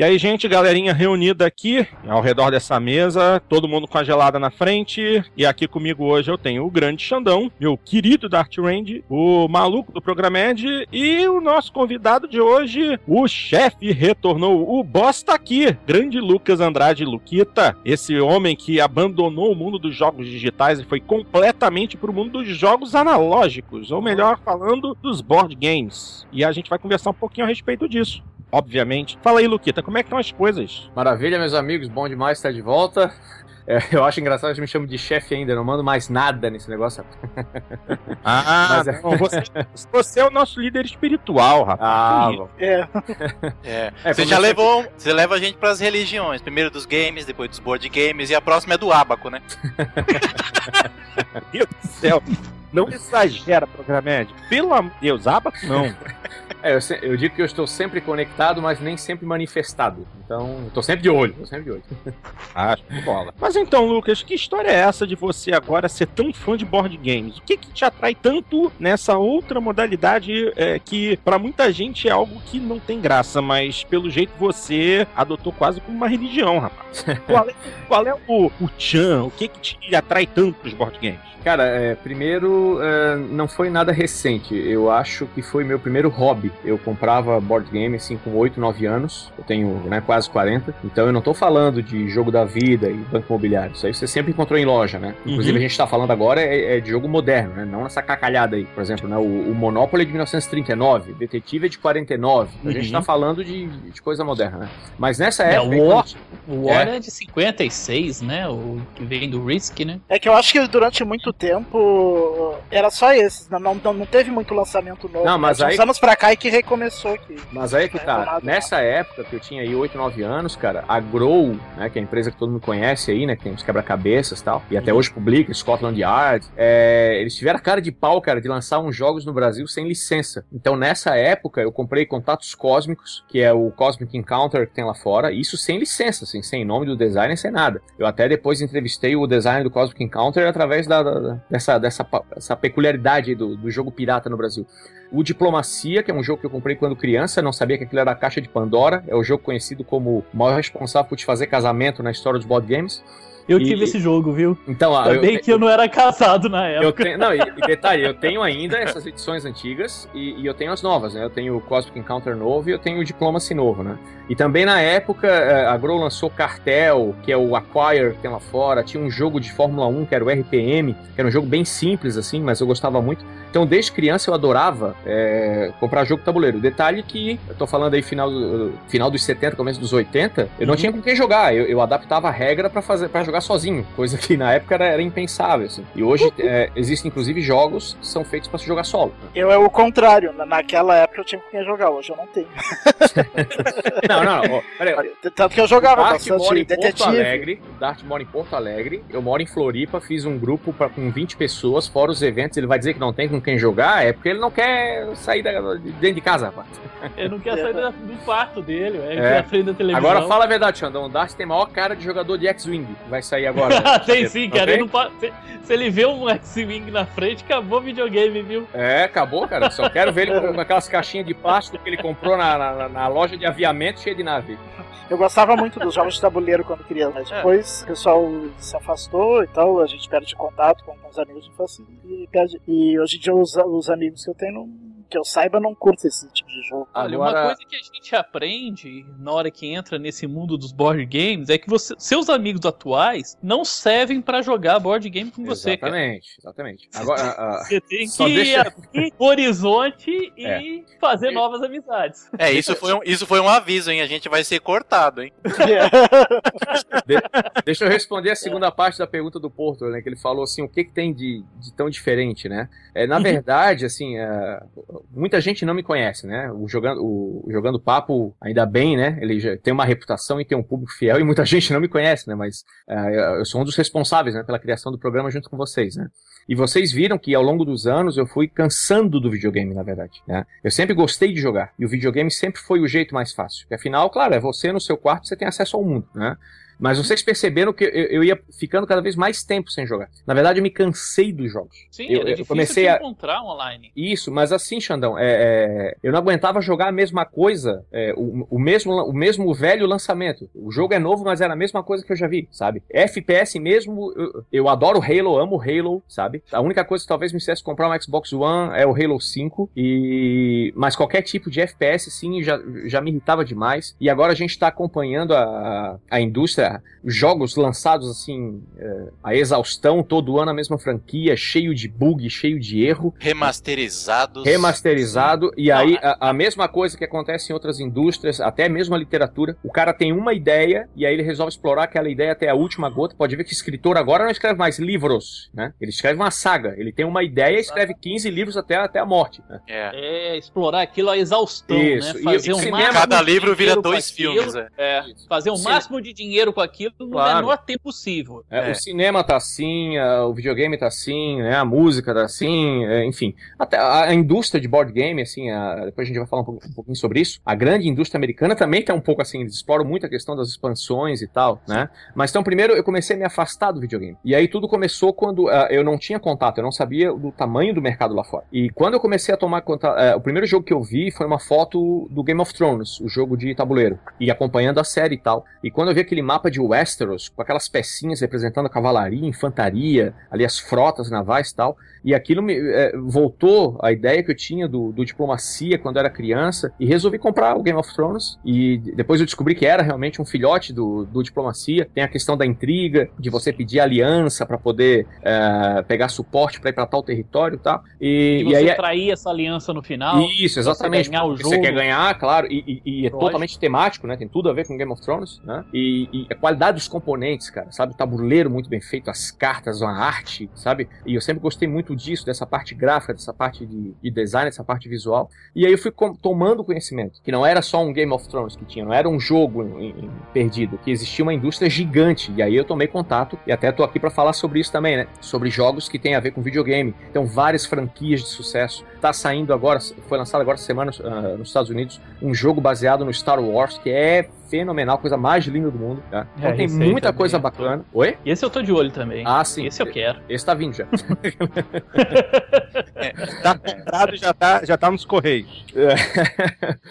E aí, gente, galerinha reunida aqui ao redor dessa mesa, todo mundo com a gelada na frente. E aqui comigo hoje eu tenho o grande Xandão, meu querido Dart Range, o maluco do Programed e o nosso convidado de hoje, o chefe retornou, o boss tá aqui, grande Lucas Andrade Luquita, esse homem que abandonou o mundo dos jogos digitais e foi completamente pro mundo dos jogos analógicos, ou melhor falando, dos board games. E a gente vai conversar um pouquinho a respeito disso obviamente. Fala aí, Luquita, como é que estão as coisas? Maravilha, meus amigos, bom demais estar de volta. É, eu acho engraçado que me chamo de chefe ainda, não mando mais nada nesse negócio. Ah, Mas é... não, você, você, é o nosso líder espiritual, rapaz. Ah. É. é. é você já levou. Você leva a gente pras religiões. Primeiro dos games, depois dos board games, e a próxima é do Abaco, né? Meu Deus do céu. Não exagera, Programed. Pelo amor de Deus, Abaco não. É, eu, eu, digo que eu estou sempre conectado, mas nem sempre manifestado. Então, estou sempre de olho, estou sempre de olho. Ah, bola. Mas então, Lucas, que história é essa de você agora ser tão fã de board games? O que, que te atrai tanto nessa outra modalidade é, que para muita gente é algo que não tem graça, mas pelo jeito você adotou quase como uma religião, rapaz. qual é, qual é o, o Chan? O que, que te atrai tanto pros board games? Cara, é, primeiro, é, não foi nada recente. Eu acho que foi meu primeiro hobby. Eu comprava board game assim com 8, 9 anos. Eu tenho né, quase 40. Então eu não tô falando de jogo da vida e banco imobiliário. Isso aí você sempre encontrou em loja, né? Inclusive uhum. a gente tá falando agora é, é, de jogo moderno, né? Não essa cacalhada aí. Por exemplo, né, o, o Monopoly é de 1939, Detetive é de 49. Então, uhum. A gente tá uhum. falando de, de, coisa moderna, né? Mas nessa é, época. O War, o War é. é de 56, né? O que vem do Risk, né? É que eu acho que durante muito tempo era só esses, não, não, não teve muito lançamento novo. Não, mas aí... Anos pra cá e que recomeçou aqui. Mas aí que tá, nessa época que eu tinha aí 8, 9 anos, cara, a Grow, né, que é a empresa que todo mundo conhece aí, né, que tem os quebra-cabeças e tal, e até uhum. hoje publica, Scotland Yard, é, eles tiveram a cara de pau, cara, de lançar uns jogos no Brasil sem licença. Então nessa época eu comprei Contatos Cósmicos, que é o Cosmic Encounter que tem lá fora, isso sem licença, assim, sem nome do designer, sem nada. Eu até depois entrevistei o designer do Cosmic Encounter através da, da dessa, dessa, dessa peculiaridade do, do jogo pirata no Brasil. O Diplomacia, que é um jogo que eu comprei quando criança, não sabia que aquilo era a caixa de Pandora, é o jogo conhecido como o maior responsável por te fazer casamento na história dos board games. Eu e, tive esse jogo, viu? Então, Também eu, que eu não era casado na época. Tenho, não, e, e, detalhe, eu tenho ainda essas edições antigas e, e, eu tenho as novas, né? Eu tenho o Cosmic Encounter novo e eu tenho o Diplomacy novo, né? E também na época, eh, a Grow lançou Cartel, que é o Acquire que tem lá fora. Tinha um jogo de Fórmula 1, que era o RPM, que era um jogo bem simples, assim, mas eu gostava muito. Então, desde criança, eu adorava é, comprar jogo tabuleiro. Detalhe que, eu tô falando aí final, final dos 70, começo dos 80, eu não uhum. tinha com quem jogar. Eu, eu adaptava a regra para fazer para jogar sozinho, coisa que na época era, era impensável, assim. E hoje é, existem, inclusive, jogos que são feitos para se jogar solo. Eu é o contrário. Naquela época eu tinha com quem jogar, hoje eu não tenho. não, não, não. Peraí. Tanto que eu jogava Dart mora em Detetive. Porto Alegre. Dart mora em Porto Alegre. Eu moro em Floripa. Fiz um grupo pra, com 20 pessoas, fora os eventos. Ele vai dizer que não tem com quem jogar. É porque ele não quer sair da, de dentro de casa, rapaz. Ele não quer sair da, do quarto dele. Ele é. quer frente da televisão. Agora fala a verdade, Xandão. O Dart tem maior cara de jogador de X-Wing. Vai sair agora. tem sim, cara. Ele pode, se, se, ele vê um X-Wing na frente, acabou o videogame, viu? É, acabou, cara. Só quero ver ele com aquelas caixinhas de plástico que ele comprou na, na, na loja de aviamento cheia de nave. Eu gostava muito dos jogos de tabuleiro quando criança, mas é. depois o pessoal se afastou e tal, a gente perde contato com os amigos de infância e, perde, e hoje em dia os, os amigos que eu tenho não, que eu saiba, não curto esse tipo de jogo. Olha, Agora... uma coisa que a gente aprende na hora que entra nesse mundo dos board games é que você, seus amigos atuais não servem para jogar board game com você. Exatamente, exatamente. Agora, uh, você tem que deixa... abrir o horizonte e é. fazer novas amizades. É, isso foi, um, isso foi um aviso, hein? A gente vai ser cortado, hein? de, deixa eu responder a segunda parte da pergunta do Porto, né? Que ele falou assim, o que, que tem de, de tão diferente, né? É, na verdade, assim, uh, muita gente não me conhece, né? O jogando, o, jogando papo, ainda bem, né? Ele já tem uma reputação e tem um público fiel e muita gente não me conhece, né? Mas uh, eu sou um dos responsáveis, né? Pela criação do programa junto com vocês, né? E vocês viram que ao longo dos anos eu fui cansando do videogame, na verdade. Né? Eu sempre gostei de jogar. E o videogame sempre foi o jeito mais fácil. Porque afinal, claro, é você no seu quarto, você tem acesso ao mundo. Né? Mas vocês perceberam que eu, eu, ia ficando cada vez mais tempo sem jogar. Na verdade, eu me cansei dos jogos. Sim, eu, era eu comecei a encontrar online. Isso, mas assim, Xandão, é, é, eu não aguentava jogar a mesma coisa, é, o, o, mesmo, o mesmo velho lançamento. O jogo é novo, mas era a mesma coisa que eu já vi, sabe? FPS mesmo, eu, eu adoro Halo, amo Halo, sabe? A única coisa que talvez me fizesse comprar um Xbox One é o Halo 5, e... mas qualquer tipo de FPS, sim, já, já me irritava demais. E agora a gente está acompanhando a, a indústria, jogos jogos lançados assim, é, a exaustão, todo ano a mesma franquia, cheio de bug, cheio de erro. Remasterizados. Remasterizado. E Não, aí é- a, a, mesma coisa que acontece em outras indústrias, até mesmo a literatura. O cara tem uma ideia e aí ele resolve explorar aquela ideia até a última gota. Pode ver que escritor agora não escreve mais livros, né? Ele escreve uma saga. Ele tem uma ideia e escreve 15 livros até, até a morte. Né? É. é. explorar aquilo a exaustão, né? Isso. né? Fazer e, um Cada livro vira dois filmes. é. é. Fazer o um máximo de dinheiro com aquilo claro. no menor tempo possível. É, é. O cinema tá assim, o videogame tá assim, né? A música tá assim, é, enfim. Até a, indústria de board game, assim, a, depois a gente vai falar um, um, pouquinho sobre isso. A grande indústria americana também tá um pouco assim, eles exploram muito a questão das expansões e tal, né? Mas então, primeiro eu comecei a me afastar do videogame. E aí tudo começou quando uh, eu não tinha contato, eu não sabia do tamanho do mercado lá fora. E quando eu comecei a tomar contato, uh, o primeiro jogo que eu vi foi uma foto do Game of Thrones, o jogo de tabuleiro, e acompanhando a série e tal. E quando eu vi aquele mapa de Westeros, com aquelas pecinhas representando a cavalaria, infantaria, ali as frotas navais e tal. E aquilo me é, voltou a ideia que eu tinha do, do, diplomacia quando era criança e resolvi comprar o Game of Thrones. E depois eu descobri que era realmente um filhote do, do diplomacia. Tem a questão da intriga, de você pedir aliança para poder é, pegar suporte para ir para tal território tá? e, e, você e aí trair essa aliança no final. Isso, exatamente. Você, ganhar o jogo. você quer ganhar, claro, e, e, e é totalmente temático, né? Tem tudo a ver com Game of Thrones, né? E, a qualidade dos componentes, cara, sabe? O tabuleiro muito bem feito, as cartas, a arte, sabe? E eu sempre gostei muito muito disso, dessa parte gráfica, dessa parte de, de design, dessa parte visual. E aí eu fui tomando conhecimento, que não era só um Game of Thrones que tinha, não era um jogo em, em, perdido, que existia uma indústria gigante. E aí eu tomei contato, e até tô aqui para falar sobre isso também, né? Sobre jogos que tem a ver com videogame. Então, várias franquias de sucesso. Tá saindo agora, foi lançado agora semana uh, nos Estados Unidos, um jogo baseado no Star Wars, que é fenomenal, coisa mais linda do mundo. Tá? Então é, tem muita coisa bacana. Oi? Esse eu tô de olho também. Ah, sim. Esse eu quero. Esse tá vindo já. é, tá comprado já tá, já tá nos Correios. É.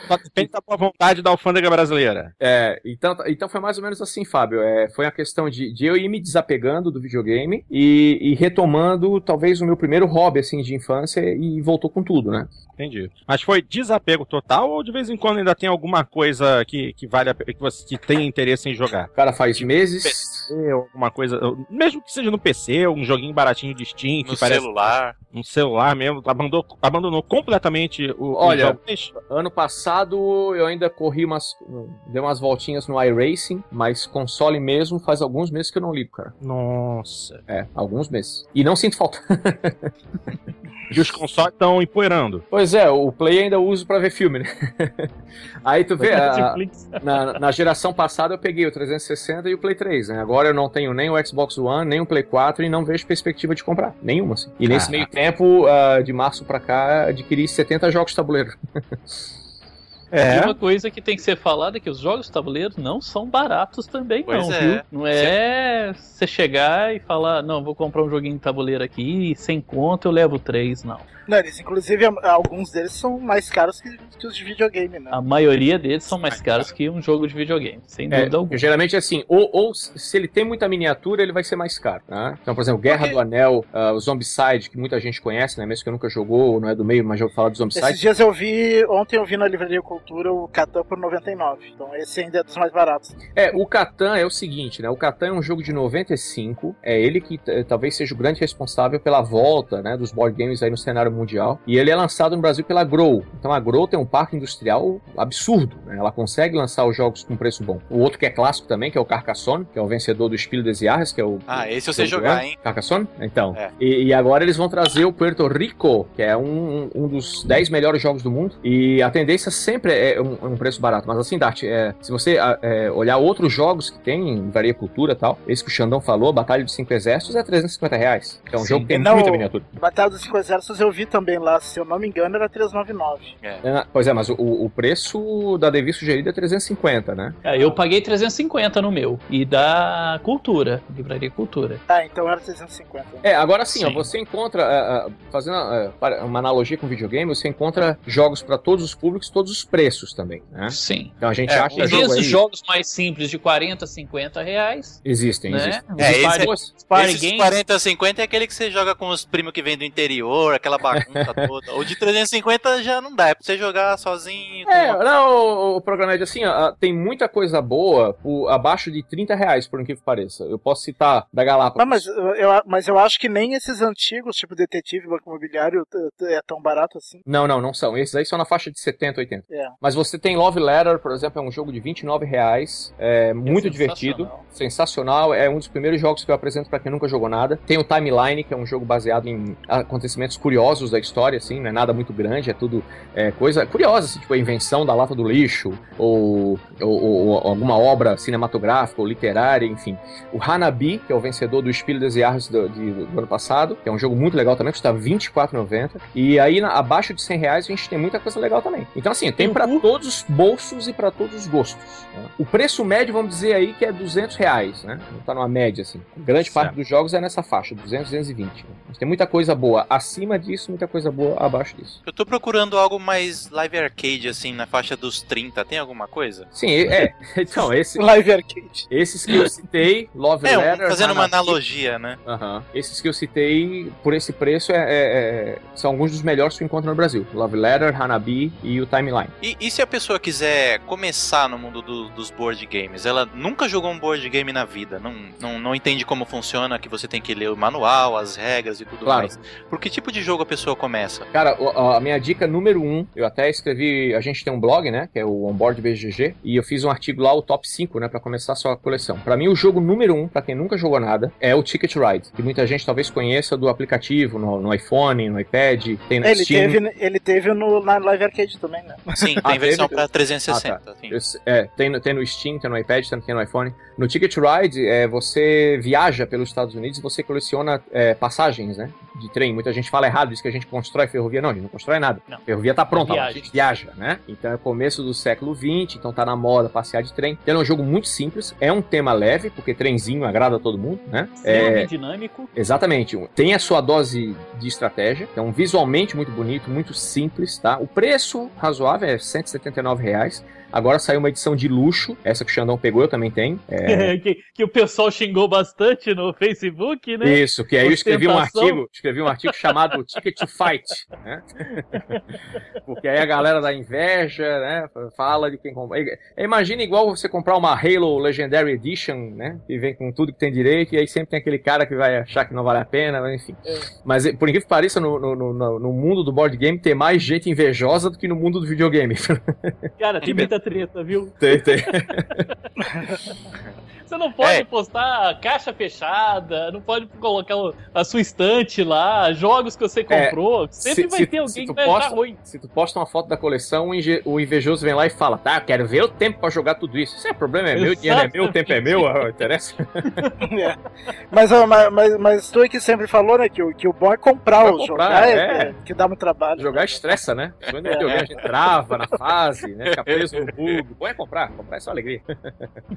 Só depende da boa vontade da alfândega brasileira. É, então, então foi mais ou menos assim, Fábio. É, foi a questão de, de eu ir me desapegando do videogame e, e retomando talvez o meu primeiro hobby assim de infância e voltou com tudo, né? Entendi. Mas foi desapego total ou de vez em quando ainda tem alguma coisa que, que vale a, que você que tem interesse em jogar? Cara, faz tipo, meses. PC, alguma coisa. Mesmo que seja no PC, um joguinho baratinho de Steam. No celular. Um celular mesmo. Abandonou, abandonou completamente o. Olha, ano passado eu ainda corri umas. Dei umas voltinhas no iRacing, mas console mesmo faz alguns meses que eu não ligo, cara. Nossa. É, alguns meses. E não sinto falta. E os consoles estão empoeirando. Pois é, o Play ainda uso para ver filme, né? Aí tu vê, a, na, na, geração passada eu peguei o 360 e o Play 3, né? Agora eu não tenho nem o Xbox One, nem o Play 4 e não vejo perspectiva de comprar. Nenhuma, assim. E nesse meio tempo, uh, de março para cá, adquiri 70 jogos de tabuleiro. É. E uma coisa que tem que ser falada é que os jogos de tabuleiro não são baratos também, pois não, é. viu? Não é você chegar e falar, não, vou comprar um joguinho de tabuleiro aqui e sem conta eu levo três, não. Não, eles, inclusive, alguns deles são mais caros que, que, os de videogame, né? A maioria deles são mais caros que um jogo de videogame, sem é, dúvida alguma. Geralmente, assim, ou, ou, se ele tem muita miniatura, ele vai ser mais caro, né? Então, por exemplo, Guerra Porque... do Anel, uh, o Zombicide, que muita gente conhece, né? Mesmo que nunca jogou, não é do meio, mas já ouviu falar do Zombicide. Esses dias eu vi, ontem eu vi na livraria cultura o Catan por 99. Então esse ainda é dos mais baratos. É, o Catan é o seguinte, né? O Catan é um jogo de 95. É ele que talvez seja o grande responsável pela volta, né, dos board games aí no cenário mundial. E ele é lançado no Brasil pela Grow. Então a Grow tem um parque industrial absurdo, né? Ela consegue lançar os jogos com preço bom. O outro que é clássico também, que é o Carcassonne, que é o vencedor do Espírito des Yarres, que é o Ah, esse eu sei jogar, hein? Carcassonne? Então. É. E, e, agora eles vão trazer o Puerto Rico, que é um, um dos 10 melhores jogos do mundo. E a tendência sempre é um, um preço barato. Mas assim, Dart, é, se você é, olhar outros jogos que tem em Varia Cultura e tal, esse que o Xandão falou, Batalha dos Cinco Exércitos, é 350 reais. É um Sim. jogo que tem não, muita miniatura. Batalha dos Cinco Exércitos eu vi também lá, se eu não me engano, era 399. É. É, pois é, mas o, o preço da Devi sugerido é 350, né? É, eu paguei 350 no meu. E da Cultura, Livraria Cultura. Ah, então era 350. É, agora sim, sim. Ó, você encontra, uh, fazendo uh, uma analogia com videogame, você encontra jogos para todos os públicos, todos os preços também, né? Sim. Então a gente é, acha que jogo aí... jogos mais simples de 40, 50 reais. Existem, né? existem. É, esse, esses 40, 50 é aquele que você joga com os primos que vêm do interior, aquela bagunça toda. O de 350 já não dá, é pra você jogar sozinho. É, uma... não, o programa é assim, ó, tem muita coisa boa por, abaixo de 30 reais, por incrível que pareça. Eu posso citar da Galápagos. Não, mas, eu, mas eu acho que nem esses antigos, tipo Detetive e Banco Imobiliário, é tão barato assim. Não, não, não são. Esses aí são na faixa de 70, 80. É. Mas você tem Love Letter, por exemplo, é um jogo de 29 reais, é, é muito divertido, sensacional. É um dos primeiros jogos que eu apresento para quem nunca jogou nada. Tem o Timeline, que é um jogo baseado em acontecimentos curiosos da história, assim, não é nada muito grande, é tudo é, coisa curiosa, assim, tipo a invenção da lata do lixo, ou, ou, ou, alguma obra cinematográfica ou literária, enfim. O Hanabi, que é o vencedor do Espírito des Yarros do, do ano passado, que é um jogo muito legal também, custa R$24,90. E aí, na, abaixo de 100 reais, a gente tem muita coisa legal também. Então, assim, tem para todos os bolsos e para todos os gostos. Né? O preço médio, vamos dizer aí, que é 200 reais, né? Não tá numa média, assim. Grande certo. parte dos jogos é nessa faixa, 200, 220. Né? Tem muita coisa boa acima disso, muita coisa boa abaixo disso. Eu tô procurando algo mais live arcade, assim, na faixa dos 30. Tem alguma coisa? Sim, é. Então, esse. live arcade. Esses que eu citei, Love é, Letter. Fazendo uma analogia, né? Uhum. Esses que eu citei, por esse preço, é, é, é, são alguns dos melhores que eu encontro no Brasil: Love Letter, Hanabi e o Timeline. E, e se a pessoa quiser começar no mundo do, dos board games? Ela nunca jogou um board game na vida, não, não, não entende como funciona, que você tem que ler o manual, as regras e tudo claro. mais. Por que tipo de jogo a pessoa começa? Cara, a minha dica número um, eu até escrevi, a gente tem um blog, né, que é o Onboard BGG, e eu fiz um artigo lá, o top 5, né, para começar a sua coleção. Para mim, o jogo número um, para quem nunca jogou nada, é o Ticket Ride, que muita gente talvez conheça do aplicativo, no, no iPhone, no iPad, tem na ele Steam. Teve, ele teve no, na Live Arcade também, né? Sim, tem ah, versão para 360. Ah, tá. É, tem, tem no Steam, tem no iPad, tem no iPhone. No Ticket Ride, é, você viaja pelos Estados Unidos e você coleciona é, passagens, né? De trem. Muita gente fala errado, diz que a gente constrói ferrovia. Não, a gente não constrói nada. Não. Ferrovia tá pronta, a gente viaja, né? Então é começo do século XX, então tá na moda passear de trem. Então é um jogo muito simples, é um tema leve, porque trenzinho agrada a todo mundo, né? É dinâmico. Exatamente. Tem a sua dose de estratégia, então visualmente muito bonito, muito simples, tá? O preço razoável é 179 reais. Agora saiu uma edição de luxo, essa que o Xandão pegou, eu também tenho. É... que, que, o pessoal xingou bastante no Facebook, né? Isso, que aí eu escrevi um artigo, escrevi um artigo chamado Ticket to Fight, né? Porque aí a galera da inveja, né, fala de quem compra. Imagina igual você comprar uma Halo Legendary Edition, né, que vem com tudo que tem direito, e aí sempre tem aquele cara que vai achar que não vale a pena, mas enfim. É. Mas por incrível que pareça, no, no, no, no, mundo do board game tem mais gente invejosa do que no mundo do videogame. Cara, tem muita treta, viu? Tem, tem. Você não pode é. postar caixa fechada, não pode colocar a sua estante lá, jogos que você é, comprou. É, Sempre se, vai se, ter alguém que vai posta, achar ruim. Se tu posta uma foto da coleção, o invejoso vem lá e fala: tá, quero ver o tempo pra jogar tudo isso. Isso é problema, é meu, o dinheiro é meu, o tempo é meu, interessa. é. Mas, mas, mas tu que sempre falou, né, que o, que o bom é comprar o jogar, é, é, que dá muito trabalho. Jogar estressa, né? Quando é. a gente trava na fase, né? Fica preso no bug. O bom é comprar, comprar é só alegria.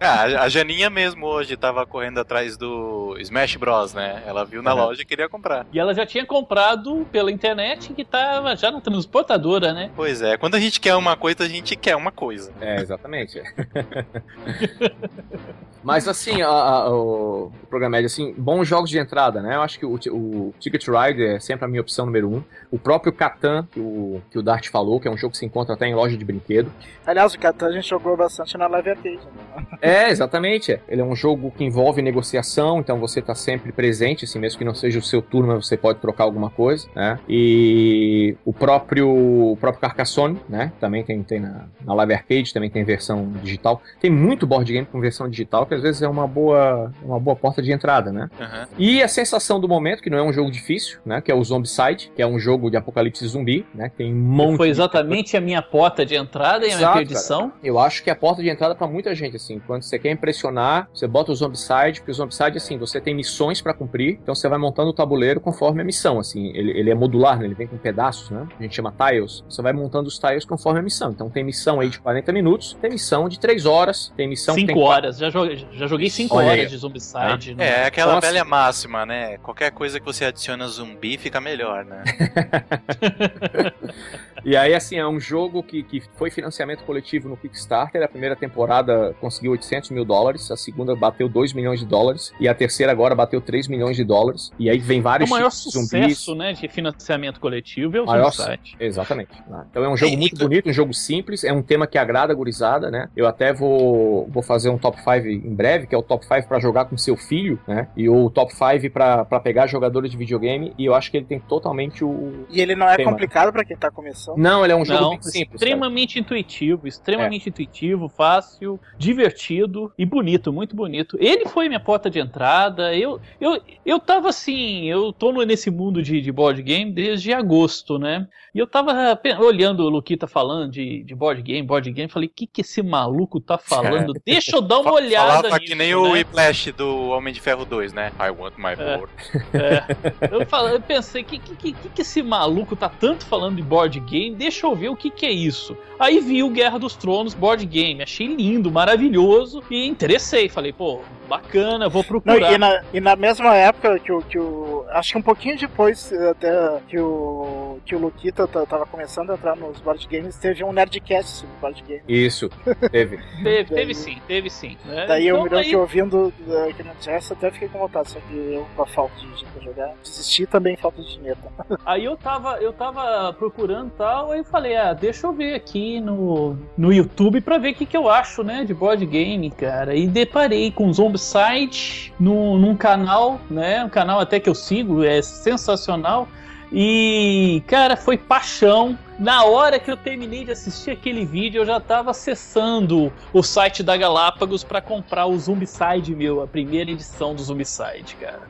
Ah, a Janinha mesmo mesmo hoje tava correndo atrás do Smash Bros, né? Ela viu na uhum. loja e queria comprar. E ela já tinha comprado pela internet que tava já na transportadora, né? Pois é, quando a gente quer uma coisa, a gente quer uma coisa. É, exatamente. Mas assim, a, a, o, o programa médio, assim, bons jogos de entrada, né? Eu acho que o, o Ticket Ride é sempre a minha opção número um. O próprio Catan, que o, que o Dart falou, que é um jogo que se encontra até em loja de brinquedo. Aliás, o Catan a gente jogou bastante na Live Arcade. Né? É, exatamente. Ele é um jogo que envolve negociação, então você está sempre presente, assim, mesmo que não seja o seu turno, você pode trocar alguma coisa, né? E o próprio, o próprio Carcassonne, né? Também tem, tem na, na Live Arcade, também tem versão digital. Tem muito board game com versão digital, que às vezes é uma boa, uma boa porta de entrada, né? Uhum. E a sensação do momento, que não é um jogo difícil, né? Que é o Zombicide, que é um jogo de apocalipse zumbi, né? Tem um monte Foi exatamente de... a minha porta de entrada e a minha perdição. Cara. Eu acho que é a porta de entrada para muita gente, assim. Quando você quer impressionar, você bota o Zombicide, porque o Zombicide, assim, você tem missões para cumprir, então você vai montando o tabuleiro conforme a missão, assim. Ele, ele é modular, né? Ele vem com pedaços, né? A gente chama tiles. Você vai montando os tiles conforme a missão. Então tem missão aí de 40 minutos, tem missão de 3 horas, tem missão 5 horas. Já joguei, já joguei 5 horas de Zombicide. Ah. É, aquela então, velha máxima, né? Qualquer coisa que você adiciona zumbi fica melhor, né? E aí, assim, é um jogo que, que foi financiamento coletivo no Kickstarter. A primeira temporada conseguiu 800 mil dólares, a segunda bateu 2 milhões de dólares, e a terceira agora bateu 3 milhões de dólares. E aí vem vários O maior sucesso, zumbis. né, de financiamento coletivo é o maior, site. Exatamente. Então é um jogo muito bonito, um jogo simples, é um tema que agrada a gurizada, né? Eu até vou, vou fazer um top 5 em breve, que é o top 5 para jogar com seu filho, né? E o top 5 para pegar jogadores de videogame, e eu acho que ele tem totalmente o. E ele não é tema. complicado para quem tá começando. Não, ele é um jogo Não, simples. Extremamente sabe? intuitivo, extremamente é. intuitivo, fácil, divertido e bonito, muito bonito. Ele foi minha porta de entrada. Eu, eu, eu tava assim, eu tô nesse mundo de, de board game desde agosto, né? E eu tava olhando o Luquita falando de, de board game, board game, falei, o que, que esse maluco tá falando? Deixa eu dar uma olhada Falava nisso, que nem né? o Whiplash do Homem de Ferro 2, né? I want my board. É, é. Eu, falei, eu pensei, o que, que, que, que esse maluco tá tanto falando de board game? Deixa eu ver o que, que é isso. Aí vi o Guerra dos Tronos board game, achei lindo, maravilhoso e interessei. Falei, pô, bacana, vou procurar. Não, e, na, e, na, mesma época que o, que o. Acho que um pouquinho depois até que o, que o Luquita tava começando a entrar nos board games, teve um Nerdcast sobre board game. Isso, teve. teve, teve sim, teve sim. Né? Daí então, eu me lembro aí... que ouvindo aquele Nerdcast até fiquei com vontade, só que eu com a falta de gente pra jogar, desisti também falta de dinheiro. Aí eu tava, eu tava procurando tal, aí falei, ah, deixa eu ver aqui no, no YouTube pra ver o que, que eu acho, né, de board game, cara. E deparei com Zombicide num, num canal, né, um canal até que eu sigo, é sensacional. E, cara, foi paixão na hora que eu terminei de assistir aquele vídeo, eu já estava acessando o site da Galápagos para comprar o Zombicide meu, a primeira edição do Zombicide, cara.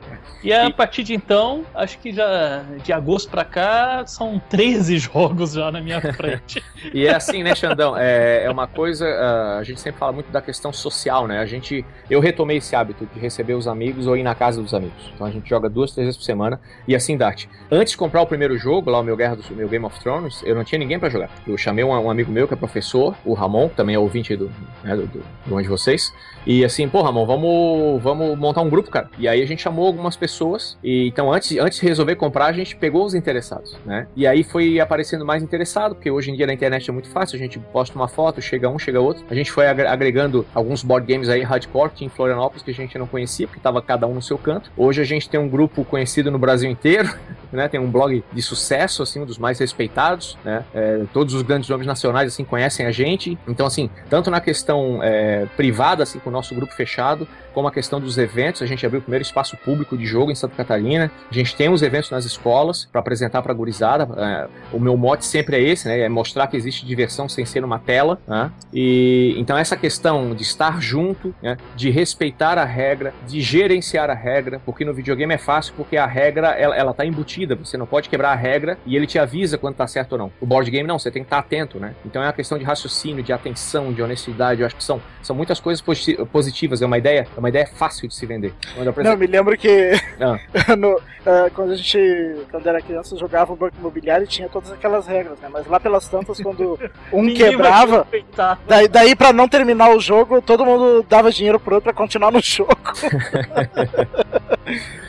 E a partir de então, acho que já de agosto para cá, são 13 jogos já na minha frente. e é assim, né, Xandão? É, é uma coisa, uh, a gente sempre fala muito da questão social, né? A gente, eu retomei esse hábito de receber os amigos ou ir na casa dos amigos. Então a gente joga duas, três vezes por semana. E assim, Dart, antes de comprar o primeiro jogo, lá o meu Guerra do meu Game of Thrones, eu não não tinha ninguém para jogar. Eu chamei um, um, amigo meu que é professor, o Ramon, que também é ouvinte do, né, do, do, do de vocês. E assim, pô, Ramon, vamos, vamos montar um grupo, cara. E aí a gente chamou algumas pessoas. E então, antes, antes de resolver comprar, a gente pegou os interessados, né? E aí foi aparecendo mais interessado, porque hoje em dia na internet é muito fácil. A gente posta uma foto, chega um, chega outro. A gente foi agregando alguns board games aí hardcore em Florianópolis que a gente não conhecia, porque tava cada um no seu canto. Hoje a gente tem um grupo conhecido no Brasil inteiro, né? Tem um blog de sucesso, assim, um dos mais respeitados, né? É, todos os grandes nomes nacionais, assim, conhecem a gente. Então, assim, tanto na questão é, privada, assim, nosso grupo fechado, como a questão dos eventos. A gente abriu o primeiro espaço público de jogo em Santa Catarina. A gente tem os eventos nas escolas para apresentar para a gurizada. É, o meu mote sempre é esse, né? É mostrar que existe diversão sem ser uma tela. Né? E então essa questão de estar junto, né? de respeitar a regra, de gerenciar a regra, porque no videogame é fácil porque a regra ela, ela tá embutida. Você não pode quebrar a regra e ele te avisa quando tá certo ou não. O board game não, você tem que estar tá atento, né? Então é uma questão de raciocínio, de atenção, de honestidade. Eu acho que são, são muitas coisas positivas. É uma ideia, é uma ideia fácil de se vender. Não, me lembro que ah. no, uh, quando a gente, quando era criança, jogava o banco imobiliário e tinha todas aquelas regras, né? Mas lá pelas tantas, quando um quebrava, daí, daí pra não terminar o jogo, todo mundo dava dinheiro pro outro pra continuar no jogo.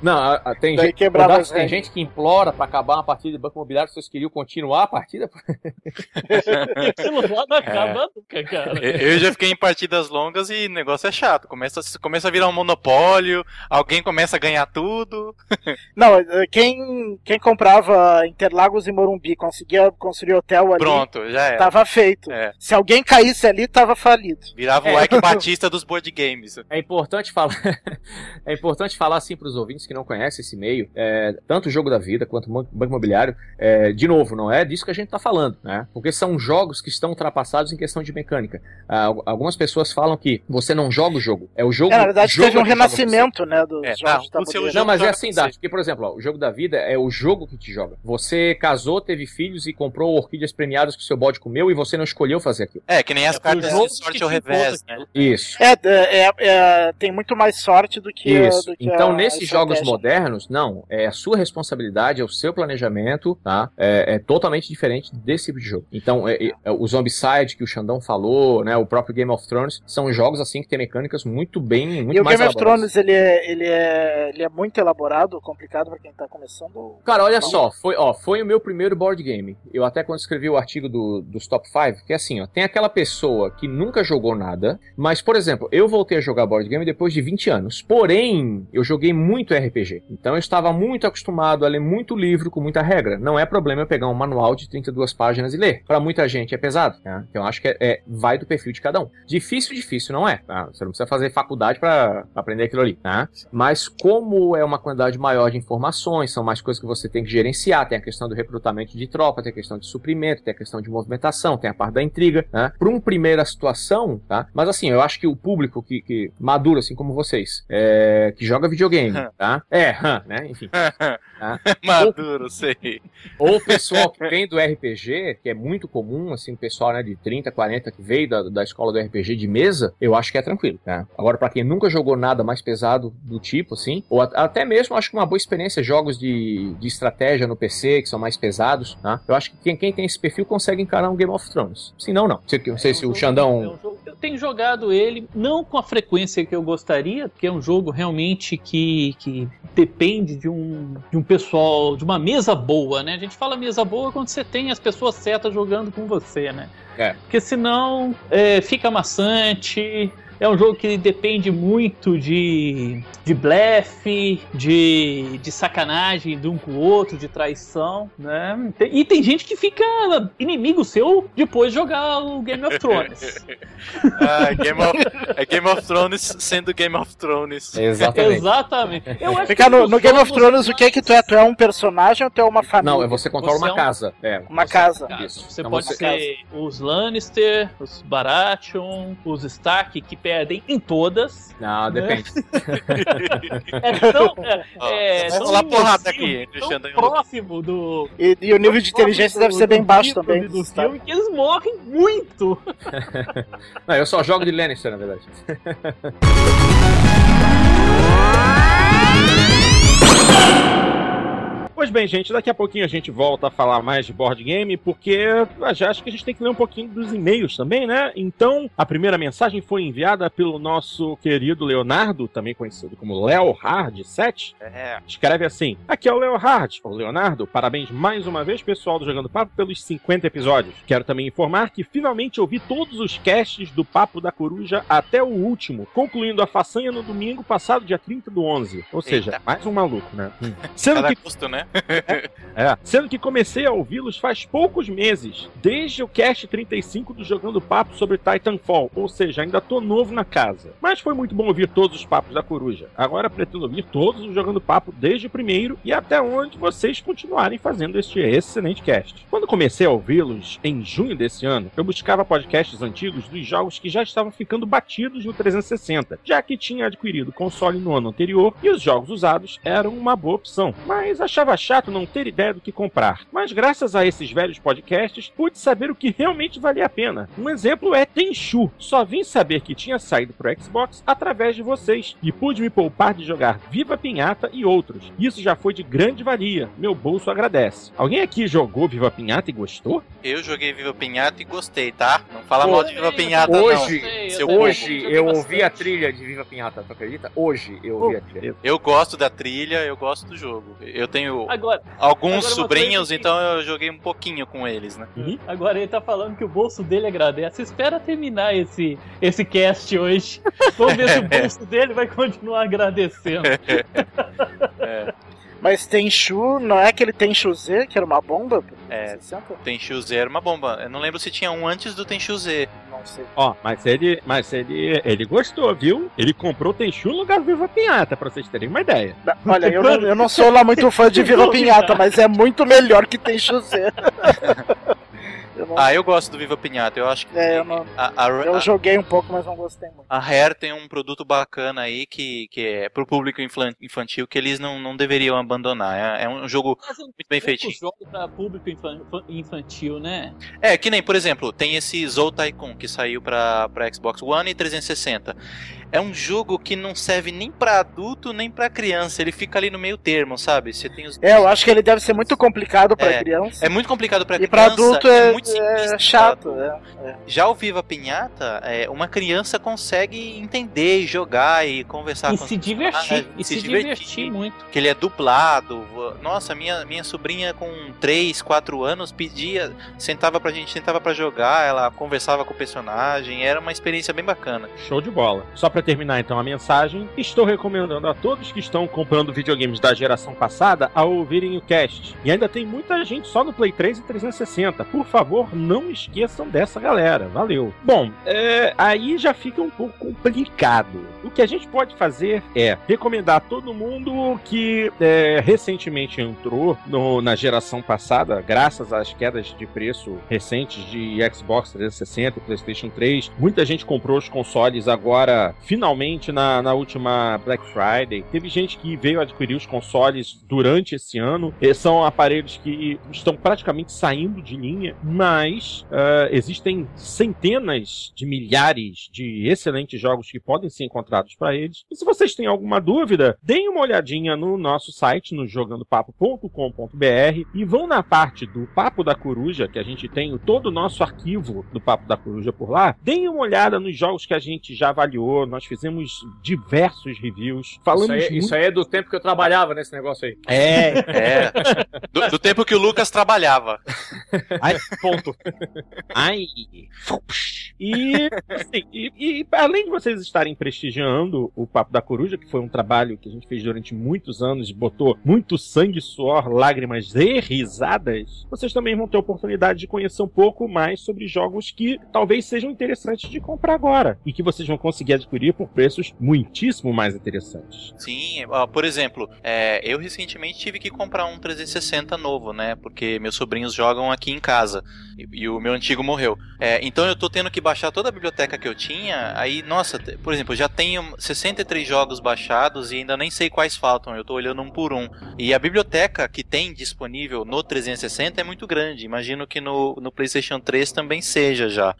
Não, a, a, tem, gente, quebrava tem gente que implora pra acabar uma partida de banco imobiliário, vocês queriam continuar a partida? Aquilo lá não acaba é. nunca, cara. Eu já fiquei em partidas longas e o negócio é chato. Começa, começa a virar um monopólio, alguém começa a ganhar tudo. Não, eh, quem, quem comprava Interlagos e Morumbi conseguia construir hotel ali. Pronto, já era. Tava feito. É. Se alguém caísse ali, tava falido. Virava é. o Ike Batista dos board games. É importante falar. é importante falar assim para os ouvintes que não conhecem esse meio, é, tanto o jogo da vida quanto o banco imobiliário. É, de novo, não é disso que a gente está falando, né? Porque são jogos que estão ultrapassados em questão de mecânica. Ah, algumas pessoas falam que você não joga o jogo, é o jogo. É, na verdade, jogo teve um renascimento, né, dos é, jogos não, não, mas é assim, Dart, porque, por exemplo, ó, o jogo da vida é o jogo que te joga. Você casou, teve filhos e comprou orquídeas premiadas que o seu bode comeu e você não escolheu fazer aquilo. É, que nem as é, cartas de sorte ao revés, né? Isso. É, é, é, tem muito mais sorte do que. Isso. Do que então, a, nesses a jogos modernos, não. É a sua responsabilidade, é o seu planejamento, tá? É, é totalmente diferente desse tipo de jogo. Então, é, é, o Zombicide que o Xandão falou, né? O próprio Game of Thrones, são jogos assim que tem mecânicas muito bem, muito e mais o Game of Thrones, ele é, ele, é, ele é muito elaborado, complicado para quem tá começando. Cara, olha só, foi, ó, foi o meu primeiro board game. Eu até quando escrevi o artigo do, dos top 5, que é assim, ó, tem aquela pessoa que nunca jogou nada, mas, por exemplo, eu voltei a jogar board game depois de 20 anos. Porém, eu joguei muito RPG. Então eu estava muito acostumado a ler muito livro com muita regra. Não é problema eu pegar um manual de 32 páginas e ler. Para muita gente é pesado. Né? Então eu acho que é, é, vai do perfil de cada um. Difícil, difícil não é. Tá? Você não precisa fazer faculdade para aprender aquilo ali. Tá? Mas como é uma quantidade maior de informações, são mais coisas que você tem que gerenciar. Tem a questão do recrutamento de tropa, tem a questão de suprimento, tem a questão de movimentação, tem a parte da intriga. Né? Para uma primeira situação, tá? Mas assim, eu acho que o público que, que maduro, assim como vocês, é, que joga videogame, tá? É, né? Enfim. tá? Maduro, sei. Ou o pessoal que vem do RPG, que é muito comum, assim, o pessoal né, de 30, 40 que veio da, da escola do RPG de mesa, eu acho que é tranquilo. Tá? Agora, para quem nunca jogou nada mais pesado do tipo, assim, ou até mesmo acho que uma boa experiência jogos de, de estratégia no PC, que são mais pesados, tá? eu acho que quem, quem tem esse perfil consegue encarar um Game of Thrones. Se não, não. Não sei é se o Xandão. É um eu tenho jogado ele, não com a frequência que eu gostaria, porque é um jogo realmente que, que depende de um, de um pessoal, de uma mesa boa, né? A gente fala mesa boa quando você tem as pessoas certas jogando com você, né? É. Porque senão é, fica maçante, é um jogo que depende muito de, de blefe, de, de sacanagem de um com o outro, de traição, né? E tem gente que fica inimigo seu depois de jogar o Game of Thrones. ah, Game of, é Game of Thrones sendo Game of Thrones. Exatamente. Exatamente. Eu acho Fica no, no Game of Thrones, o que é que tu é? Tu é um personagem ou tu é uma família? Não, você controla você uma é um... casa. É, uma casa. Isso. Você então pode você... ser os Lannister, os Baratheon, os Stark, que perdem em todas. Não, né? depende. é tão. É, é tão falar porrada aqui, tão próximo do. E, e o nível de inteligência deve ser bem baixo também. Do filme, que eles morrem muito. Não, eu só jogo de Lannister, na verdade. Pois bem, gente, daqui a pouquinho a gente volta a falar mais de board game, porque já acho que a gente tem que ler um pouquinho dos e-mails também, né? Então, a primeira mensagem foi enviada pelo nosso querido Leonardo, também conhecido como Leo Hard 7. É. Escreve assim: Aqui é o Leo Hard. Ô, Leonardo, parabéns mais uma vez, pessoal do Jogando Papo, pelos 50 episódios. Quero também informar que finalmente ouvi todos os casts do Papo da Coruja até o último, concluindo a façanha no domingo passado, dia 30 do 11. Ou seja, Eita. mais um maluco, né? Sendo Cada que. Custo, né? É, sendo que comecei a ouvi-los faz poucos meses, desde o cast 35 do Jogando Papo sobre Titanfall, ou seja, ainda tô novo na casa. Mas foi muito bom ouvir todos os papos da coruja. Agora pretendo ouvir todos os Jogando Papo desde o primeiro e até onde vocês continuarem fazendo este excelente cast. Quando comecei a ouvi-los em junho desse ano, eu buscava podcasts antigos dos jogos que já estavam ficando batidos no 360, já que tinha adquirido console no ano anterior e os jogos usados eram uma boa opção. Mas achava chato não ter ideia do que comprar. Mas graças a esses velhos podcasts, pude saber o que realmente valia a pena. Um exemplo é Tenchu. Só vim saber que tinha saído pro Xbox através de vocês e pude me poupar de jogar Viva Pinhata e outros. Isso já foi de grande valia. Meu bolso agradece. Alguém aqui jogou Viva Pinhata e gostou? Eu joguei Viva Pinhata e gostei, tá? Não fala mal de Viva Pinhata, hoje, não. Se seu Hoje eu ouvi a trilha de Viva Pinhata, tu acredita? Hoje eu ouvi a trilha. Eu gosto da trilha, eu gosto do jogo. Eu tenho agora, alguns agora sobrinhos, que... então eu joguei um pouquinho com eles, né? Uhum. Agora ele tá falando que o bolso dele agradece. Espera terminar esse, esse cast hoje. Vamos ver se o bolso dele vai continuar agradecendo. é. Mas Tenchu, não é aquele Tenchu Z, que era uma bomba? É, Tenchu Z era uma bomba. Eu não lembro se tinha um antes do Tenchu Z. Não sei. Ó, mas ele, mas ele, ele gostou, viu? Ele comprou Tenchu no lugar do Viva Pinhata, pra vocês terem uma ideia. Olha, eu não, eu não sou lá muito fã de Viva Pinhata, mas é muito melhor que Tenchu Z. Eu não... Ah, eu gosto do Viva Pinhata. Eu acho que. É, eu, não... a, a, eu joguei um pouco, mas não gostei muito. A Rare tem um produto bacana aí que, que é pro público infantil que eles não, não deveriam abandonar. É, é um jogo um muito bem feitinho. jogo pra público infantil, né? É, que nem, por exemplo, tem esse Zou Tycoon que saiu pra, pra Xbox One e 360 é um jogo que não serve nem para adulto nem para criança. Ele fica ali no meio termo, sabe? Você tem os. É, eu acho que ele deve ser muito complicado para é, criança. É muito complicado para criança. E para adulto é, é, muito é chato. É, é, Já o Viva Pinhata, é, uma criança consegue entender, jogar e conversar e com se divertir. E se, se divertir, divertir muito. Que ele é dublado. Nossa, minha, minha sobrinha com 3, 4 anos pedia, sentava pra gente, sentava para jogar, ela conversava com o personagem. Era uma experiência bem bacana. Show de bola. Só pra terminar então a mensagem, estou recomendando a todos que estão comprando videogames da geração passada a ouvirem o cast. E ainda tem muita gente só no Play 3 e 360. Por favor, não esqueçam dessa galera. Valeu. Bom, é, aí já fica um pouco complicado. O que a gente pode fazer é recomendar a todo mundo que é, recentemente entrou no, na geração passada, graças às quedas de preço recentes de Xbox 360 e PlayStation 3. Muita gente comprou os consoles agora, finalmente na, na última Black Friday. Teve gente que veio adquirir os consoles durante esse ano. E são aparelhos que estão praticamente saindo de linha, mas uh, existem centenas de milhares de excelentes jogos que podem ser encontrados para eles. E se vocês têm alguma dúvida, deem uma olhadinha no nosso site, no jogandopapo.com.br e vão na parte do Papo da Coruja, que a gente tem todo o nosso arquivo do Papo da Coruja por lá. Deem uma olhada nos jogos que a gente já avaliou. Nós fizemos fizemos diversos reviews. Falamos isso, aí, muito... isso aí é do tempo que eu trabalhava nesse negócio aí. É, é. Do, do tempo que o Lucas trabalhava. Ai, ponto. Ai. E, assim, e, e, além de vocês estarem prestigiando o Papo da Coruja, que foi um trabalho que a gente fez durante muitos anos, botou muito sangue, suor, lágrimas e risadas, vocês também vão ter a oportunidade de conhecer um pouco mais sobre jogos que talvez sejam interessantes de comprar agora e que vocês vão conseguir adquirir por preços muitíssimo mais interessantes. Sim, por exemplo, é, eu recentemente tive que comprar um 360 novo, né? Porque meus sobrinhos jogam aqui em casa e, e o meu antigo morreu. É, então eu tô tendo que baixar toda a biblioteca que eu tinha. Aí, nossa, por exemplo, já tenho 63 jogos baixados e ainda nem sei quais faltam. Eu tô olhando um por um. E a biblioteca que tem disponível no 360 é muito grande. Imagino que no, no PlayStation 3 também seja já.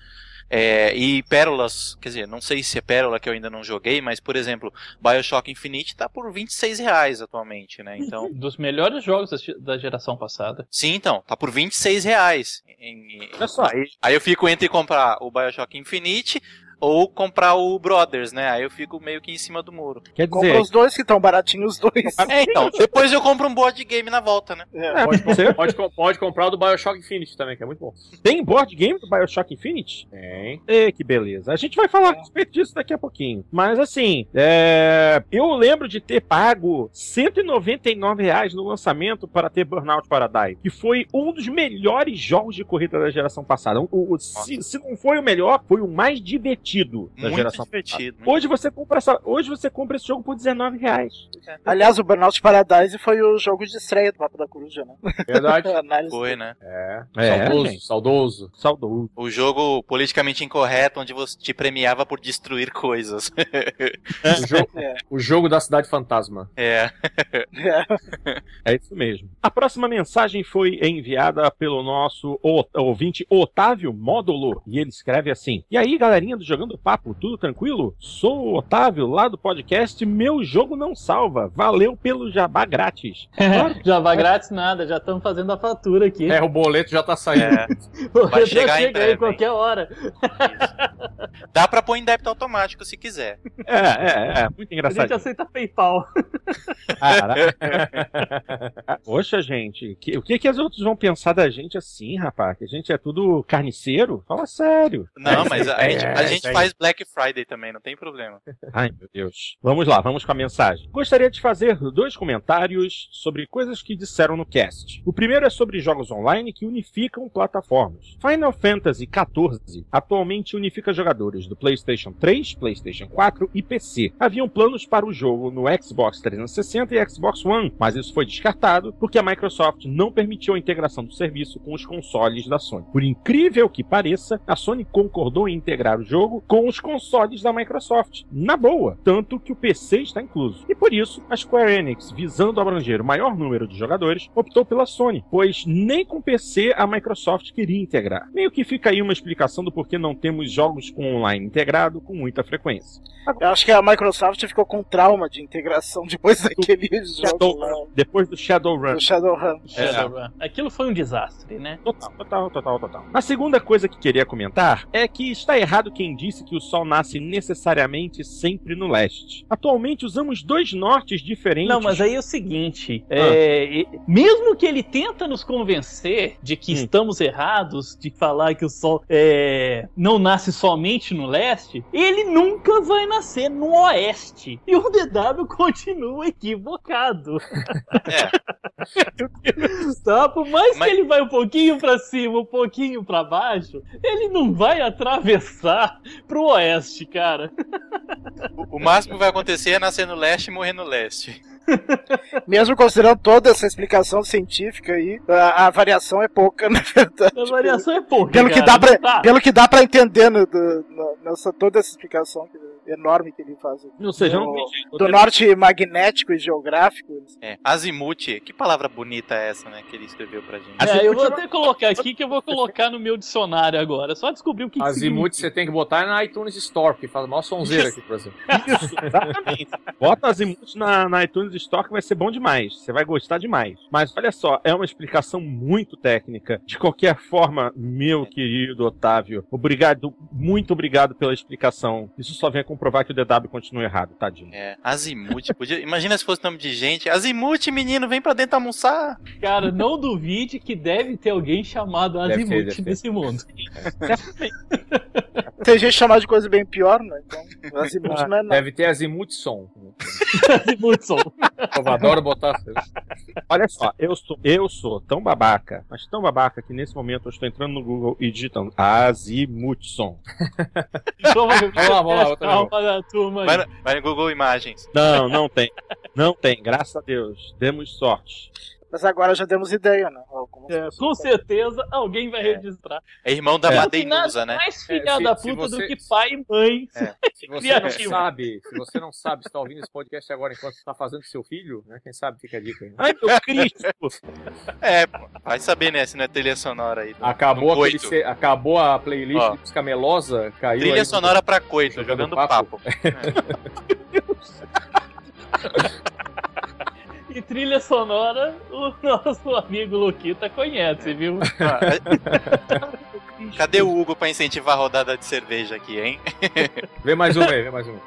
É, e pérolas, quer dizer, não sei se é pérola que eu ainda não joguei, mas por exemplo, Bioshock Infinite tá por 26 reais atualmente, né? Então. Dos melhores jogos da geração passada. Sim, então, tá por 26 reais. Em, Olha só. Aí, aí eu fico entre comprar o Bioshock Infinite ou comprar o Brothers, né? Aí eu fico meio que em cima do muro. Quer dizer... Compra os dois que estão baratinhos os dois. É, então. Depois eu compro um board game na volta, né? É, é pode, pode, pode, comprar o do Bioshock Infinite também, que é muito bom. Tem board game do Bioshock Infinite? Tem. É, que beleza. A gente vai falar a respeito disso daqui a pouquinho. Mas assim, é... eu lembro de ter pago 199 reais no lançamento para ter Burnout Paradise, que foi um dos melhores jogos de corrida da geração passada. O, o, se, se não foi o melhor, foi o mais divertido divertido da muito geração divertido. Hoje você compra essa, hoje você compra esse jogo por 19 reais. Aliás, o Burnout Paradise foi o jogo de estreia do Papo da Coruja, né? Verdade. foi, né? É. é saudoso, gente. saudoso. Saudoso. O jogo politicamente incorreto onde você te premiava por destruir coisas. o, jogo, é. o jogo da cidade fantasma. É. é. É isso mesmo. A próxima mensagem foi enviada pelo nosso ouvinte Otávio Módulo e ele escreve assim: E aí, galerinha do Jogando Jogando Papo, tudo tranquilo? Sou o Otávio, lá do podcast Meu Jogo Não Salva. Valeu pelo jabá grátis. Claro. jabá grátis nada, já estamos fazendo a fatura aqui. É, o boleto já tá saindo. É. o Vai chegar já chega aí qualquer hora. Dá pra pôr em débito automático se quiser. É, é, é. Muito engraçado. A gente aceita PayPal. Poxa, gente, que, o que que os outros vão pensar da gente assim, rapaz? Que a gente é tudo carniceiro? Fala sério. Não, mas a, é, gente, a gente é, faz Black Friday também, não tem problema. Ai, meu Deus. Vamos lá, vamos com a mensagem. Gostaria de fazer dois comentários sobre coisas que disseram no cast. O primeiro é sobre jogos online que unificam plataformas. Final Fantasy XIV atualmente unifica jogadores do PlayStation 3, PlayStation 4 e PC. Haviam planos para o jogo no Xbox 360 e Xbox One, mas isso foi descartado porque a Microsoft não permitiu a integração do serviço com os consoles da Sony. Por incrível que pareça, a Sony concordou em integrar o jogo com os consoles da Microsoft. Na boa, tanto que o PC está incluso. E por isso, a Square Enix, visando abranger o maior número de jogadores, optou pela Sony, pois nem com PC a Microsoft queria integrar. Meio que fica aí uma explicação do porquê não temos jogos com online integrado com muita frequência. Eu acho que a Microsoft ficou com trauma de integração depois daquele jogo lá. Depois do Shadowrun. Do Shadowrun. É. Shadowrun. Aquilo foi um desastre, né? Total, total, total, total. A segunda coisa que queria comentar é que está errado quem disse que o Sol nasce necessariamente sempre no leste. Atualmente usamos dois nortes diferentes. Não, mas aí é o seguinte: ah. é, mesmo que ele tenta nos convencer de que hum. estamos errados, de falar que o Sol é, não nasce somente no leste, ele nunca vai nascer no oeste. E o DW continua equivocado. É. tá? Por mais mas... que ele vai um pouquinho para cima, um pouquinho para baixo, ele não vai atravessar pro oeste, cara. O, máximo que vai acontecer é nascer no leste e morrer no leste. Mesmo considerando toda essa explicação científica aí, a, a, variação é pouca, na verdade. A variação é pouca. Pelo, cara, que dá, pra, tá. pelo que dá pra entender no, no, nessa, toda essa explicação enorme que ele faz. Ou seja, do, não do norte magnético e geográfico. É, azimuth, que palavra bonita é essa, né, que ele escreveu pra gente. É, eu vou até colocar aqui que eu vou colocar no meu dicionário agora, só descobrir o que Azimuth você tem que botar na iTunes Store, que faz maior sonzeira aqui, por exemplo. Isso, exatamente. Bota Azimuth na, na iTunes Store que vai ser bom demais, você vai gostar demais. Mas olha só, é uma explicação muito técnica. De qualquer forma, meu querido Otávio, obrigado, muito obrigado pela explicação. Isso só vem com comprovar que o DW continua errado, tadinho. É, Azimuth, podia... imagina se fosse nome de gente. Azimuth, menino, vem pra dentro almoçar. Cara, não duvide que deve ter alguém chamado Azimuth nesse mundo. Tem gente chamada de coisa bem pior, né? Então, Azimuth ah, não é nada. Deve ter Azimuthson. Azimuthson. Eu adoro botar. Olha só, eu sou, eu sou tão babaca, mas tão babaca que nesse momento eu estou entrando no Google e digitando Azimuthson. Então, vamos lá, vamos lá, outra da turma. Vai, vai no Google Imagens. Não, não tem. Não tem, graças a Deus. Demos sorte. Mas agora já demos ideia, né? É, com certeza alguém vai é. registrar. É irmão da é. Madeinusa, né? mais filha é, se, da puta você, do que pai e mãe. É. Se você não sabe, se você não sabe, está ouvindo esse podcast agora enquanto está fazendo seu filho, né? Quem sabe fica a dica aí. Né? Ai, meu Cristo! é, vai saber, né? Se não é trilha sonora aí. Do, acabou, do aquele, acabou a playlist Ó, de música melosa, caiu. Trilha aí, sonora pra coito, jogando, jogando papo. papo. Meu Deus! E trilha sonora, o nosso amigo Luquita conhece, viu? Cadê o Hugo pra incentivar a rodada de cerveja aqui, hein? vê mais uma aí, vê mais uma.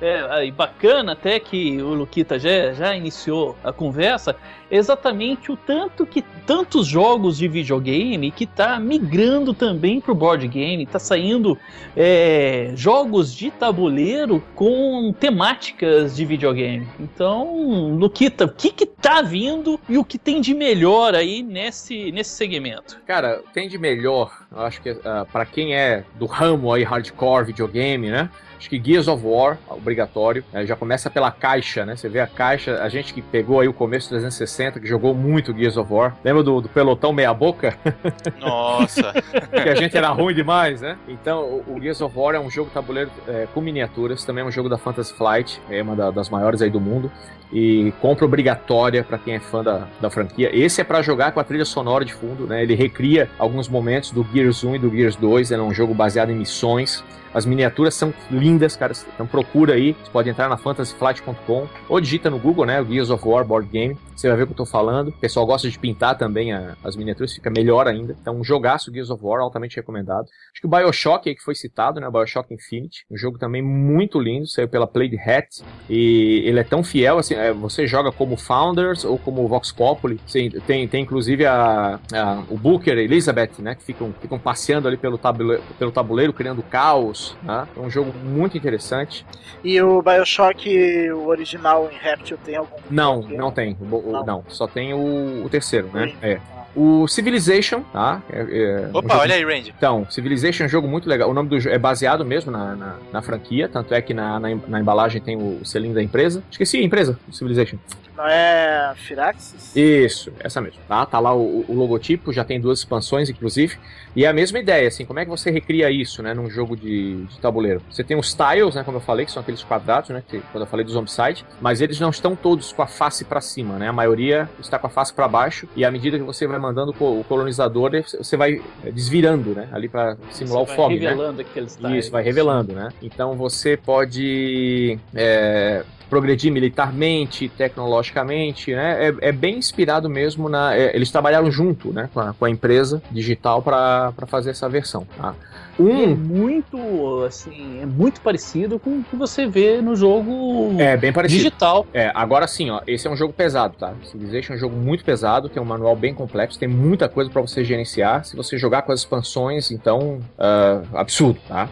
É, bacana até que o Luquita já, já iniciou a conversa, exatamente o tanto que tantos jogos de videogame que tá migrando também pro board game, tá saindo é, jogos de tabuleiro com temáticas de videogame. Então, Luquita, o que que tá vindo e o que tem de melhor aí nesse, nesse segmento? Cara, tem de melhor, eu acho que uh, ah, para quem é do ramo aí hardcore videogame, né? Acho que Gears of War, obrigatório. É, já começa pela caixa, né? Você vê a caixa, a gente que pegou aí o começo 360, que jogou muito Gears of War. Lembra do, do pelotão meia-boca? Nossa! que a gente era ruim demais, né? Então, o, o Gears of War é um jogo tabuleiro é, com miniaturas, também é um jogo da Fantasy Flight, é uma da, das maiores aí do mundo e compra obrigatória para quem é fã da, da franquia. Esse é para jogar com a trilha sonora de fundo, né? Ele recria alguns momentos do Gears 1 e do Gears 2, é um jogo baseado em missões. As miniaturas são lindas, cara. Então procura aí. Você pode entrar na fantasyflight.com ou digita no Google, né? O Gears of War Board Game. Você vai ver que eu tô falando. O pessoal gosta de pintar também a, as miniaturas, fica melhor ainda. Então, um jogaço Gears of War, altamente recomendado. Acho que o Bioshock aí que foi citado, né? O Bioshock Infinite. Um jogo também muito lindo, saiu pela Played Hat. E ele é tão fiel, assim, é, você joga como Founders ou como Vox Populi. Sim, tem, tem inclusive a, a, o Booker e Elizabeth, né? Que ficam, ficam passeando ali pelo tabuleiro, pelo tabuleiro criando caos. Né? É um jogo muito interessante. E o Bioshock, o original em Reptil, tem algum? Não, não tem. O, não. não. só tem o, o terceiro, né? É. O Civilization, tá? É, é Opa, um olha aí, Randy. Então, Civilization é um jogo muito legal. O nome do jogo é baseado mesmo na, na, na franquia, tanto é que na, na, na, embalagem tem o selinho da empresa. Esqueci a empresa, Civilization. Não é Firaxis? Isso, essa mesmo. Tá, tá lá o, o, logotipo, já tem duas expansões, inclusive. E é a mesma ideia, assim, como é que você recria isso, né, num jogo de, de tabuleiro? Você tem os tiles, né, como eu falei, que são aqueles quadrados, né, que, quando eu falei do Zombicide, mas eles não estão todos com a face para cima, né? A maioria está com a face para baixo e à medida que você vai mandando o colonizador, você vai desvirando, né, ali para simular você o fog, né? revelando aqueles tiles. Isso, vai revelando, né? Então você pode é, progredir militarmente, tecnologicamente, né? É, é bem inspirado mesmo na. É, eles trabalharam junto, né, com a, com a empresa digital para fazer essa versão. Tá? Um é muito, assim, é muito parecido com o que você vê no jogo é, bem parecido. digital. É, agora sim, ó, esse é um jogo pesado, tá? Civilization é um jogo muito pesado, tem um manual bem complexo, tem muita coisa para você gerenciar. Se você jogar com as expansões, então, uh, absurdo, tá?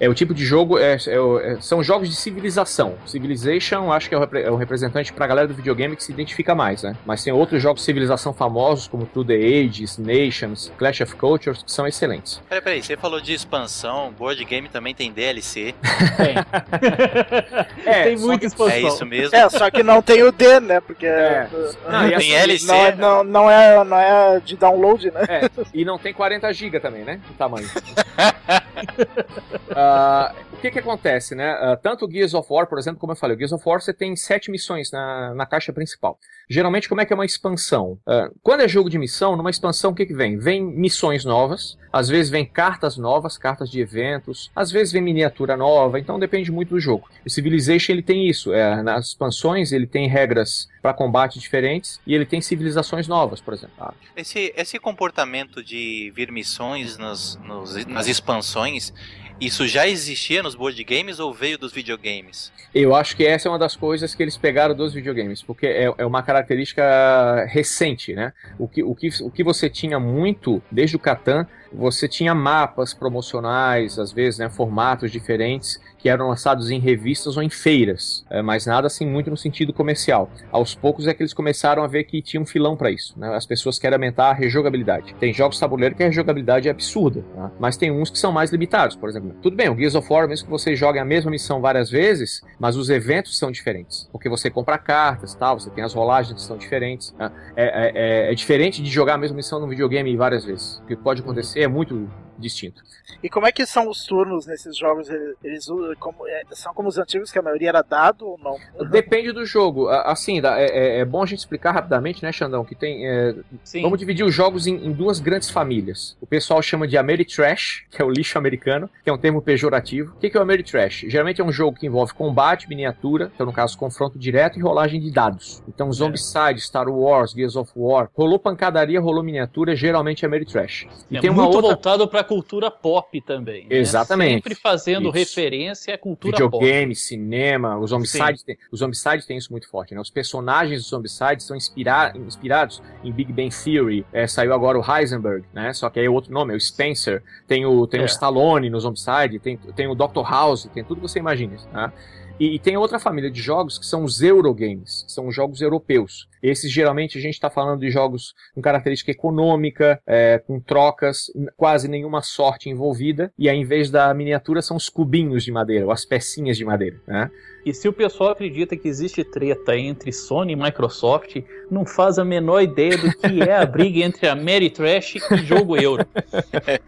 É o tipo de jogo, é, é, é, são jogos de civilização. Civilization, acho que é o, é o representante pra galera do videogame que se identifica mais, né? Mas tem outros jogos de civilização famosos, como Through the Ages, Nations, Clash of Cultures, que são excelentes. Peraí, peraí, você falou de expansão, board game também tem DLC. Tem. é, tem muita expansão. É isso mesmo. É, só que não tem o D, né? Porque. É. Não, tem assim, LC. Não, é, não, não, é, não é de download, né? É, e não tem 40 GB também, né? O tamanho. uh, o que que acontece, né? Uh, tanto o Gears of War, por exemplo, como eu falei, o Gears of War você tem sete missões na, na caixa principal. Geralmente, como é que é uma expansão? Uh, quando é jogo de missão, numa expansão, o que que vem? Vem missões novas, às vezes vem cartas novas, cartas de eventos, às vezes vem miniatura nova, então depende muito do jogo. O Civilization, ele tem isso. É, nas expansões, ele tem regras para combate diferentes e ele tem civilizações novas, por exemplo. Ah. Esse, esse comportamento de vir missões nas, nos, nas expansões isso já existia nos board games ou veio dos videogames? Eu acho que essa é uma das coisas que eles pegaram dos videogames, porque é, é uma característica recente, né? O que, o, que, o que você tinha muito desde o Catan, você tinha mapas promocionais, às vezes, né, formatos diferentes, que eram lançados em revistas ou em feiras, é, mas nada assim muito no sentido comercial. Aos poucos é que eles começaram a ver que tinha um filão para isso. Né? As pessoas querem aumentar a rejogabilidade. Tem jogos tabuleiro que a rejogabilidade é absurda, né? mas tem uns que são mais limitados. Por exemplo, tudo bem, o Gears of War, mesmo que você jogue a mesma missão várias vezes, mas os eventos são diferentes, porque você compra cartas, tal, você tem as rolagens que são diferentes. Né? É, é, é, é diferente de jogar a mesma missão no videogame várias vezes. O que pode acontecer é muito distinto. E como é que são os turnos nesses jogos? Eles como, é, são como os antigos, que a maioria era dado ou não? Depende do jogo. Assim, é, é, é bom a gente explicar rapidamente, né, Xandão, que tem. É, vamos dividir os jogos em, em, duas grandes famílias. O pessoal chama de Ameritrash, que é o lixo americano, que é um termo pejorativo. O que é o Ameritrash? Geralmente é um jogo que envolve combate, miniatura, então no caso confronto direto e rolagem de dados. Então Zombicide, Star Wars, Gears of War, rolou pancadaria, rolou miniatura, geralmente é Ameritrash. E é tem uma muito outra... voltado para cultura pop também. Né? Exatamente. Sempre fazendo isso. referência à cultura Videogame, pop. cinema, os Zombicide tem, os tem isso muito forte, né? Os personagens dos Zombicide são inspira inspirados em Big Bang Theory. É, saiu agora o Heisenberg, né? Só que aí é outro nome, é o Spencer. Tem o, tem é. o Stallone no Zombicide, tem, tem o Dr. House, tem tudo que você imagina, né? E, e, tem outra família de jogos que são os Eurogames, que são os jogos europeus. Esses geralmente a gente está falando de jogos com característica econômica, é, com trocas, quase nenhuma sorte envolvida, e aí, em vez da miniatura são os cubinhos de madeira, ou as pecinhas de madeira. Né? E se o pessoal acredita que existe treta entre Sony e Microsoft, não faz a menor ideia do que é a briga entre a Mary Trash e jogo euro. é,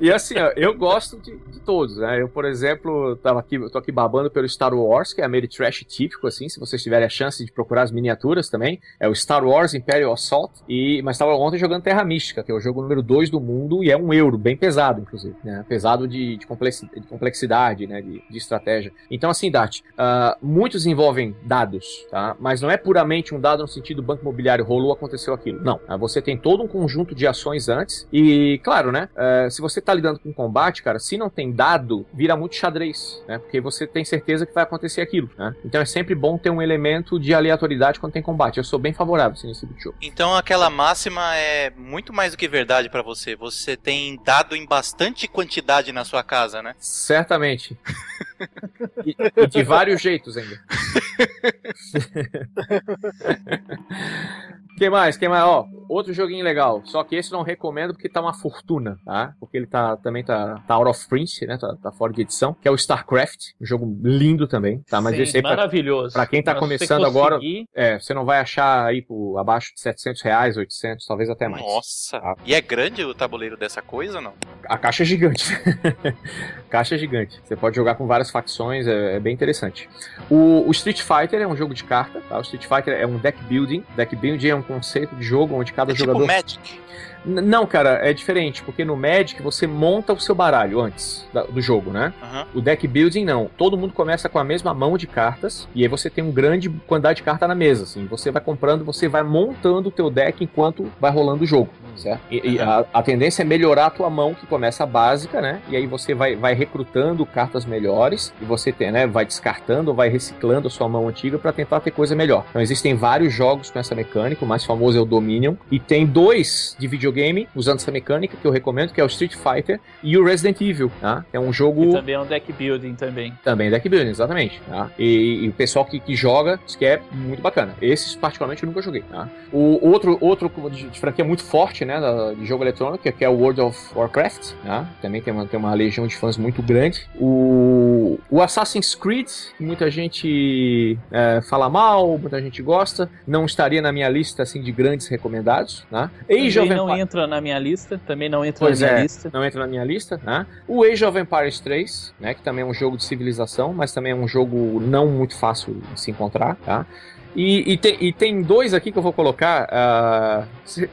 e assim, eu gosto de, de, todos, né? Eu, por exemplo, tava aqui, tô aqui babando pelo Star Wars, que é a Mary Trash típico, assim, se vocês tiverem a chance de procurar as miniaturas também. É o Star Wars Imperial Assault, e, mas estava ontem jogando Terra Mística, que é o jogo número 2 do mundo, e é um euro, bem pesado, inclusive, né? Pesado de, de complexidade, né? De, de estratégia estratégia. Então, assim, Dart, uh, muitos envolvem dados, tá? Mas não é puramente um dado no sentido banco imobiliário rolou, aconteceu aquilo. Não. Uh, você tem todo um conjunto de ações antes e, claro, né? Uh, se você tá lidando com combate, cara, se não tem dado, vira muito xadrez, né? Porque você tem certeza que vai acontecer aquilo, né? Então é sempre bom ter um elemento de aleatoriedade quando tem combate. Eu sou bem favorável assim, nesse tipo de jogo. Então aquela máxima é muito mais do que verdade para você. Você tem dado em bastante quantidade na sua casa, né? Certamente. e, e de vários jeitos ainda. Quem mais? Quem mais? Ó, outro joguinho legal. Só que esse não recomendo porque tá uma fortuna, tá? Porque ele tá também tá, tá out of print, né? Tá, tá fora de edição. Que é o StarCraft. Um jogo lindo também, tá? Mas Sim, esse aí maravilhoso. Pra, pra quem tá Mas começando você agora, é, você não vai achar aí por abaixo de 700 reais, 800, talvez até mais. Nossa. Ah. E é grande o tabuleiro dessa coisa, não? A caixa é gigante. caixa é gigante. Você pode jogar com várias facções, é, é bem interessante. O, o Street Fighter é um jogo de carta, tá? O Street Fighter é um deck building. Deck building é um conceito de jogo onde cada É jogador. tipo Magic. N- Não, cara, é diferente, porque no Magic você monta o seu baralho antes da- do jogo, né? Aham. O deck building não. Todo mundo começa com a mesma mão de cartas e aí você tem uma grande quantidade de carta na mesa, assim. Você vai comprando, você vai montando o teu deck enquanto vai rolando o jogo, certo? E, e a, a tendência é melhorar a tua mão, que começa básica, né? E aí você vai, vai recrutando cartas melhores e você tem, né? Vai descartando ou vai reciclando a sua mão antiga para tentar ter coisa melhor. Então existem vários jogos com essa mecânica. O mais famoso é o Dominion e tem dois de videogame usando essa mecânica que eu recomendo, que é o Street Fighter e o Resident Evil, tá? É um jogo E também é um deck building também. também deck building, exatamente. Tá? E, e o pessoal que, que joga diz que é muito bacana. Esses, particularmente, eu nunca joguei. Tá? O outro, outro de, de franquia muito forte, né, de jogo eletrônico, que é o World of Warcraft. Tá? Também tem uma, tem uma legião de fãs muito grande. O, o Assassin's Creed, que muita gente é, fala mal, muita gente gosta. Não estaria na minha lista assim de grandes recomendados. Tá? Age of não Empires- entra na minha lista. Também não entra Pois na minha é. lista. não entra na minha lista, né? O Age of Empires 3, né, que também é um jogo de civilização, mas também é um jogo não muito fácil de se encontrar, tá? E, e tem, e tem dois aqui que eu vou colocar.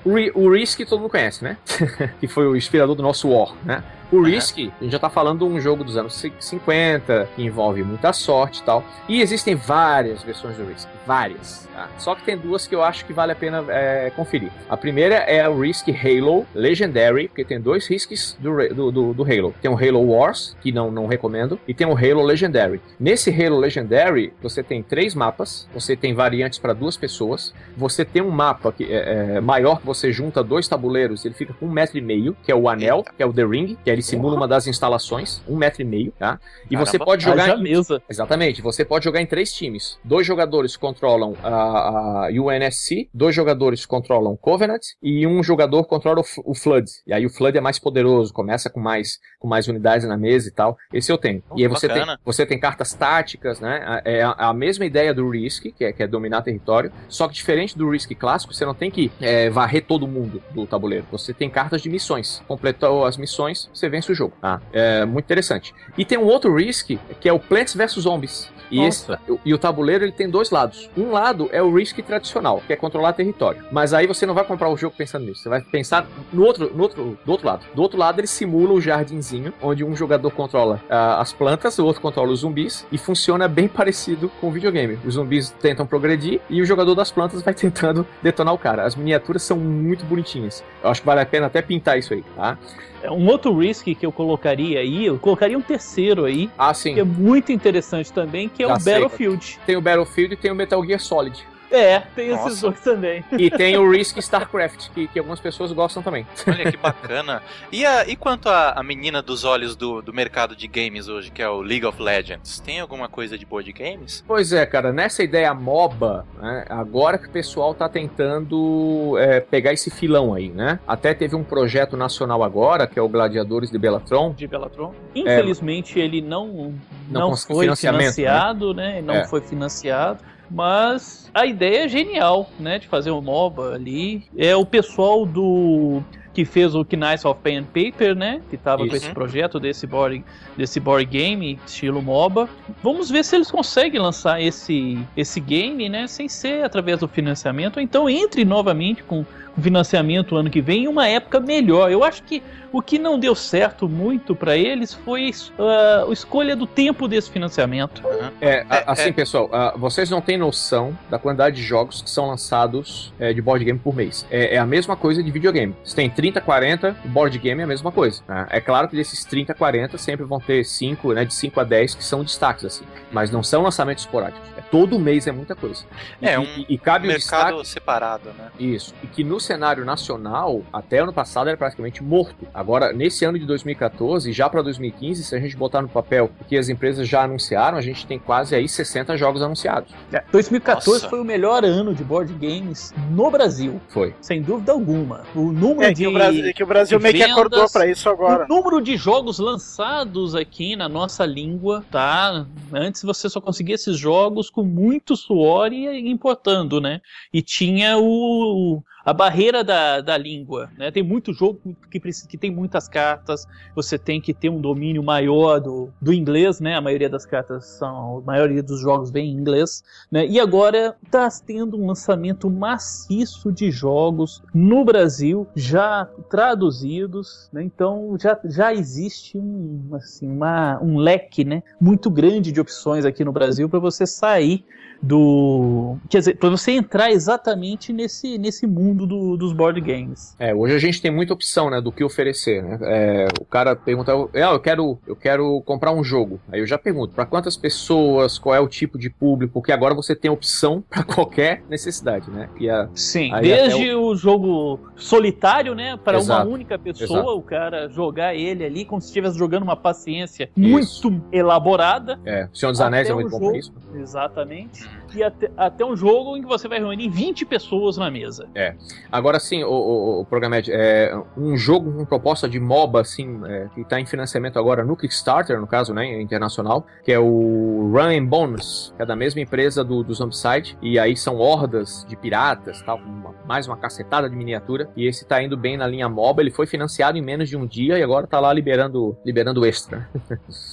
Ri- o Risk todo mundo conhece, né? que foi o inspirador do nosso War, né? O Risk, a gente já tá falando de um jogo dos anos 50, que envolve muita sorte e tal. E existem várias versões do Risk, várias. tá? Só que tem duas que eu acho que vale a pena é, conferir. A primeira é o Risk Halo Legendary, porque tem dois risks do, do, do, do Halo. Tem o Halo Wars, que não, não recomendo, e tem o Halo Legendary. Nesse Halo Legendary, você tem três mapas, você tem variantes para duas pessoas, você tem um mapa que é, é maior que você junta dois tabuleiros, ele fica com um metro e meio, que é o anel, que é o The Ring, que ele simula uma das instalações, um metro e meio, tá? E você Caramba. pode jogar em mesa. Exatamente, você pode jogar em três times. Dois jogadores controlam a, a UNSC, dois jogadores controlam Covenant e um jogador controla o, o Flood. E aí o Flood é mais poderoso, começa com mais, com mais unidades na mesa e tal. Esse eu tenho. Oh, e aí você tem, você tem cartas táticas, né? É a, a mesma ideia do Risk, que é, que é dominar território, só que diferente do Risk clássico, você não tem que é, varrer todo mundo do tabuleiro. Você tem cartas de missões. Completou as missões, você vence o jogo. Tá? É muito interessante. E tem um outro Risk, que é o Plants vs Zombies. E, esse- e o tabuleiro ele tem dois lados. Um lado é o Risk tradicional, que é controlar território. Mas aí você não vai comprar o jogo pensando nisso. Você vai pensar no outro, no outro, do outro lado. Do outro lado ele simula o jardinzinho, onde um jogador controla ah, as plantas, o outro controla os zumbis e funciona bem parecido com o videogame. Os zumbis tentam progredir e o jogador das plantas vai tentando detonar o cara. As miniaturas são muito bonitinhas. Eu acho que vale a pena até pintar isso aí, tá? É Um outro risk que eu colocaria aí, eu colocaria um terceiro aí, Ah, sim. que é muito interessante também, que é Já o sei, Battlefield. Tem o Battlefield e tem o Metal Gear Solid. É, tem esses Nossa. dois também. E tem o Risk StarCraft, que, que algumas pessoas gostam também. Olha que bacana. E, a, e quanto à a, menina dos olhos do, do mercado de games hoje, que é o League of Legends? Tem alguma coisa de board games? Pois é, cara, nessa ideia MOBA, né, agora que o pessoal tá tentando é, pegar esse filão aí, né? Até teve um projeto nacional agora, que é o Gladiadores de Belatron. de Belatron. Infelizmente ele não, É. Não não, foi financiamento, financiado, né? Não É. foi financiado. Mas a ideia é genial, né? De fazer um MOBA ali. É o pessoal do que fez o Knights of Pen and Paper, né? Que tava com esse projeto desse board, desse board game estilo MOBA. Vamos ver se eles conseguem lançar esse, esse game, né? Sem ser através do financiamento. Então entre novamente com, financiamento ano que vem em uma época melhor. Eu acho que o que não deu certo muito para eles foi uh, a escolha do tempo desse financiamento. É, é assim, é. pessoal, uh, vocês não têm noção da quantidade de jogos que são lançados uh, de board game por mês. É, é, a mesma coisa de videogame. Você tem 30, 40, board game é a mesma coisa. Né? É claro que desses 30, 40 sempre vão ter 5, né, de 5 a 10 que são destaques, assim. Mas não são lançamentos esporádicos. É, todo mês é muita coisa. É, um e, e cabe mercado destaque... separado, né? Isso. E que no cenário nacional, até ano passado, era praticamente morto. Agora, nesse ano de 2014, já para 2015, se a gente botar no papel o que as empresas já anunciaram, a gente tem quase aí 60 jogos anunciados. É, 2014 Nossa. foi o melhor ano de board games no Brasil. Foi. Sem dúvida alguma. O número é, de. Que o Brasil, que o Brasil meio vendas, que acordou para isso agora. O número de jogos lançados aqui na nossa língua, tá? Antes você só conseguia esses jogos com muito suor e importando, né? E tinha o, a barreira da, da língua. Né? Tem muito jogo que, precisa, que tem muitas cartas, você tem que ter um domínio maior do, do inglês, né? A maioria das cartas são. A maioria dos jogos vem em inglês. Né? E agora está tendo um lançamento maciço de jogos no Brasil, já traduzidos. Né? Então já, já existe um, assim, uma, um leque né? muito grande de opções aqui no Brasil para você sair do. Quer dizer, para você entrar exatamente nesse, nesse mundo do, dos board games. É, hoje a gente tem muita opção, né, do que oferecer, né? É, o cara pergunta, é, eu quero, eu quero comprar um jogo. Aí eu já pergunto, para quantas pessoas, qual é o tipo de público, porque agora você tem opção para qualquer necessidade, né? E a, Sim, desde o... o... jogo solitário, né, para uma única pessoa, Exato. o cara jogar ele ali como se estivesse jogando uma paciência Isso. muito elaborada. É, o Senhor dos Anéis é muito bom por isso. Exatamente e até, até, um jogo em que você vai reunir 20 pessoas na mesa. É. Agora sim, o, o, o é um jogo com proposta de MOBA, assim, é, que está em financiamento agora no Kickstarter, no caso, né, internacional, que é o Run and Bones, que é da mesma empresa do, do Zombicide, e aí são hordas de piratas, tal, uma, mais uma cacetada de miniatura, e esse está indo bem na linha MOBA, ele foi financiado em menos de um dia e agora está lá liberando, liberando extra.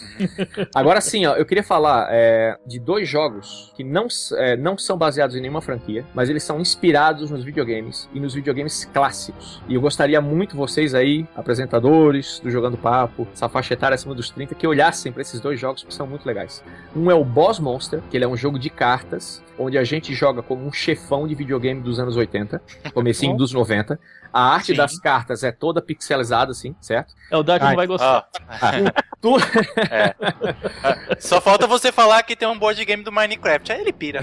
agora sim, ó, eu queria falar é, de dois jogos que não é, não são baseados em nenhuma franquia, mas eles são inspirados nos videogames e nos videogames clássicos. E eu gostaria muito vocês aí, apresentadores do Jogando Papo, essa faixa etária acima dos 30, que olhassem para esses dois jogos que são muito legais. Um é o Boss Monster, que ele é um jogo de cartas, onde a gente joga como um chefão de videogame dos anos 80, comecinho dos 90. A arte Sim. das cartas é toda pixelizada, assim, certo? É, o Dart não vai gostar. Ah. tu... é. Só falta você falar que tem um board game do Minecraft. Aí ele pira.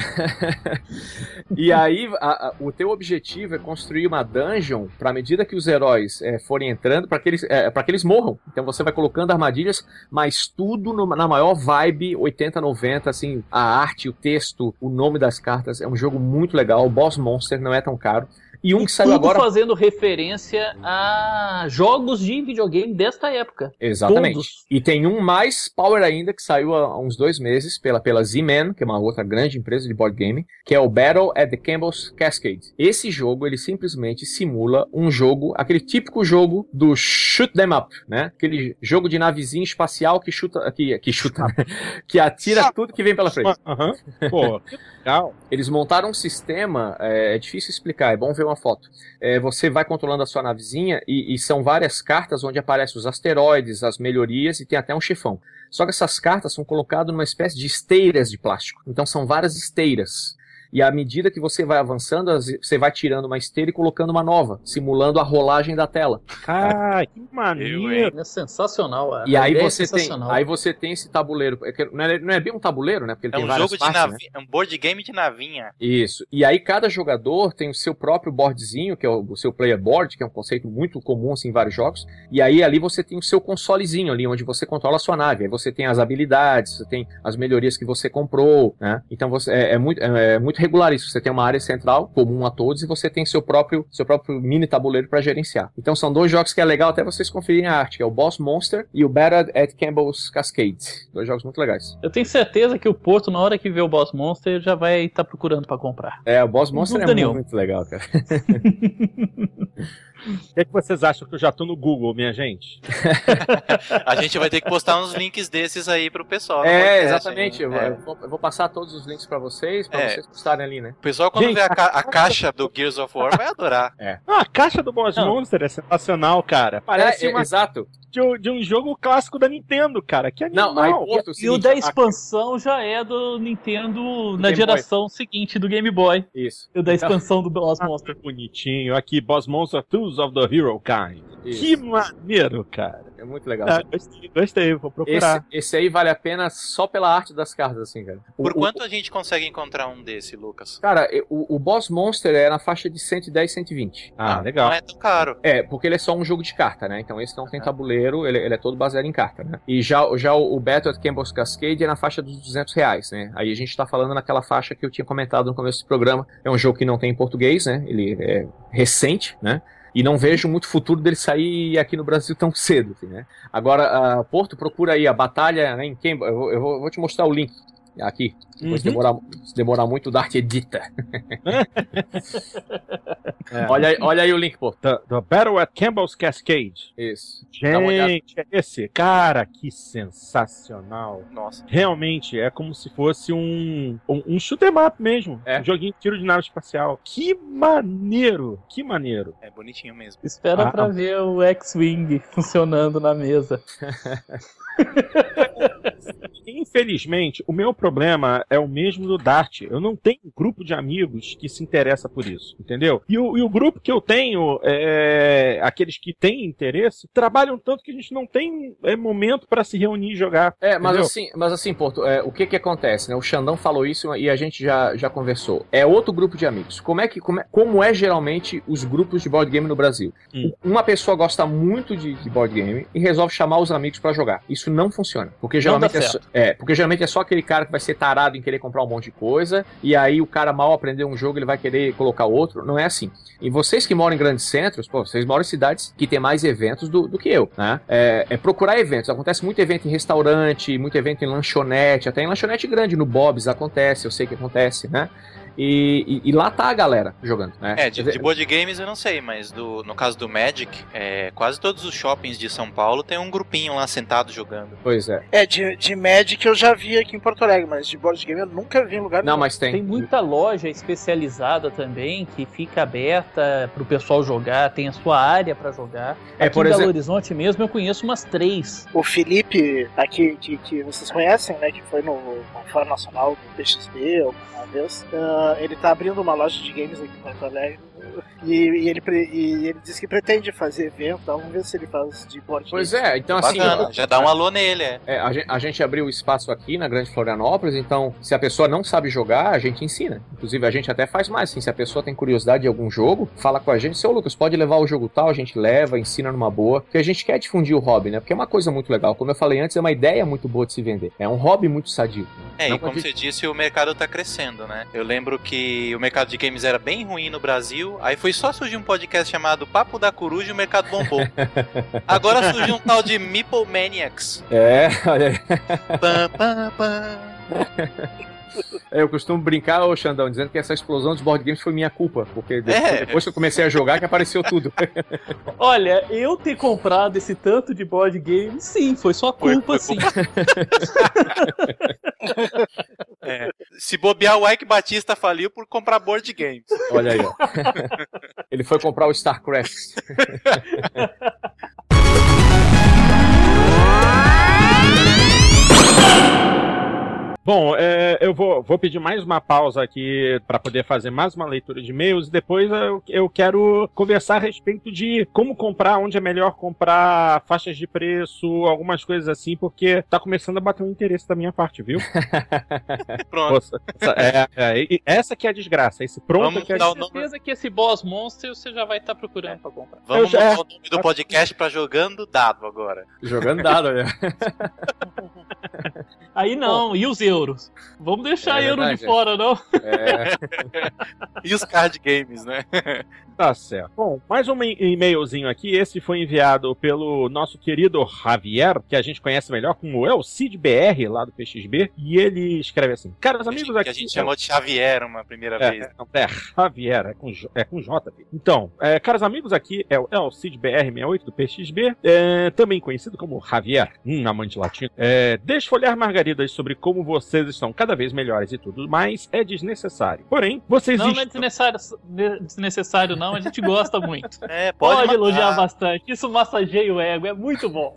e aí, a, a, o teu objetivo é construir uma dungeon para medida que os heróis é, forem entrando, para que, eles, é, que eles morram. Então você vai colocando armadilhas, mas tudo no, na maior vibe 80, 90, assim, a arte, o texto, o nome das cartas. É um jogo muito legal. O Boss Monster não é tão caro. E um e que saiu agora. fazendo referência a jogos de videogame desta época. Exatamente. Todos. E tem um mais power ainda que saiu há uns dois meses pela, pela Z-Man, que é uma outra grande empresa de board game, que é o Battle at the Campbell's Cascade. Esse jogo, ele simplesmente simula um jogo, aquele típico jogo do shoot them up, né? Aquele jogo de navezinha espacial que chuta, que, que chuta, que atira tudo que vem pela frente. Aham. Uhum. Pô, legal. Eles montaram um sistema, é, é difícil explicar, é bom ver uma uma foto. É, você vai controlando a sua navezinha e, e, são várias cartas onde aparecem os asteroides, as melhorias e tem até um chefão. Só que essas cartas são colocadas numa espécie de esteiras de plástico. Então são várias esteiras. E à medida que você vai avançando, você vai tirando uma esteira e colocando uma nova, simulando a rolagem da tela. Ah, que maneiro! É sensacional. E aí é você, é tem, aí você tem esse tabuleiro. É não é, não é bem um tabuleiro, né? Porque ele é tem um jogo de navinha, né? um board game de navinha. Isso. E aí cada jogador tem o seu próprio boardzinho, que é o, o seu player board, que é um conceito muito comum assim, em vários jogos. E aí ali você tem o seu consolezinho ali, onde você controla a sua nave. Aí você tem as habilidades, você tem as melhorias que você comprou, né? Então você, é, é muito, é, muito regular isso. Você tem uma área central comum a todos e você tem seu próprio, seu próprio mini tabuleiro para gerenciar. Então são dois jogos que é legal até vocês conferirem a arte, que é o Boss Monster e o Battle at Campbell's Cascade. Dois jogos muito legais. Eu tenho certeza que o Porto, na hora que vê o Boss Monster, já vai estar tá procurando para comprar. É, o Boss Monster é muito, muito legal, cara. O que, é que vocês acham que eu já tô no Google, minha gente? a gente vai ter que postar uns links desses aí pro pessoal. É, exatamente. Eu, é. vou, eu, vou, passar todos os links pra vocês, pra é. vocês postarem ali, né? O pessoal, quando gente, vê a, ca a, caixa do Gears of War, vai adorar. É. Ah, a caixa do Boss Não. Monster é sensacional, cara. Parece é, uma... Exato. De, de, um jogo clássico da Nintendo, cara. Que animal. Não, aí, e, seguinte, e o da expansão a... já é do Nintendo na geração Boy. seguinte do Game Boy. Isso. O da expansão do Boss Monster. Bonitinho. Aqui, Boss Monster Tools of the Hero Kind. Isso. Que maneiro, cara. É muito legal. Ah, gostei, gostei, vou procurar. Esse, esse, aí vale a pena só pela arte das cartas, assim, cara. Por o, quanto o, a gente consegue encontrar um desse, Lucas? Cara, o, o Boss Monster é na faixa de 110, 120. Ah, ah, legal. Não é tão caro. É, porque ele é só um jogo de carta, né? Então esse não tem tabuleiro, ele, ele é todo baseado em carta, né? E já, já o, o Battle at Campbell's Cascade é na faixa dos 200 reais, né? Aí a gente tá falando naquela faixa que eu tinha comentado no começo do programa. É um jogo que não tem em português, né? Ele é recente, né? E não vejo muito futuro dele sair aqui no Brasil tão cedo, assim, né? Agora, uh, Porto, procura aí a batalha né, em. Eu, eu vou te mostrar o link aqui. Depois uhum. demorar, se demorar muito, o Dart edita. é. olha, aí, olha aí o link, pô. The, the, Battle at Campbell's Cascade. Isso. Gente, esse cara, que sensacional. Nossa. Realmente, é como se fosse um, um, um shoot up mesmo. É. Um joguinho de tiro de nave espacial. Que maneiro, que maneiro. É bonitinho mesmo. Espera ah. pra ver o X-Wing funcionando na mesa. Infelizmente, o meu problema é o mesmo do Dart. Eu não tenho um grupo de amigos que se interessa por isso, entendeu? E o, e o grupo que eu tenho, é, aqueles que têm interesse, trabalham tanto que a gente não tem é, momento para se reunir e jogar. É, mas assim, mas assim, Porto, é, o que que acontece, né? O Xandão falou isso e a gente já, já conversou. É outro grupo de amigos. Como é que como é, como é geralmente os grupos de board game no Brasil? Hum. Uma pessoa gosta muito de, de board game e resolve chamar os amigos para jogar. Isso não funciona, porque geralmente é, só, é, porque geralmente é só aquele cara que vai ser tarado em querer comprar um monte de coisa, e aí o cara mal aprendeu um jogo, ele vai querer colocar outro. Não é assim. E vocês que moram em grandes centros, pô, vocês moram em cidades que tem mais eventos do, do que eu, né? É, é, procurar eventos. Acontece muito evento em restaurante, muito evento em lanchonete, até em lanchonete grande, no Bob's acontece, eu sei que acontece, né? E, e, e, lá tá a galera jogando, né? É, de, de board games eu não sei, mas do, no caso do Magic, é, quase todos os shoppings de São Paulo tem um grupinho lá sentado jogando. Pois é. É, de, de Magic eu já vi aqui em Porto Alegre, mas de board game eu nunca vi em lugar Não, nenhum. mas tem. Tem muita loja especializada também que fica aberta pro pessoal jogar, tem a sua área para jogar. É, aqui por em Belo Horizonte mesmo eu conheço umas três. O Felipe, aqui que, que vocês conhecem, né, que foi no, no Fórum Nacional do PXP vez, uh, ele tá abrindo uma loja de games aqui em Porto Alegre e, e, ele, e ele disse que pretende fazer evento, então vamos ver se ele faz de board Pois é, então assim. Bacana, já dá um alô nele, é. é a, gente, a, gente, abriu espaço aqui na Grande Florianópolis, então se a pessoa não sabe jogar, a gente ensina. Inclusive, a gente até faz mais, assim, se a pessoa tem curiosidade de algum jogo, fala com a gente, seu Lucas, pode levar o jogo tal, a gente leva, ensina numa boa, porque a gente quer difundir o hobby, né? Porque é uma coisa muito legal. Como eu falei antes, é uma ideia muito boa de se vender. É um hobby muito sadio. É, não e como gente... você disse, o mercado tá crescendo, né? Eu lembro que o mercado de games era bem ruim no Brasil, aí foi só surgir um podcast chamado Papo da Coruja e o mercado bombou. Agora surgiu um tal de Meeple Maniacs. É, olha aí. Pam, pam, pam. É, eu costumo brincar, ô Xandão, dizendo que essa explosão dos board games foi minha culpa, porque depois, é. depois que eu comecei a jogar que apareceu tudo. Olha, eu ter comprado esse tanto de board game, sim, foi sua culpa, foi, foi sim. é. Se bobear, o Ike Batista faliu por comprar board games. Olha aí, ó. Ele foi comprar o StarCraft. Bom, é, eu vou, vou pedir mais uma pausa aqui para poder fazer mais uma leitura de e-mails e depois eu, eu quero conversar a respeito de como comprar, onde é melhor comprar, faixas de preço, algumas coisas assim, porque tá começando a bater um interesse da minha parte, viu? Pronto. essa, é, é, essa que é a desgraça, esse pronto Vamos que é a desgraça. certeza que esse boss monster você já vai estar tá procurando pra comprar. Vamos eu, mudar é, o nome do podcast pra Jogando Dado agora. Jogando Dado, olha. Aí não, e os euros? Vamos deixar é euro de fora, não? É. e os card games, né? Tá certo. Bom, mais um e-mailzinho aqui. Esse foi enviado pelo nosso querido Javier, que a gente conhece melhor como Elcid BR, lá do PXB. E ele escreve assim: Caros amigos aqui. Que a gente chamou de Xavier uma primeira é, vez. Não, é, Javier, é com, é com J. Então, é, caros amigos, aqui é o Elcid BR68 do PXB, é, também conhecido como Javier, um amante latino. É, desfolhar margaridas sobre como vocês estão cada vez melhores e tudo mais é desnecessário. Porém, vocês. Não, não é desnecessário, desnecessário, não. A gente gosta muito. É, pode, pode elogiar bastante. Isso massageia o ego, é muito bom.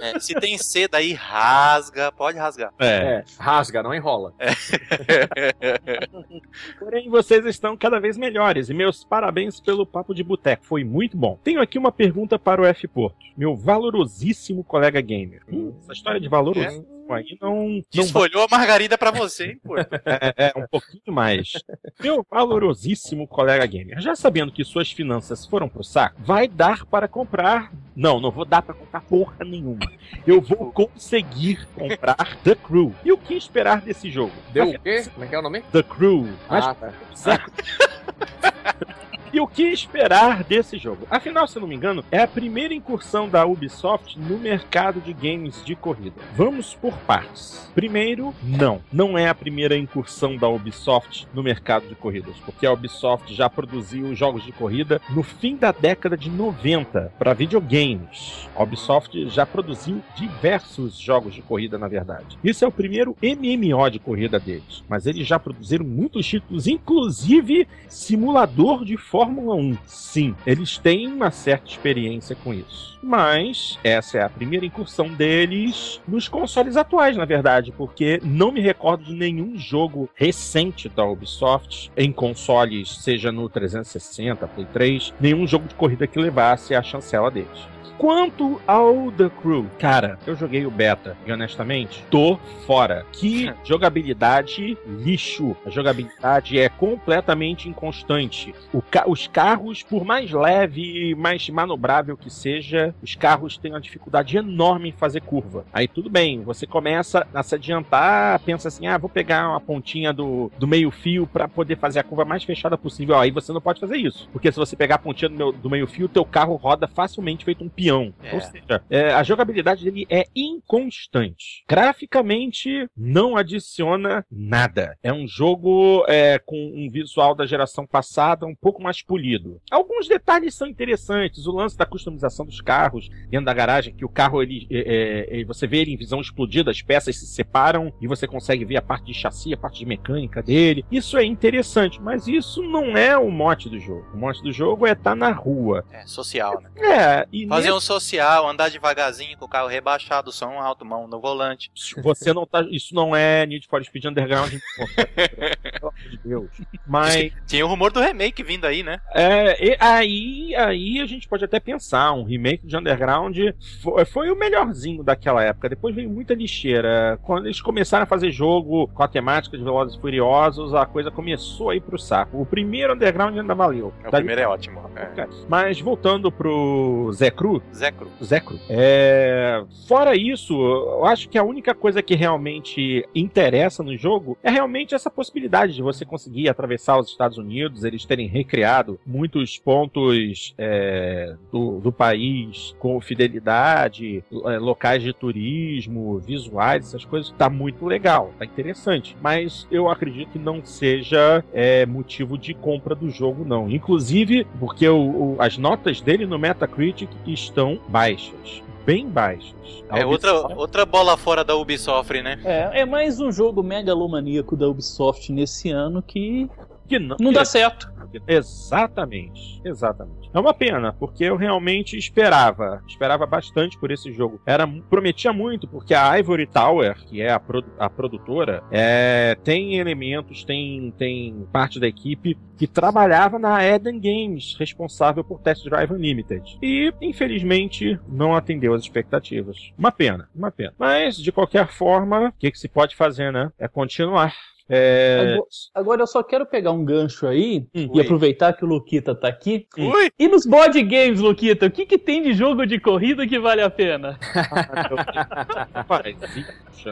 É, se tem seda aí, rasga, pode rasgar. É, é rasga, não enrola. É. Porém, vocês estão cada vez melhores e meus parabéns pelo papo de boteco. Foi muito bom. Tenho aqui uma pergunta para o F Porto, meu valorosíssimo colega gamer. Hum, essa história de valorosíssimo aí não. Desfolhou não... a margarida para você, hein, pô? É, é, um pouquinho mais. Meu valorosíssimo colega gamer, já sabendo que suas finanças foram pro saco, vai dar para comprar. Não, não vou dar para comprar porra nenhuma. Eu vou conseguir comprar The Crew. E o que esperar desse jogo? Deu o quê? Como é que é o nome? The Crew. Ah, Mas, tá. E o que esperar desse jogo? Afinal, se não me engano, é a primeira incursão da Ubisoft no mercado de games de corrida. Vamos por partes. Primeiro, não. Não é a primeira incursão da Ubisoft no mercado de corridas, porque a Ubisoft já produziu jogos de corrida no fim da década de 90 para videogames. A Ubisoft já produziu diversos jogos de corrida, na verdade. Isso é o primeiro MMO de corrida deles, mas eles já produziram muitos títulos, inclusive simulador de Fórmula Fórmula 1. Sim, eles têm uma certa experiência com isso. Mas essa é a primeira incursão deles nos consoles atuais, na verdade, porque não me recordo de nenhum jogo recente da Ubisoft em consoles, seja no 360, Play 3, nenhum jogo de corrida que levasse a chancela deles. Quanto ao The Crew, cara, eu joguei o beta e honestamente tô fora. Que jogabilidade lixo. A jogabilidade é completamente inconstante. Ca os carros, por mais leve e mais manobrável que seja, os carros têm uma dificuldade enorme em fazer curva. Aí tudo bem, você começa a se adiantar, pensa assim: ah, vou pegar uma pontinha do, do meio-fio para poder fazer a curva mais fechada possível. Aí você não pode fazer isso. Porque se você pegar a pontinha do, do meio-fio, teu carro roda facilmente feito um peão é. Ou seja, é, a jogabilidade dele é inconstante. Graficamente, não adiciona nada. É um jogo é, com um visual da geração passada um pouco mais polido. Alguns detalhes são interessantes. O lance da customização dos carros dentro da garagem, que o carro ele, é, é, é você vê ele em visão explodida, as peças se separam e você consegue ver a parte de chassi, a parte de mecânica dele. Isso é interessante, mas isso não é o mote do jogo. O mote do jogo é estar tá na rua. É social, né? É, e fazer um social, andar devagarzinho com o carro rebaixado, som alto, mão no volante. Você não tá. Isso não é Need for Speed Underground. Pelo amor de Deus. Mas. Tinha o rumor do remake vindo aí, né? É, aí, aí a gente pode até pensar, um remake de Underground foi, foi o melhorzinho daquela época. Depois veio muita lixeira. Quando eles começaram a fazer jogo com a temática de Velozes e Furiosos, a coisa começou a ir pro saco. O primeiro Underground ainda valeu. O primeiro é ótimo. É. Mas voltando pro Zé Cru, Zecro. Zecro. É... Fora isso, eu acho que a única coisa que realmente interessa no jogo é realmente essa possibilidade de você conseguir atravessar os Estados Unidos, eles terem recriado muitos pontos é, do, do, país com fidelidade, é, locais de turismo, visuais, essas coisas. Tá muito legal, tá interessante. Mas eu acredito que não seja é, motivo de compra do jogo, não. Inclusive, porque o, o, as notas dele no Metacritic estão baixas bem baixas. É outra, outra bola fora da Ubisoft, né? É, é mais um jogo megalomaníaco da Ubisoft nesse ano que, que não, não dá certo. Exatamente, exatamente. É uma pena, porque eu realmente esperava, esperava bastante por esse jogo. Era prometia muito, porque a Ivory Tower, que é a, produ a produtora, é, tem elementos, tem, tem parte da equipe que trabalhava na Eden Games, responsável por Test Drive Unlimited. E, infelizmente, não atendeu as expectativas. Uma pena, uma pena. Mas, de qualquer forma, o que, que se pode fazer, né? É continuar É... Agora, agora, eu só quero pegar um gancho aí hum, e aproveitar que o Luquita tá aqui. Ui. E nos board games, Luquita, o que, que tem de jogo de corrida que vale a pena?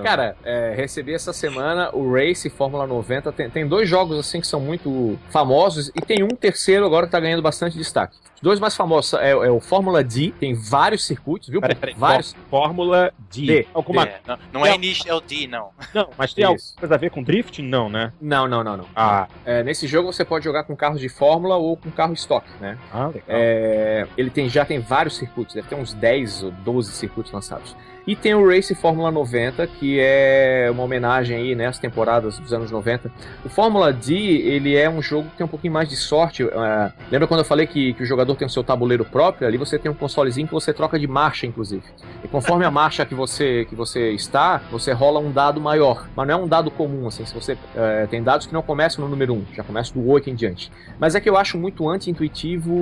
Cara, é, recebi essa semana o Race Fórmula 90. Tem, tem dois jogos assim que são muito famosos e tem um terceiro agora que tá ganhando bastante destaque. Os dois mais famosos é, é o Fórmula D, tem vários circuitos, viu? Peraí, peraí, vários. Fórmula D. D. Alguma... D. Não, não é Initial é D, não. Não, mas tem alguma coisa a ver com drifting? Não, né? Não, não, não, não. Ah. É, nesse jogo você pode jogar com carros de Fórmula ou com carro estoque, né? Ah, legal. É, ele tem, já tem vários circuitos, deve ter uns 10 ou 12 circuitos lançados. E tem o Race Fórmula 90, que é uma homenagem aí, né, às temporadas dos anos 90. O Fórmula D, ele é um jogo que tem um pouquinho mais de sorte. Uh, lembra quando eu falei que, que, o jogador tem o seu tabuleiro próprio? Ali você tem um consolezinho que você troca de marcha, inclusive. E conforme a marcha que você, que você está, você rola um dado maior. Mas não é um dado comum, assim. Se você uh, tem dados que não começam no número 1, já começam do 8 em diante. Mas é que eu acho muito anti-intuitivo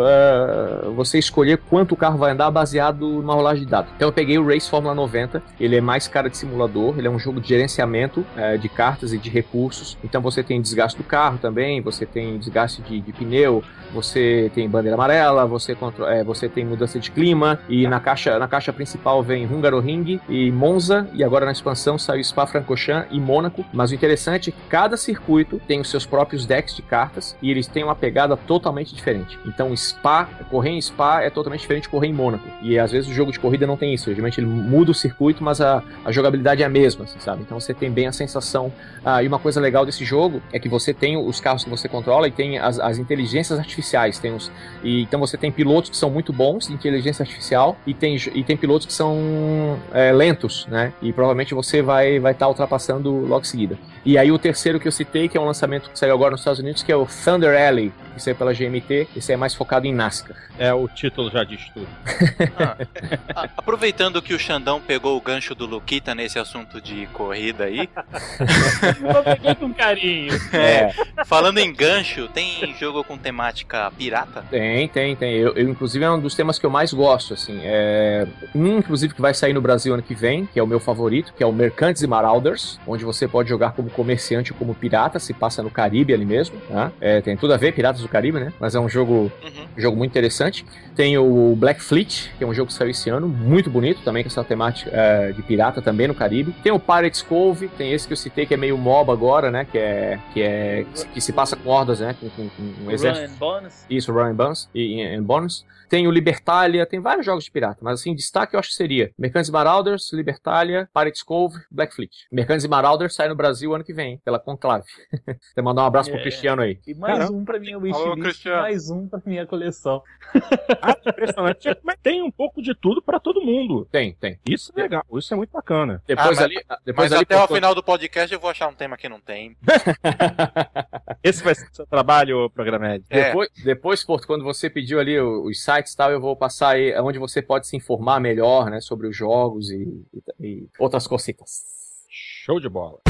uh, você escolher quanto o carro vai andar baseado numa rolagem de dados. Então eu peguei o Race Fórmula 90. Ele é mais cara de simulador, ele é um jogo de gerenciamento é, de cartas e de recursos. Então você tem desgaste do carro também, você tem desgaste de, de pneu, você tem bandeira amarela, você, é, você tem mudança de clima. E na caixa, na caixa principal vem Hungaroring e Monza. E agora na expansão saiu Spa-Francorchamps e Mônaco. Mas o interessante é que cada circuito tem os seus próprios decks de cartas e eles têm uma pegada totalmente diferente. Então Spa, correr em Spa é totalmente diferente de correr em Mônaco. E às vezes o jogo de corrida não tem isso. Geralmente ele muda o circuito, mas a, a jogabilidade é a mesma, assim, sabe? Então você tem bem a sensação. Ah, e uma coisa legal desse jogo é que você tem os carros que você controla e tem as, as inteligências artificiais. Tem os, e, então você tem pilotos que são muito bons de inteligência artificial e tem, e tem pilotos que são é, lentos, né? E provavelmente você vai estar vai tá ultrapassando logo em seguida. E aí o terceiro que eu citei, que é um lançamento que saiu agora nos Estados Unidos, que é o Thunder Alley, que saiu pela GMT, esse é mais focado em NASCAR. É, o título já diz tudo. ah, aproveitando que o Xandão pegou o gancho do Luquita nesse assunto de corrida aí. eu peguei com carinho. É. Falando em gancho, tem jogo com temática pirata? Tem, tem, tem. Eu, eu, inclusive, é um dos temas que eu mais gosto, assim. É... Um, inclusive, que vai sair no Brasil ano que vem, que é o meu favorito, que é o Mercantes e Marauders, onde você pode jogar como comerciante ou como pirata, se passa no Caribe ali mesmo. Né? É, tem tudo a ver, Piratas do Caribe, né? Mas é um jogo, uhum. um jogo muito interessante. Tem o Black Fleet, que é um jogo que saiu esse ano, muito bonito também, com essa temática é, de pirata também no Caribe. Tem o Pirates Cove, tem esse que eu citei que é meio MOBA agora, né? Que é que, é, que se passa com hordas, né? Com, com, com um exército. Run and bonus. Isso, Run and Bonus. E, e, bonus. Tem o Libertalia, tem vários jogos de pirata, mas assim, destaque eu acho que seria Mercantes e Marauders, Libertalia, Pirates Cove, Black Fleet. Mercantes e Marauders sai no Brasil ano que vem, pela Conclave. Você mandar um abraço é. pro Cristiano aí. E mais Caramba. um pra minha wishlist, mais um pra minha coleção. ah, impressionante. Mas tem um pouco de tudo pra todo mundo. Tem, tem. Isso é legal, isso é muito bacana. Depois ah, ali, mas, depois mas ali até o final do podcast eu vou achar um tema que não tem. Esse vai ser o seu trabalho, Programed. É. Depois, depois, Porto, quando você pediu ali os sites e tal, eu vou passar aí onde você pode se informar melhor, né, sobre os jogos e, e, e outras cositas. Show de bola.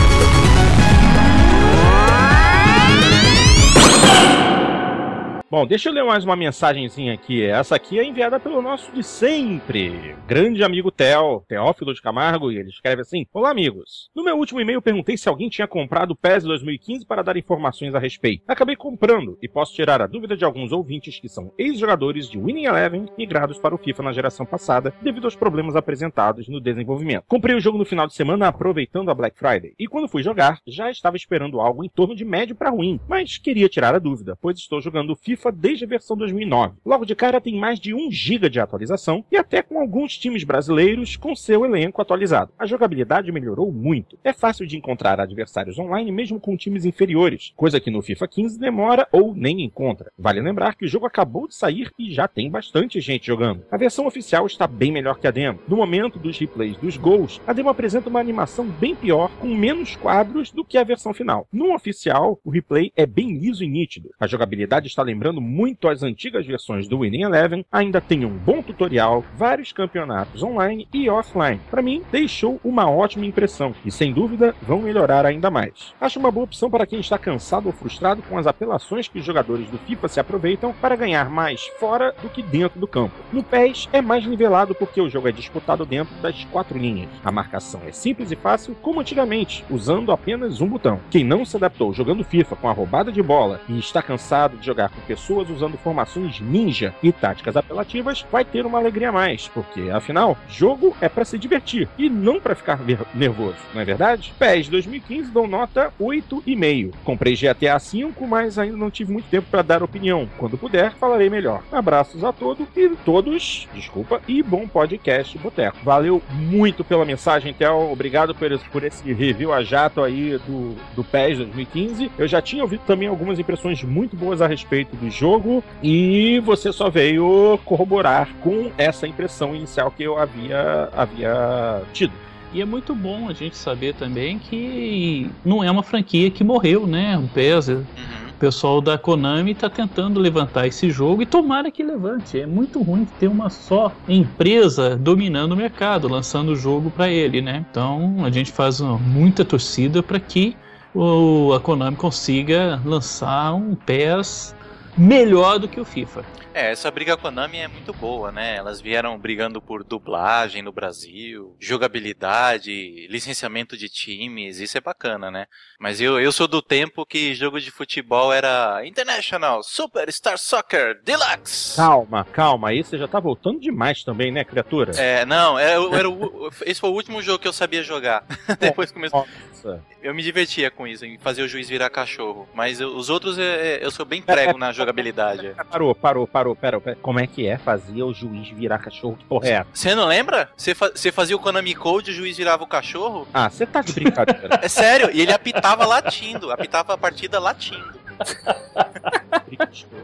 Bom, deixa eu ler mais uma mensagenzinha aqui. Essa aqui é enviada pelo nosso de sempre, grande amigo Theo, Teófilo de Camargo, e ele escreve assim: Olá, amigos. No meu último e-mail perguntei se alguém tinha comprado o PES 2015 para dar informações a respeito. Acabei comprando e posso tirar a dúvida de alguns ouvintes que são ex-jogadores de Winning Eleven migrados para o FIFA na geração passada devido aos problemas apresentados no desenvolvimento. Comprei o jogo no final de semana aproveitando a Black Friday e quando fui jogar já estava esperando algo em torno de médio para ruim, mas queria tirar a dúvida, pois estou jogando FIFA FIFA desde a versão 2009. Logo de cara tem mais de 1 GB de atualização e até com alguns times brasileiros com seu elenco atualizado. A jogabilidade melhorou muito. É fácil de encontrar adversários online mesmo com times inferiores, coisa que no FIFA 15 demora ou nem encontra. Vale lembrar que o jogo acabou de sair e já tem bastante gente jogando. A versão oficial está bem melhor que a demo. No momento dos replays dos gols, a demo apresenta uma animação bem pior, com menos quadros do que a versão final. No oficial, o replay é bem liso e nítido. A jogabilidade está lembrando muito as antigas versões do Winning Eleven, ainda tem um bom tutorial, vários campeonatos online e offline. Para mim, deixou uma ótima impressão e sem dúvida vão melhorar ainda mais. Acho uma boa opção para quem está cansado ou frustrado com as apelações que os jogadores do FIFA se aproveitam para ganhar mais fora do que dentro do campo. No PES é mais nivelado porque o jogo é disputado dentro das quatro linhas. A marcação é simples e fácil, como antigamente, usando apenas um botão. Quem não se adaptou jogando FIFA com a roubada de bola e está cansado de jogar com pessoas usando formações ninja e táticas apelativas, vai ter uma alegria a mais, porque afinal, jogo é para se divertir e não para ficar nervoso, não é verdade? PES 2015 dou nota 8,5. Comprei GTA V, mas ainda não tive muito tempo para dar opinião. Quando puder, falarei melhor. Abraços a todos e todos, desculpa, e bom podcast Boteco. Valeu muito pela mensagem, Theo. Obrigado por, por esse review a jato aí do, do PES 2015. Eu já tinha ouvido também algumas impressões muito boas a respeito do jogo e você só veio corroborar com essa impressão inicial que eu havia, havia tido. E é muito bom a gente saber também que não é uma franquia que morreu, né? O PES. Uhum. O pessoal da Konami está tentando levantar esse jogo e tomara que levante. É muito ruim ter uma só empresa dominando o mercado, lançando o jogo para ele, né? Então a gente faz muita torcida para que o, a Konami consiga lançar um PES melhor do que o FIFA. É, essa briga com a Nami é muito boa, né? Elas vieram brigando por dublagem no Brasil, jogabilidade, licenciamento de times, isso é bacana, né? Mas eu, eu sou do tempo que jogo de futebol era International Super Star Soccer Deluxe. Calma, calma, aí você já tá voltando demais também, né, criatura? É, não, era, é, era o, esse foi o último jogo que eu sabia jogar. Depois começou. Nossa. Eu me divertia com isso, em fazer o juiz virar cachorro. Mas eu, os outros eu, eu sou bem prego na jogabilidade. Parou, parou, parou pera, pera. Como é que é? Fazia o juiz virar cachorro? Que porra é Você não lembra? Você fa fazia o Konami Code e o juiz virava o cachorro? Ah, você tá de brincadeira. é sério, e ele apitava latindo, apitava a partida latindo.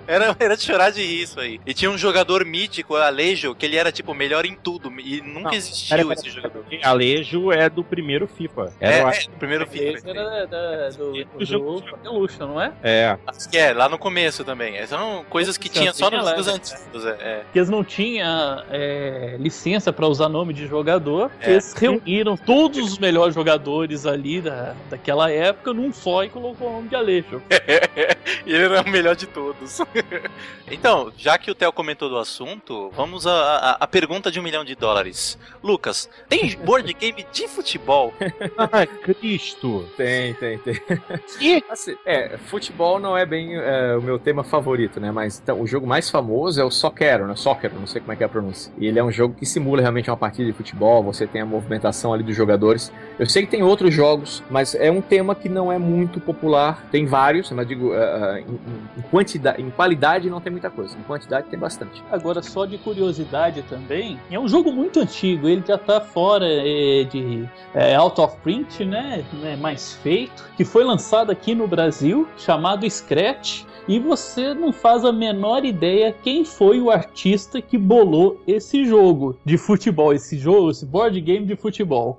era, era de chorar de rir isso aí. E tinha um jogador mítico, Alejo, que ele era tipo melhor em tudo. E nunca não, existiu pera, esse jogador. Alejo é do primeiro FIFA. Era é, é, do primeiro FIFA. Esse era da, do, do, do jogo Evolution, não é? É. Acho que é, lá no começo também. Essas são coisas que tinha só nos jogos antigos. É. é. Que eles não tinham é, licença pra usar nome de jogador. É. Eles reuniram todos os melhores jogadores ali da, daquela época num só e colocou o nome de Alejo. e ele era o melhor de todos. então, já que o Theo comentou do assunto, vamos à, pergunta de um milhão de dólares. Lucas, tem board game de futebol? Ai, Cristo! Tem, tem, tem. E? Assim, é, futebol não é bem é, o meu tema favorito, né? Mas então, o jogo mais famoso é o Soccer, né? Soccer, não sei como é que é a pronúncia. E ele é um jogo que simula realmente uma partida de futebol, você tem a movimentação ali dos jogadores. Eu sei que tem outros jogos, mas é um tema que não é muito popular. Tem vários, mas digo, uh, em, em, quantidade, em qualidade não tem muita coisa, em quantidade tem bastante. Agora, só de curiosidade também, é um jogo muito antigo, ele já tá fora é, de é, out of print, né? É mais feito, que foi lançado aqui no Brasil, chamado Scratch. E você não faz a menor ideia quem foi o artista que bolou esse jogo de futebol, esse jogo, esse board game de futebol.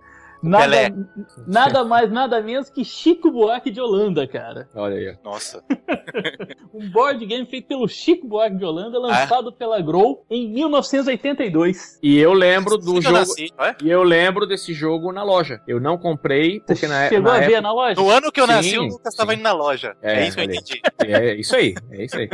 Nada, nada mais, nada menos que Chico Buarque de Holanda, cara. Olha aí. Nossa. um board game feito pelo Chico Buarque de Holanda, lançado ah. pela Grow em 1982. E eu lembro do jogo. Nasci, e eu lembro desse jogo na loja. Eu não comprei porque Você na Chegou na a ver na loja? No ano que eu sim, nasci, o Lucas estava indo na loja. É, é isso que eu entendi. É isso aí. É isso aí.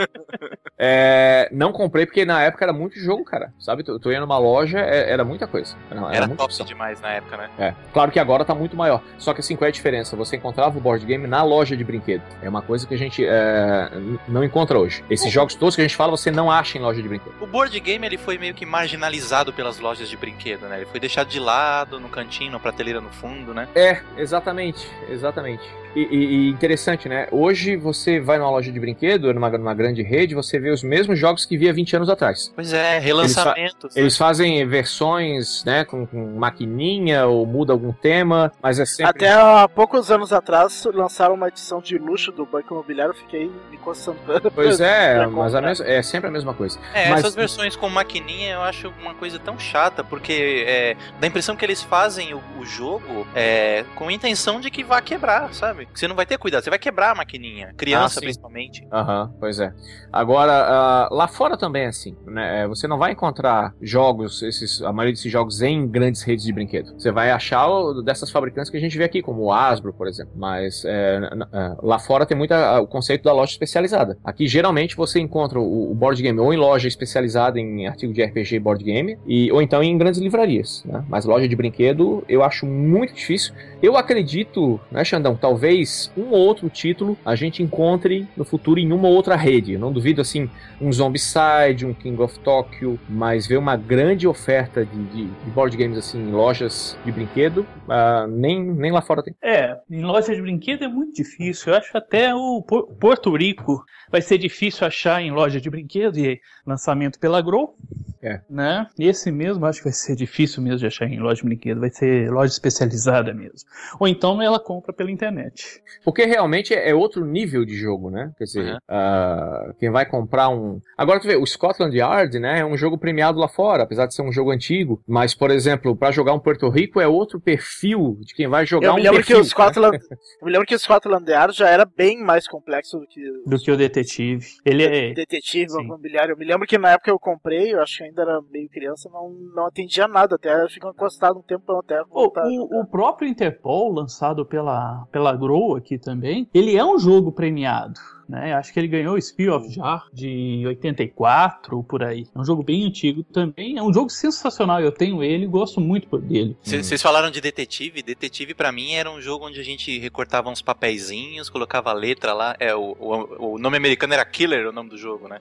É, não comprei porque na época era muito jogo, cara. Sabe? Tu, tu ia numa loja, é, era muita coisa. Era, era, era top opção. demais na época, né? É. Claro que agora tá muito maior. Só que assim, qual é a diferença? Você encontrava o board game na loja de brinquedo. É uma coisa que a gente é, não encontra hoje. Esses jogos todos que a gente fala, você não acha em loja de brinquedo. O board game ele foi meio que marginalizado pelas lojas de brinquedo, né? Ele foi deixado de lado, no cantinho, na prateleira no fundo, né? É, exatamente, exatamente. E, e, interessante, né? Hoje você vai numa loja de brinquedo, numa, numa grande rede, você vê os mesmos jogos que via 20 anos atrás. Pois é, relançamentos. Eles, fa né? eles fazem versões, né, com, com, maquininha ou muda algum tema, mas é sempre. Até há poucos anos atrás lançaram uma edição de luxo do Banco Imobiliário, fiquei me coçando. Pois é, mas mesma, é sempre a mesma coisa. É, mas... essas versões com maquininha eu acho uma coisa tão chata, porque é, dá a impressão que eles fazem o, o jogo é, com a intenção de que vá quebrar, sabe? Que você não vai ter cuidado, você vai quebrar a maquininha. Criança, ah, principalmente. Aham, uhum, pois é. Agora, Agora, uh, lá fora também é assim, né? É, você não vai encontrar jogos, esses, a maioria desses jogos em grandes redes de brinquedo. Você vai achar dessas fabricantes que a gente vê aqui, como o Asbro, por exemplo. Mas é, é, lá fora tem muito o conceito da loja especializada. Aqui, geralmente, você encontra o, o, board game ou em loja especializada em artigo de RPG e board game, e, ou então em grandes livrarias. Né? Mas loja de brinquedo, eu acho muito difícil. Eu acredito, né, Xandão, talvez um ou outro título a gente encontre no futuro em uma outra rede. Eu não duvido, assim, um Zombicide, um King of Tokyo, mas ver uma grande oferta de, de, de board games, assim, em lojas de brinquedo, uh, nem, nem lá fora tem. É, em lojas de brinquedo é muito difícil. Eu acho até o Porto Rico vai ser difícil achar em loja de brinquedo e lançamento pela Grow. É. Né? Esse mesmo acho que vai ser difícil mesmo de achar em loja de brinquedo, vai ser loja especializada mesmo. Ou então ela compra pela internet. Porque realmente é outro nível de jogo, né? Quer dizer, uhum. uh, quem vai comprar um. Agora tu vê, o Scotland Yard, né? É um jogo premiado lá fora, apesar de ser um jogo antigo. Mas, por exemplo, para jogar um Porto Rico é outro perfil de quem vai jogar eu um me lembro perfil. Que o Scotland, eu me lembro que o Scotland Yard já era bem mais complexo do que. Do que o Detetive. Ele é. Detetive, o imobiliário. Eu me lembro que na época eu comprei, eu acho que ainda era meio criança, não, não atendia nada, até ficou encostado um tempo até voltar. O, o, próprio Interpol, lançado pela, pela Grow aqui também, ele é um jogo premiado. Né? Acho que ele ganhou o Spear of Jar de 84 por aí. É um jogo bem antigo também. É um jogo sensacional. Eu tenho ele e gosto muito dele. Vocês hum. falaram de Detetive. Detetive para mim era um jogo onde a gente recortava uns papeizinhos, colocava a letra lá. É, o, o, o nome americano era Killer, o nome do jogo, né?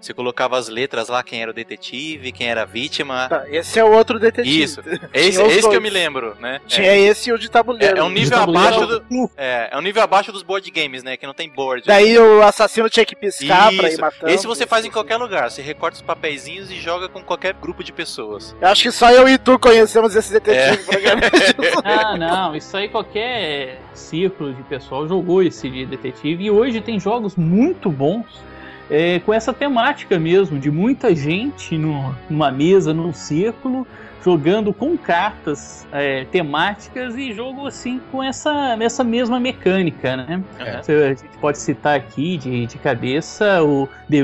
Você colocava as letras lá, quem era o detetive, quem era a vítima. Tá, esse é o outro detetive. Isso. Esse, esse que eu me lembro, né? Tinha é. esse e o de tabuleiro. É, é um nível abaixo do, é, é um nível abaixo dos board games, né? Que não tem board. Daí o assassino tinha que piscar Isso. pra ir matando. Esse você faz em qualquer lugar. Você recorta os papeizinhos e joga com qualquer grupo de pessoas. Eu acho que só eu e tu conhecemos esse detetive é. Ah, não. Isso aí qualquer círculo de pessoal jogou esse de detetive. E hoje tem jogos muito bons é, com essa temática mesmo, de muita gente no, numa mesa, num círculo, jogando com cartas é, temáticas e jogo assim com essa, essa mesma mecânica, né? É. A gente pode citar aqui de, de cabeça o The,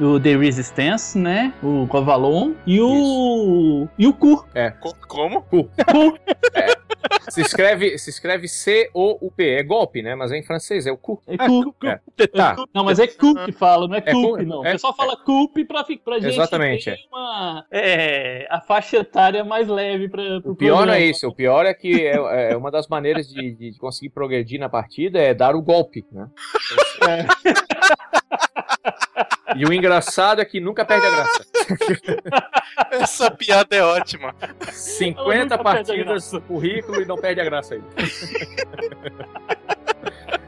o The Resistance, né? O Covalon e o. Isso. e o Cu. É. Como? Cu. Cu. É. Se escreve, se escreve C-O-U-P. É golpe, né? Mas é em francês, é o cu. É cu. É. Tá. Não, mas é cu que fala, não é, é culpe, não. É, o pessoal fala é. culpe pra, pra gente Exatamente, ter uma, é, a faixa etária mais leve pra, pro O pior programa. não é isso. O pior é que é, é uma das maneiras de, de conseguir progredir na partida é dar o golpe, né? É. E o engraçado é que nunca perde a graça. Essa piada é ótima. 50 partidas no currículo e não perde a graça aí.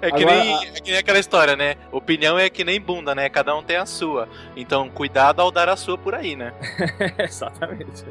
É que, Agora, nem, é que nem aquela história, né? Opinião é que nem bunda, né? Cada um tem a sua. Então, cuidado ao dar a sua por aí, né? Exatamente.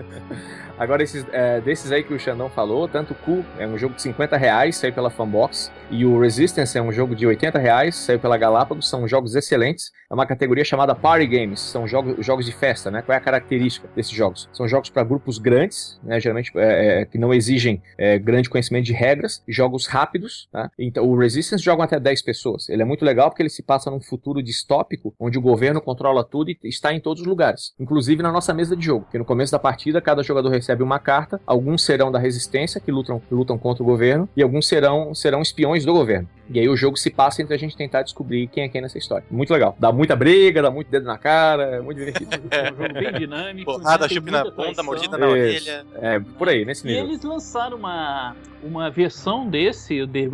Agora, esses, é, desses aí que o Xandão falou, tanto o Cu é um jogo de 50 reais, saiu pela Fanbox, e o Resistance é um jogo de 80 reais, saiu pela Galápagos, são jogos excelentes. É uma categoria chamada Party Games, são jogos, jogos de festa, né? Qual é a característica desses jogos? São jogos para grupos grandes, né? Geralmente é, é, que não exigem é, grande conhecimento de regras, jogos rápidos, tá? Então, o Resistance jogam até 10 pessoas. Ele é muito legal porque ele se passa num futuro distópico, onde o governo controla tudo e está em todos os lugares, inclusive na nossa mesa de jogo. Que no começo da partida, cada jogador recebe uma carta, alguns serão da resistência, que lutam, lutam contra o governo, e alguns serão, serão espiões do governo. E aí o jogo se passa entre a gente tentar descobrir quem é quem nessa história. Muito legal. Dá muita briga, dá muito dedo na cara, é muito divertido. é um jogo bem dinâmico. Porrada, chup na bunda, mordida na orelha. É, por aí, nesse nível. E eles lançaram uma, uma versão desse, o The,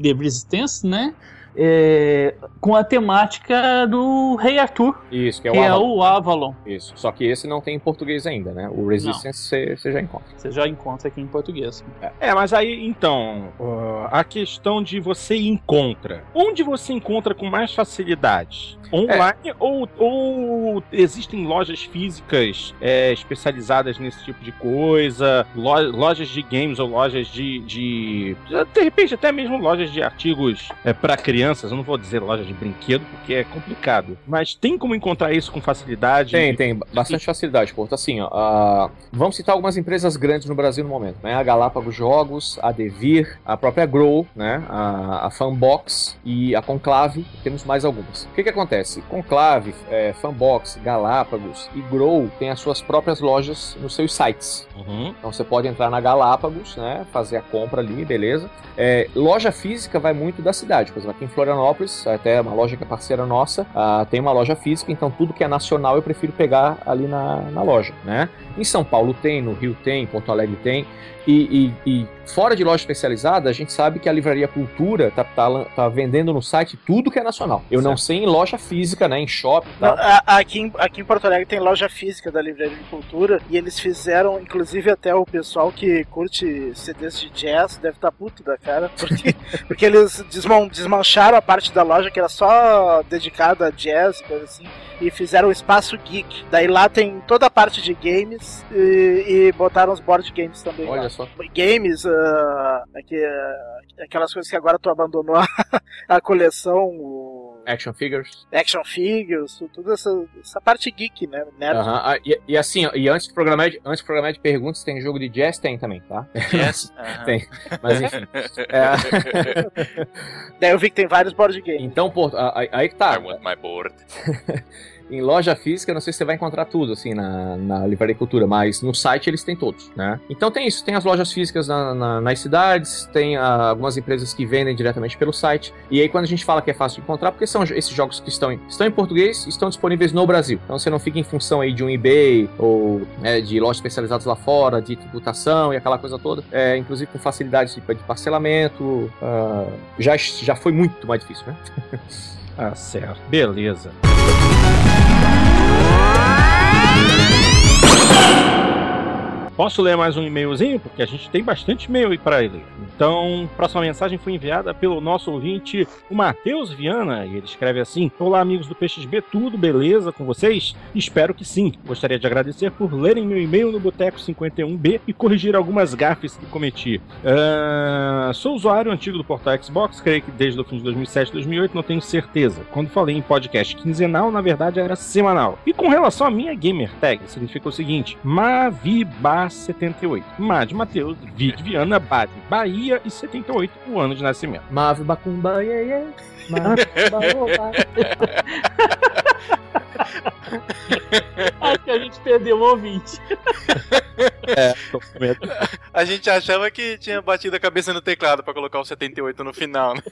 The Resistance, né? É, com a temática do Rei Arthur. Isso, que é, que o, é Avalon. o Avalon. Isso, só que esse não tem em português ainda, né? O Resistance você já encontra. Você já encontra aqui em português. É, é mas aí, então, uh, a questão de você encontra. Onde você encontra com mais facilidade? Online é. ou, ou existem lojas físicas é, especializadas nesse tipo de coisa? Lojas de games ou lojas de. de de repente, até mesmo lojas de artigos é, para criança crianças, eu não vou dizer loja de brinquedo, porque é complicado, mas tem como encontrar isso com facilidade? Tem, tem, bastante facilidade, Porto. Assim, ó, vamos citar algumas empresas grandes no Brasil no momento, né? A Galápagos Jogos, a Devir, a própria Grow, né? A, a Fanbox e a Conclave, temos mais algumas. O que que acontece? Conclave, é, Fanbox, Galápagos e Grow têm as suas próprias lojas nos seus sites. Uhum. Então você pode entrar na Galápagos, né? Fazer a compra ali, beleza? É, loja física vai muito da cidade. Por exemplo, aqui em Florianópolis, até uma loja que é parceira nossa, uh, tem uma loja física, então tudo que é nacional eu prefiro pegar ali na, na loja, né? Em São Paulo tem, no Rio tem, em Porto Alegre tem. E, e, e, fora de loja especializada, a gente sabe que a Livraria Cultura tá, tá, tá vendendo no site tudo que é nacional. Eu certo. não sei em loja física, né? Em shopping. Não, aqui, em, aqui em Porto Alegre tem loja física da Livraria Cultura e eles fizeram, inclusive até o pessoal que curte CDs de jazz deve estar tá puto da cara, porque, porque eles desman, desmancharam a parte da loja que era só dedicada a jazz e coisa assim e fizeram o espaço geek. Daí lá tem toda a parte de games e, e botaram os board games também. Olha lá. Só. Games, uh, aqui, uh, aquelas coisas que agora tu abandonou a, a coleção. O... Action figures. Action figures, tudo essa, essa parte geek, né? Nerd. Uh -huh. ah, e, e, assim, e antes do programa de, antes do programa de perguntas, tem jogo de jazz? Tem também, tá? Yes. tem. Mas enfim. é... Daí eu vi que tem vários board games. Então, pô, aí que tá. I want my board. Em loja física, não sei se você vai encontrar tudo, assim, na, na Livraria Cultura, mas no site eles têm todos, né? Então tem isso, tem as lojas físicas na, na, nas cidades, tem uh, algumas empresas que vendem diretamente pelo site, e aí quando a gente fala que é fácil de encontrar, porque são esses jogos que estão em, estão em português estão disponíveis no Brasil. Então você não fica em função aí de um eBay ou é, de lojas especializadas lá fora, de tributação e aquela coisa toda. É, inclusive com facilidade de, de parcelamento, uh, já, já foi muito mais difícil, né? ah, certo. Beleza. Posso ler mais um e-mailzinho? Porque a gente tem bastante e-mail aí para ler. Então, próxima mensagem foi enviada pelo nosso ouvinte, o Matheus Viana, e ele escreve assim: Olá, amigos do PXB, tudo beleza com vocês? Espero que sim. Gostaria de agradecer por lerem meu e-mail no Boteco 51B e corrigir algumas gafes que cometi. Uh, sou usuário antigo do portal Xbox, creio que desde o fim de 2007 2008, não tenho certeza. Quando falei em podcast quinzenal, na verdade era semanal. E com relação à minha gamer tag, significa o seguinte: Mavibar 78. Mad Matheus, Vid Viana, Bade, Bahia e 78, o ano de nascimento. Mave Bacumba, yeah, yeah. Mave Bacumba, Acho que a gente perdeu o ouvinte. É, tô com medo. A gente achava que tinha batido a cabeça no teclado pra colocar o 78 no final, né?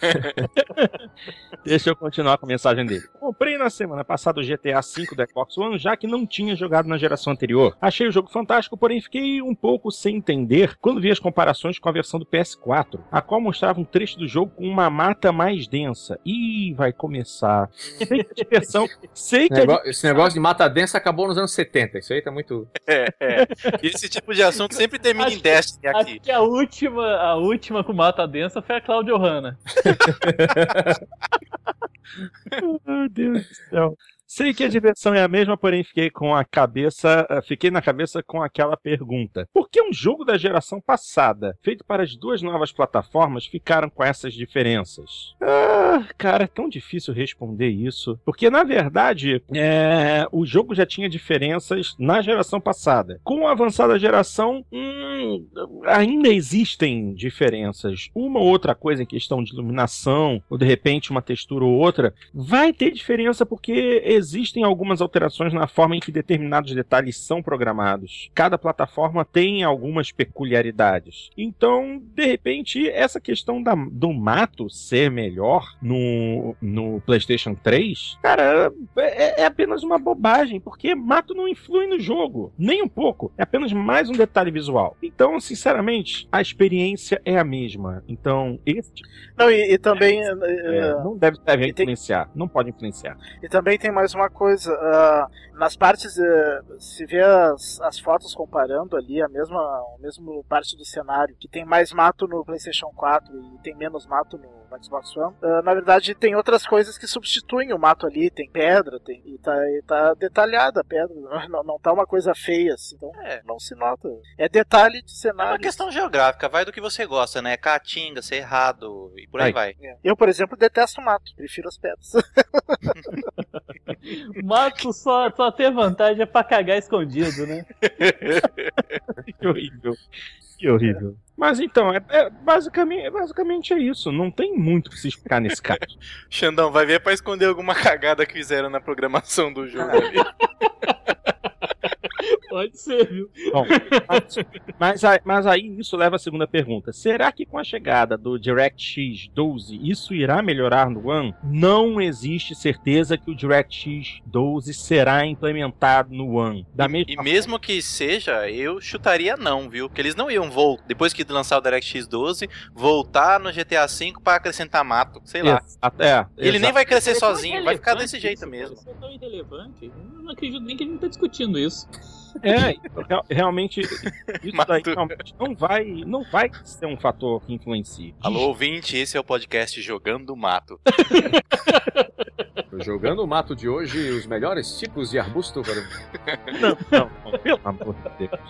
Deixa eu continuar com a mensagem dele. Comprei na semana passada o GTA V do Xbox One, já que não tinha jogado na geração anterior. Achei o jogo fantástico, porém fiquei um pouco sem entender quando vi as comparações com a versão do PS4, a qual mostrava um trecho do jogo com uma mata mais densa. Ih, vai começar. Sei que a diversão. Sei que a esse negócio de mata densa acabou nos anos 70. Isso aí tá muito. É, é. Esse tipo de assunto sempre termina em Destiny aqui. Acho que a última, a última com mata densa foi a Claudio Hanna. Meu Deus do céu. Sei que a diversão é a mesma, porém fiquei com a cabeça, eh, fiquei na cabeça com aquela pergunta: por que um jogo da geração passada, feito para as duas novas plataformas, ficaram com essas diferenças? Ah, cara, é tão difícil responder isso, porque na verdade é, o jogo já tinha diferenças na geração passada. Com a avançada geração, hum, ainda existem diferenças. Uma ou outra coisa em questão de iluminação, ou de repente uma textura ou outra, vai ter diferença porque existem algumas alterações na forma em que determinados detalhes são programados. Cada plataforma tem algumas peculiaridades. Então, de repente, essa questão da, do mato ser melhor no, no PlayStation 3, cara, é, é apenas uma bobagem, porque mato não influi no jogo, nem um pouco. É apenas mais um detalhe visual. Então, sinceramente, a experiência é a mesma. Então, esse. Não, e, e também. É, é, não deve, deve influenciar, tem... não pode influenciar. E também tem mais mais uma coisa. Uh, nas partes, uh, se vê as, as fotos comparando ali, a mesma, a mesma parte do cenário, que tem mais mato no PlayStation 4 e tem menos mato no, One, uh, na verdade tem outras coisas que substituem o mato ali, tem pedra, tem, e, tá, e tá detalhada a pedra, não, não tá uma coisa feia assim, então é. não se nota. É detalhe de cenário. É uma questão geográfica, vai do que você gosta, né? Caatinga, Cerrado e por aí, aí. vai. É. Eu, por exemplo, detesto mato, prefiro as pedras. mato só, só tem vantagem é pra cagar escondido, né? que horrível. Que horrível. Mas então, é, é, basicamente, basicamente é isso. Não tem muito pra se explicar nesse caso. Xandão, vai ver pra esconder alguma cagada que fizeram na programação do jogo ali. Pode ser, viu? Bom, mas, mas, mas, aí isso leva à segunda pergunta. Será que com a chegada do DirectX 12 isso irá melhorar no One? Não existe certeza que o DirectX 12 será implementado no One. Da mesma e mesmo que seja, eu chutaria não, viu? Porque eles não iam voltar, depois que lançar o DirectX 12, voltar no GTA V para acrescentar mato. Sei lá. É, Ele nem vai crescer sozinho, vai ficar desse jeito mesmo. Isso é tão irrelevante. Eu não acredito nem que a gente tá discutindo isso. É, realmente, isso daí realmente não vai, não vai ser um fator que influencie. Alô, ouvinte, esse é o podcast Jogando Mato. Jogando o mato de hoje, os melhores tipos de arbusto para. Não, não, pelo amor de Deus.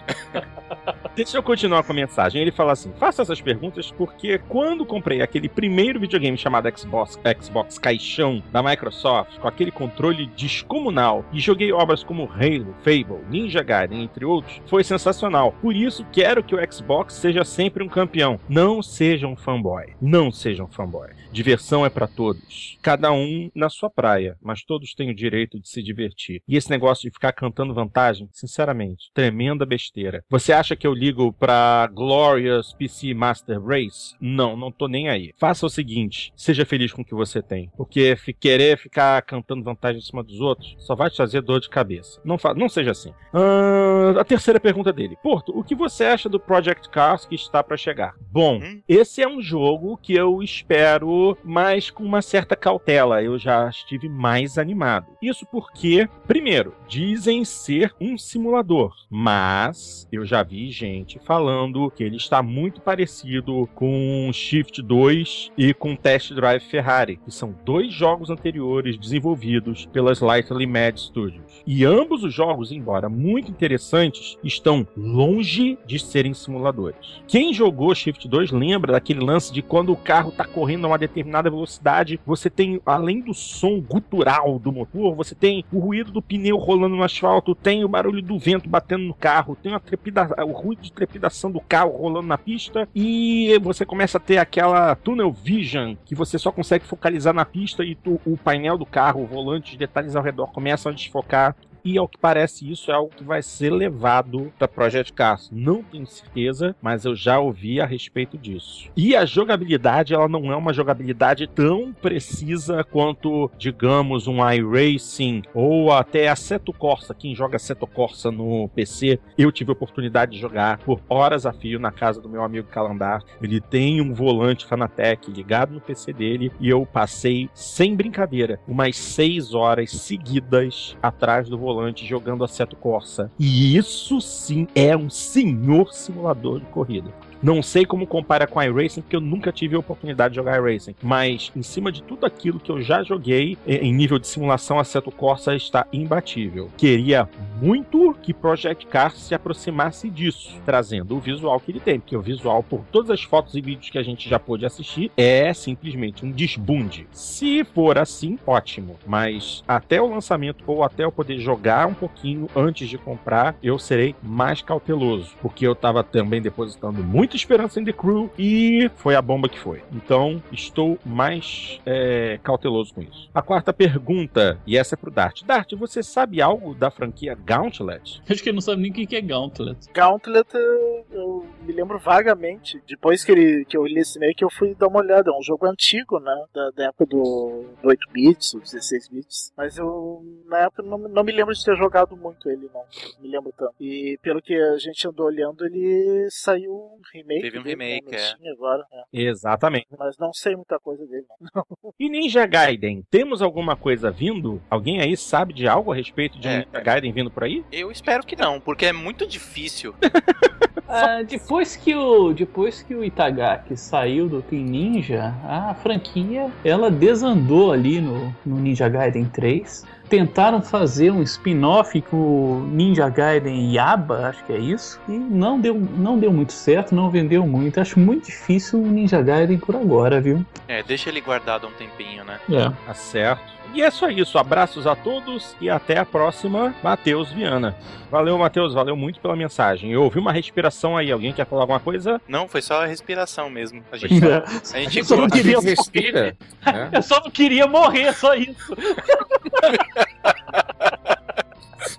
Deixa eu continuar com a mensagem. Ele fala assim: faça essas perguntas porque quando comprei aquele primeiro videogame chamado Xbox, Xbox Caixão da Microsoft, com aquele controle descomunal, e joguei obras como Halo, Fable, Ninja Gaiden, entre outros, foi sensacional. Por isso, quero que o Xbox seja sempre um campeão. Não seja um fanboy. Não seja um fanboy. Diversão é para todos. Cada um na sua praia, mas todos têm o direito de se divertir. E esse negócio de ficar cantando vantagem, sinceramente, tremenda besteira. Você acha que eu ligo pra Glorious PC Master Race? Não, não tô nem aí. Faça o seguinte, seja feliz com o que você tem. Porque querer ficar cantando vantagem em cima dos outros só vai te trazer dor de cabeça. Não, não seja assim. Uh, a terceira pergunta dele. Porto, o que você acha do Project Cars que está para chegar? Bom, hum? esse é um jogo que eu espero mas com uma certa cautela. Eu já estive mais animado. Isso porque, primeiro, dizem ser um simulador, mas eu já vi gente falando que ele está muito parecido com Shift 2 e com Test Drive Ferrari, que são dois jogos anteriores desenvolvidos pela Slightly Mad Studios. E ambos os jogos, embora muito interessantes, estão longe de serem simuladores. Quem jogou Shift 2 lembra daquele lance de quando o carro está correndo a uma determinada velocidade, você tem, além do som gutural do motor, você tem o ruído do pneu rolando no asfalto, tem o barulho do vento batendo no carro, tem trepida, o ruído de trepidação do carro rolando na pista e você começa a ter aquela tunnel vision que você só consegue focalizar na pista e tu, o painel do carro, o volante, os detalhes ao redor começam a desfocar e ao que parece isso é algo que vai ser levado para Project Cars. Não tenho certeza, mas eu já ouvi a respeito disso. E a jogabilidade, ela não é uma jogabilidade tão precisa quanto, digamos, um iRacing ou até Assetto Corsa. Quem joga Assetto Corsa no PC, eu tive a oportunidade de jogar por horas a fio na casa do meu amigo Calandar. Ele tem um volante Fanatec ligado no PC dele e eu passei, sem brincadeira, umas seis horas seguidas atrás do volante volante jogando Assetto Corsa. E isso sim é um senhor simulador de corrida. Não sei como compara com iRacing, porque eu nunca tive a oportunidade de jogar iRacing. Mas, em cima de tudo aquilo que eu já joguei, em nível de simulação, a Seto Corsa está imbatível. Queria muito que Project Cars se aproximasse disso, trazendo o visual que ele tem, porque o visual, por todas as fotos e vídeos que a gente já pôde assistir, é simplesmente um desbunde. Se for assim, ótimo. Mas até o lançamento ou até eu poder jogar um pouquinho antes de comprar, eu serei mais cauteloso, porque eu estava também depositando muito muita esperança em The Crew e foi a bomba que foi. Então, estou mais é, cauteloso com isso. A quarta pergunta, e essa é pro Dart. Dart, você sabe algo da franquia Gauntlet? Acho que ele não sabe nem o que é Gauntlet. Gauntlet, eu me lembro vagamente. Depois que, ele, que eu li esse meio que eu fui dar uma olhada. É um jogo antigo, né? Da, da época do, do 8 bits, 16 bits. Mas eu, na época, não, não me lembro de ter jogado muito ele, não. não me lembro tanto. E pelo que a gente andou olhando, ele saiu remake. Teve um remake, é. Agora, é. Exatamente. Mas não sei muita coisa dele, não. e Ninja Gaiden, temos alguma coisa vindo? Alguém aí sabe de algo a respeito de é. Ninja Gaiden vindo por aí? Eu espero que não, porque é muito difícil. ah, depois que o depois que o Itagaki saiu do Team Ninja, a franquia ela desandou ali no, no Ninja Gaiden 3 tentaram fazer um spin-off com o Ninja Gaiden Yaba, acho que é isso, e não deu, não deu muito certo, não vendeu muito. Acho muito difícil o Ninja Gaiden por agora, viu? É, deixa ele guardado um tempinho, né? É. Tá certo. E é só isso. Abraços a todos e até a próxima, Matheus Viana. Valeu, Matheus. Valeu muito pela mensagem. Eu ouvi uma respiração aí. Alguém quer falar alguma coisa? Não, foi só a respiração mesmo. A gente, é. a gente, só não queria respira. É. Eu só não queria morrer, só isso.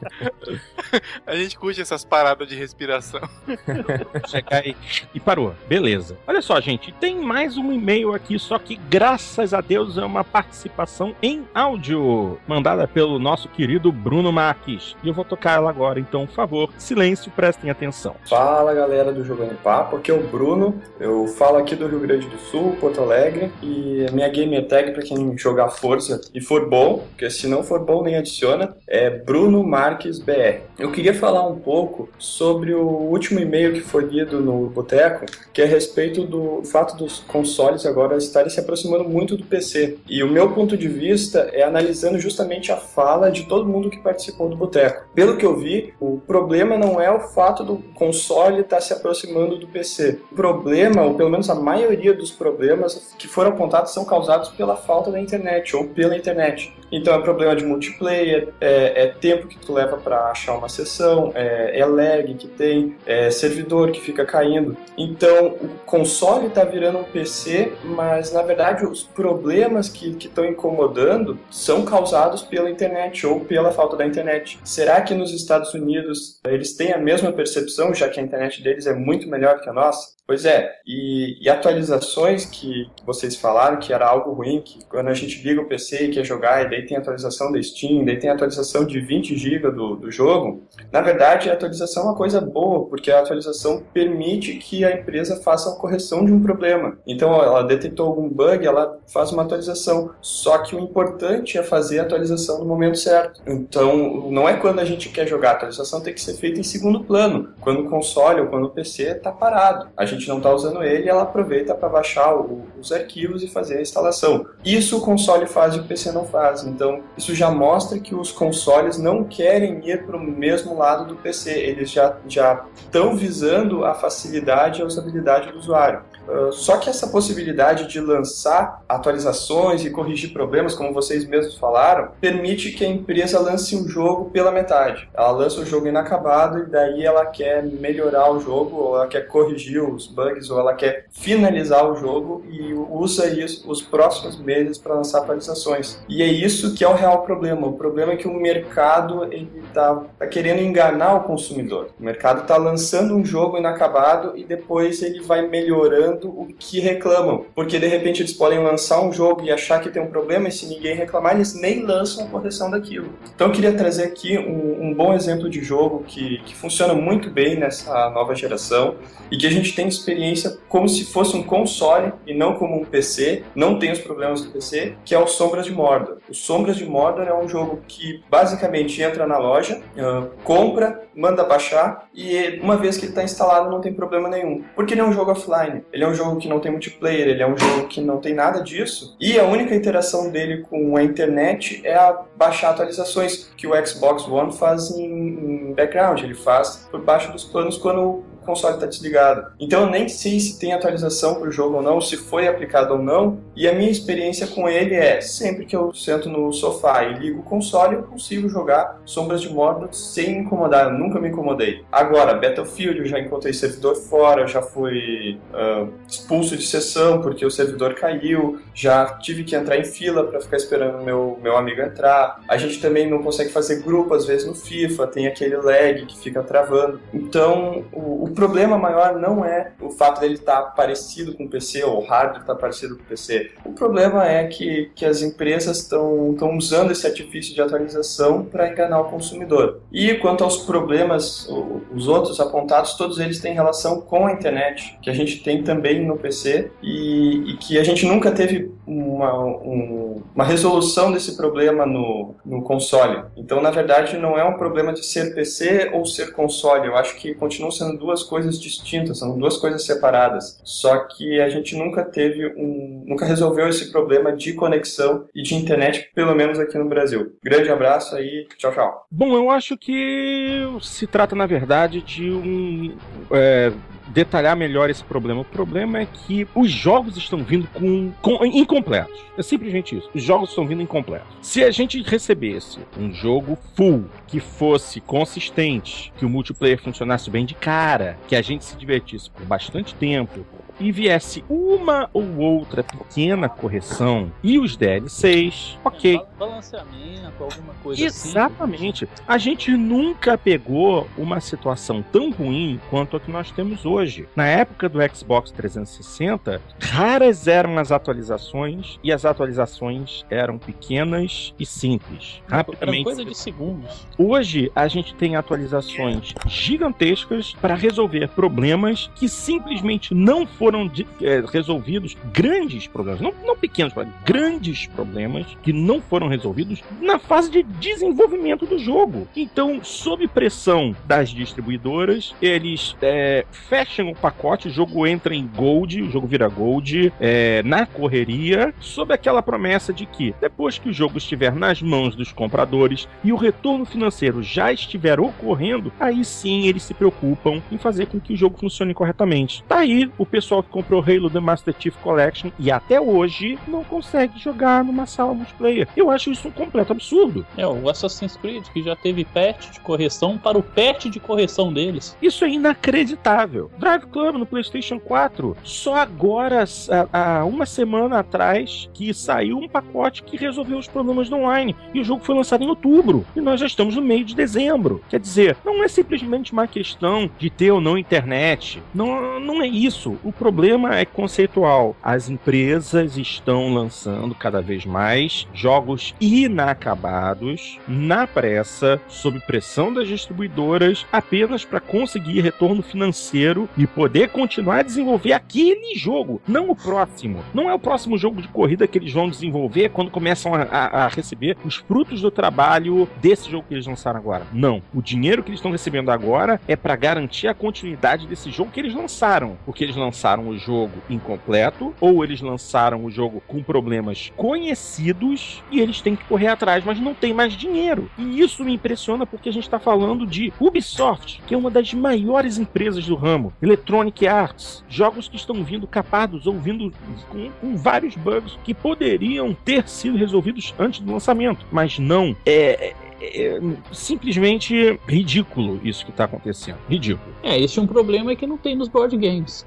A gente curte essas paradas de respiração. Chegar e, e parou. Beleza. Olha só, gente, tem mais um e-mail aqui, só que graças a Deus é uma participação em áudio, mandada pelo nosso querido Bruno Marques. E eu vou tocar ela agora, então, por favor, silêncio, prestem atenção. Fala galera do Jogando Papo, aqui é o Bruno. Eu falo aqui do Rio Grande do Sul, Porto Alegre, e a minha game tag para quem jogar Força e for bom, porque se não for bom nem adiciona, é Bruno Marques BR. Eu queria falar um pouco sobre o último e-mail que foi lido no Boteco, que é a respeito do fato dos consoles agora estarem se aproximando muito do PC. E o meu ponto de vista é analisando justamente a fala de todo mundo que participou do Boteco. Pelo que eu vi, o problema não é o fato do console estar se aproximando do PC. O problema, ou pelo menos a maioria dos problemas que foram apontados, são causados pela falta da internet ou pela internet. Então é problema de multiplayer, é, é tempo que tu leva para achar uma sessão, é, é lag que tem, é servidor que fica caindo. Então o console está virando um PC, mas na verdade os problemas que estão incomodando são causados pela internet ou pela falta da internet. Será que nos Estados Unidos eles têm a mesma percepção, já que a internet deles é muito melhor que a nossa? Pois é, e, e, atualizações que vocês falaram que era algo ruim, que quando a gente liga o PC e quer jogar, e daí tem atualização da Steam, daí tem atualização de 20 GB do, do jogo, na verdade a atualização é uma coisa boa, porque a atualização permite que a empresa faça a correção de um problema. Então ela detectou algum bug, ela faz uma atualização, só que o importante é fazer a atualização no momento certo. Então não é quando a gente quer jogar, a atualização tem que ser feita em segundo plano, quando o console ou quando o PC está parado. A gente gente não está usando ele, ela aproveita para baixar o, os arquivos e fazer a instalação. Isso o console faz e o PC não faz. Então, isso já mostra que os consoles não querem ir para o mesmo lado do PC. Eles já já estão visando a facilidade e a usabilidade do usuário. Uh, só que essa possibilidade de lançar atualizações e corrigir problemas, como vocês mesmos falaram, permite que a empresa lance um jogo pela metade. Ela lança o jogo inacabado e daí ela quer melhorar o jogo, ou ela quer corrigir os bugs, ou ela quer finalizar o jogo e usa isso os próximos meses para lançar atualizações. E é isso que é o real problema. O problema é que o mercado está tá querendo enganar o consumidor. O mercado está lançando um jogo inacabado e depois ele vai melhorando o que reclamam. Porque de repente eles podem lançar um jogo e achar que tem um problema e se ninguém reclamar, eles nem lançam a correção daquilo. Então eu queria trazer aqui um, um bom exemplo de jogo que, que funciona muito bem nessa nova geração e que a gente tem experiência como se fosse um console e não como um PC, não tem os problemas do PC, que é o Sombras de Mordor. O Sombras de Mordor é um jogo que basicamente entra na loja, uh, compra, manda baixar e uma vez que ele está instalado não tem problema nenhum. Porque ele é um jogo offline, ele é um jogo que não tem multiplayer, ele é um jogo que não tem nada disso. E a única interação dele com a internet é a baixar atualizações que o Xbox One faz em, em background, ele faz por baixo dos panos quando console está desligado. Então eu nem sei se tem atualização para o jogo ou não, se foi aplicado ou não. E a minha experiência com ele é sempre que eu sento no sofá e ligo o console, eu consigo jogar Sombras de Mordor sem me incomodar. Eu nunca me incomodei. Agora, Battlefield, eu já encontrei servidor fora, já fui uh, expulso de sessão porque o servidor caiu, já tive que entrar em fila para ficar esperando meu, meu amigo entrar. A gente também não consegue fazer grupo às vezes no FIFA, tem aquele lag que fica travando. Então, o, o problema maior não é o fato dele estar tá parecido com o PC ou o hardware estar tá parecido com o PC. O problema é que, que as empresas estão usando esse artifício de atualização para enganar o consumidor. E quanto aos problemas, os outros apontados, todos eles têm relação com a internet, que a gente tem também no PC e, e que a gente nunca teve uma, um, uma resolução desse problema no, no console. Então, na verdade, não é um problema de ser PC ou ser console. Eu acho que continuam sendo duas coisas distintas, são duas coisas separadas. Só que a gente nunca teve um. nunca resolveu esse problema de conexão e de internet, pelo menos aqui no Brasil. Grande abraço aí, tchau, tchau. Bom, eu acho que se trata, na verdade, de um. É detalhar melhor esse problema. O problema é que os jogos estão vindo com, com incompletos. É simplesmente isso. Os jogos estão vindo incompletos. Se a gente recebesse um jogo full que fosse consistente, que o multiplayer funcionasse bem de cara, que a gente se divertisse por bastante tempo, e viesse uma ou outra pequena correção e os DLCs, ok. Balanceamento, alguma coisa Exatamente. assim. A gente nunca pegou uma situação tão ruim quanto a que nós temos hoje. Na época do Xbox 360, raras eram as atualizações e as atualizações eram pequenas e simples. Rapidamente. Era coisa de segundos. Hoje a gente tem atualizações gigantescas para resolver problemas que simplesmente não foram foram é, resolvidos grandes problemas, não, não pequenos, mas grandes problemas que não foram resolvidos na fase de desenvolvimento do jogo. Então, sob pressão das distribuidoras, eles é, fecham o pacote, o jogo entra em gold, o jogo vira gold é, na correria, sob aquela promessa de que depois que o jogo estiver nas mãos dos compradores e o retorno financeiro já estiver ocorrendo, aí sim eles se preocupam em fazer com que o jogo funcione corretamente. Tá aí o pessoal pessoal que comprou Halo The Master Chief Collection e até hoje não consegue jogar numa sala multiplayer. Eu acho isso um completo absurdo. É, o Assassin's Creed que já teve patch de correção para o patch de correção deles. Isso é inacreditável. Drive Club no PlayStation 4, só agora, há, uma semana atrás, que saiu um pacote que resolveu os problemas do online. E o jogo foi lançado em outubro. E nós já estamos no meio de dezembro. Quer dizer, não é simplesmente uma questão de ter ou não internet. Não, não é isso. O problema é conceitual. As empresas estão lançando cada vez mais jogos inacabados, na pressa, sob pressão das distribuidoras, apenas para conseguir retorno financeiro e poder continuar a desenvolver aquele jogo, não o próximo. Não é o próximo jogo de corrida que eles vão desenvolver quando começam a, a, a receber os frutos do trabalho desse jogo que eles lançaram agora. Não. O dinheiro que eles estão recebendo agora é para garantir a continuidade desse jogo que eles lançaram. Porque eles lançaram lançaram o jogo incompleto, ou eles lançaram o jogo com problemas conhecidos e eles têm que correr atrás, mas não tem mais dinheiro. E isso me impressiona porque a gente está falando de Ubisoft, que é uma das maiores empresas do ramo, Electronic Arts, jogos que estão vindo capados ou vindo com, com vários bugs que poderiam ter sido resolvidos antes do lançamento, mas não. É, é é simplesmente ridículo isso que está acontecendo. Ridículo. É, esse é um problema que não tem nos board games.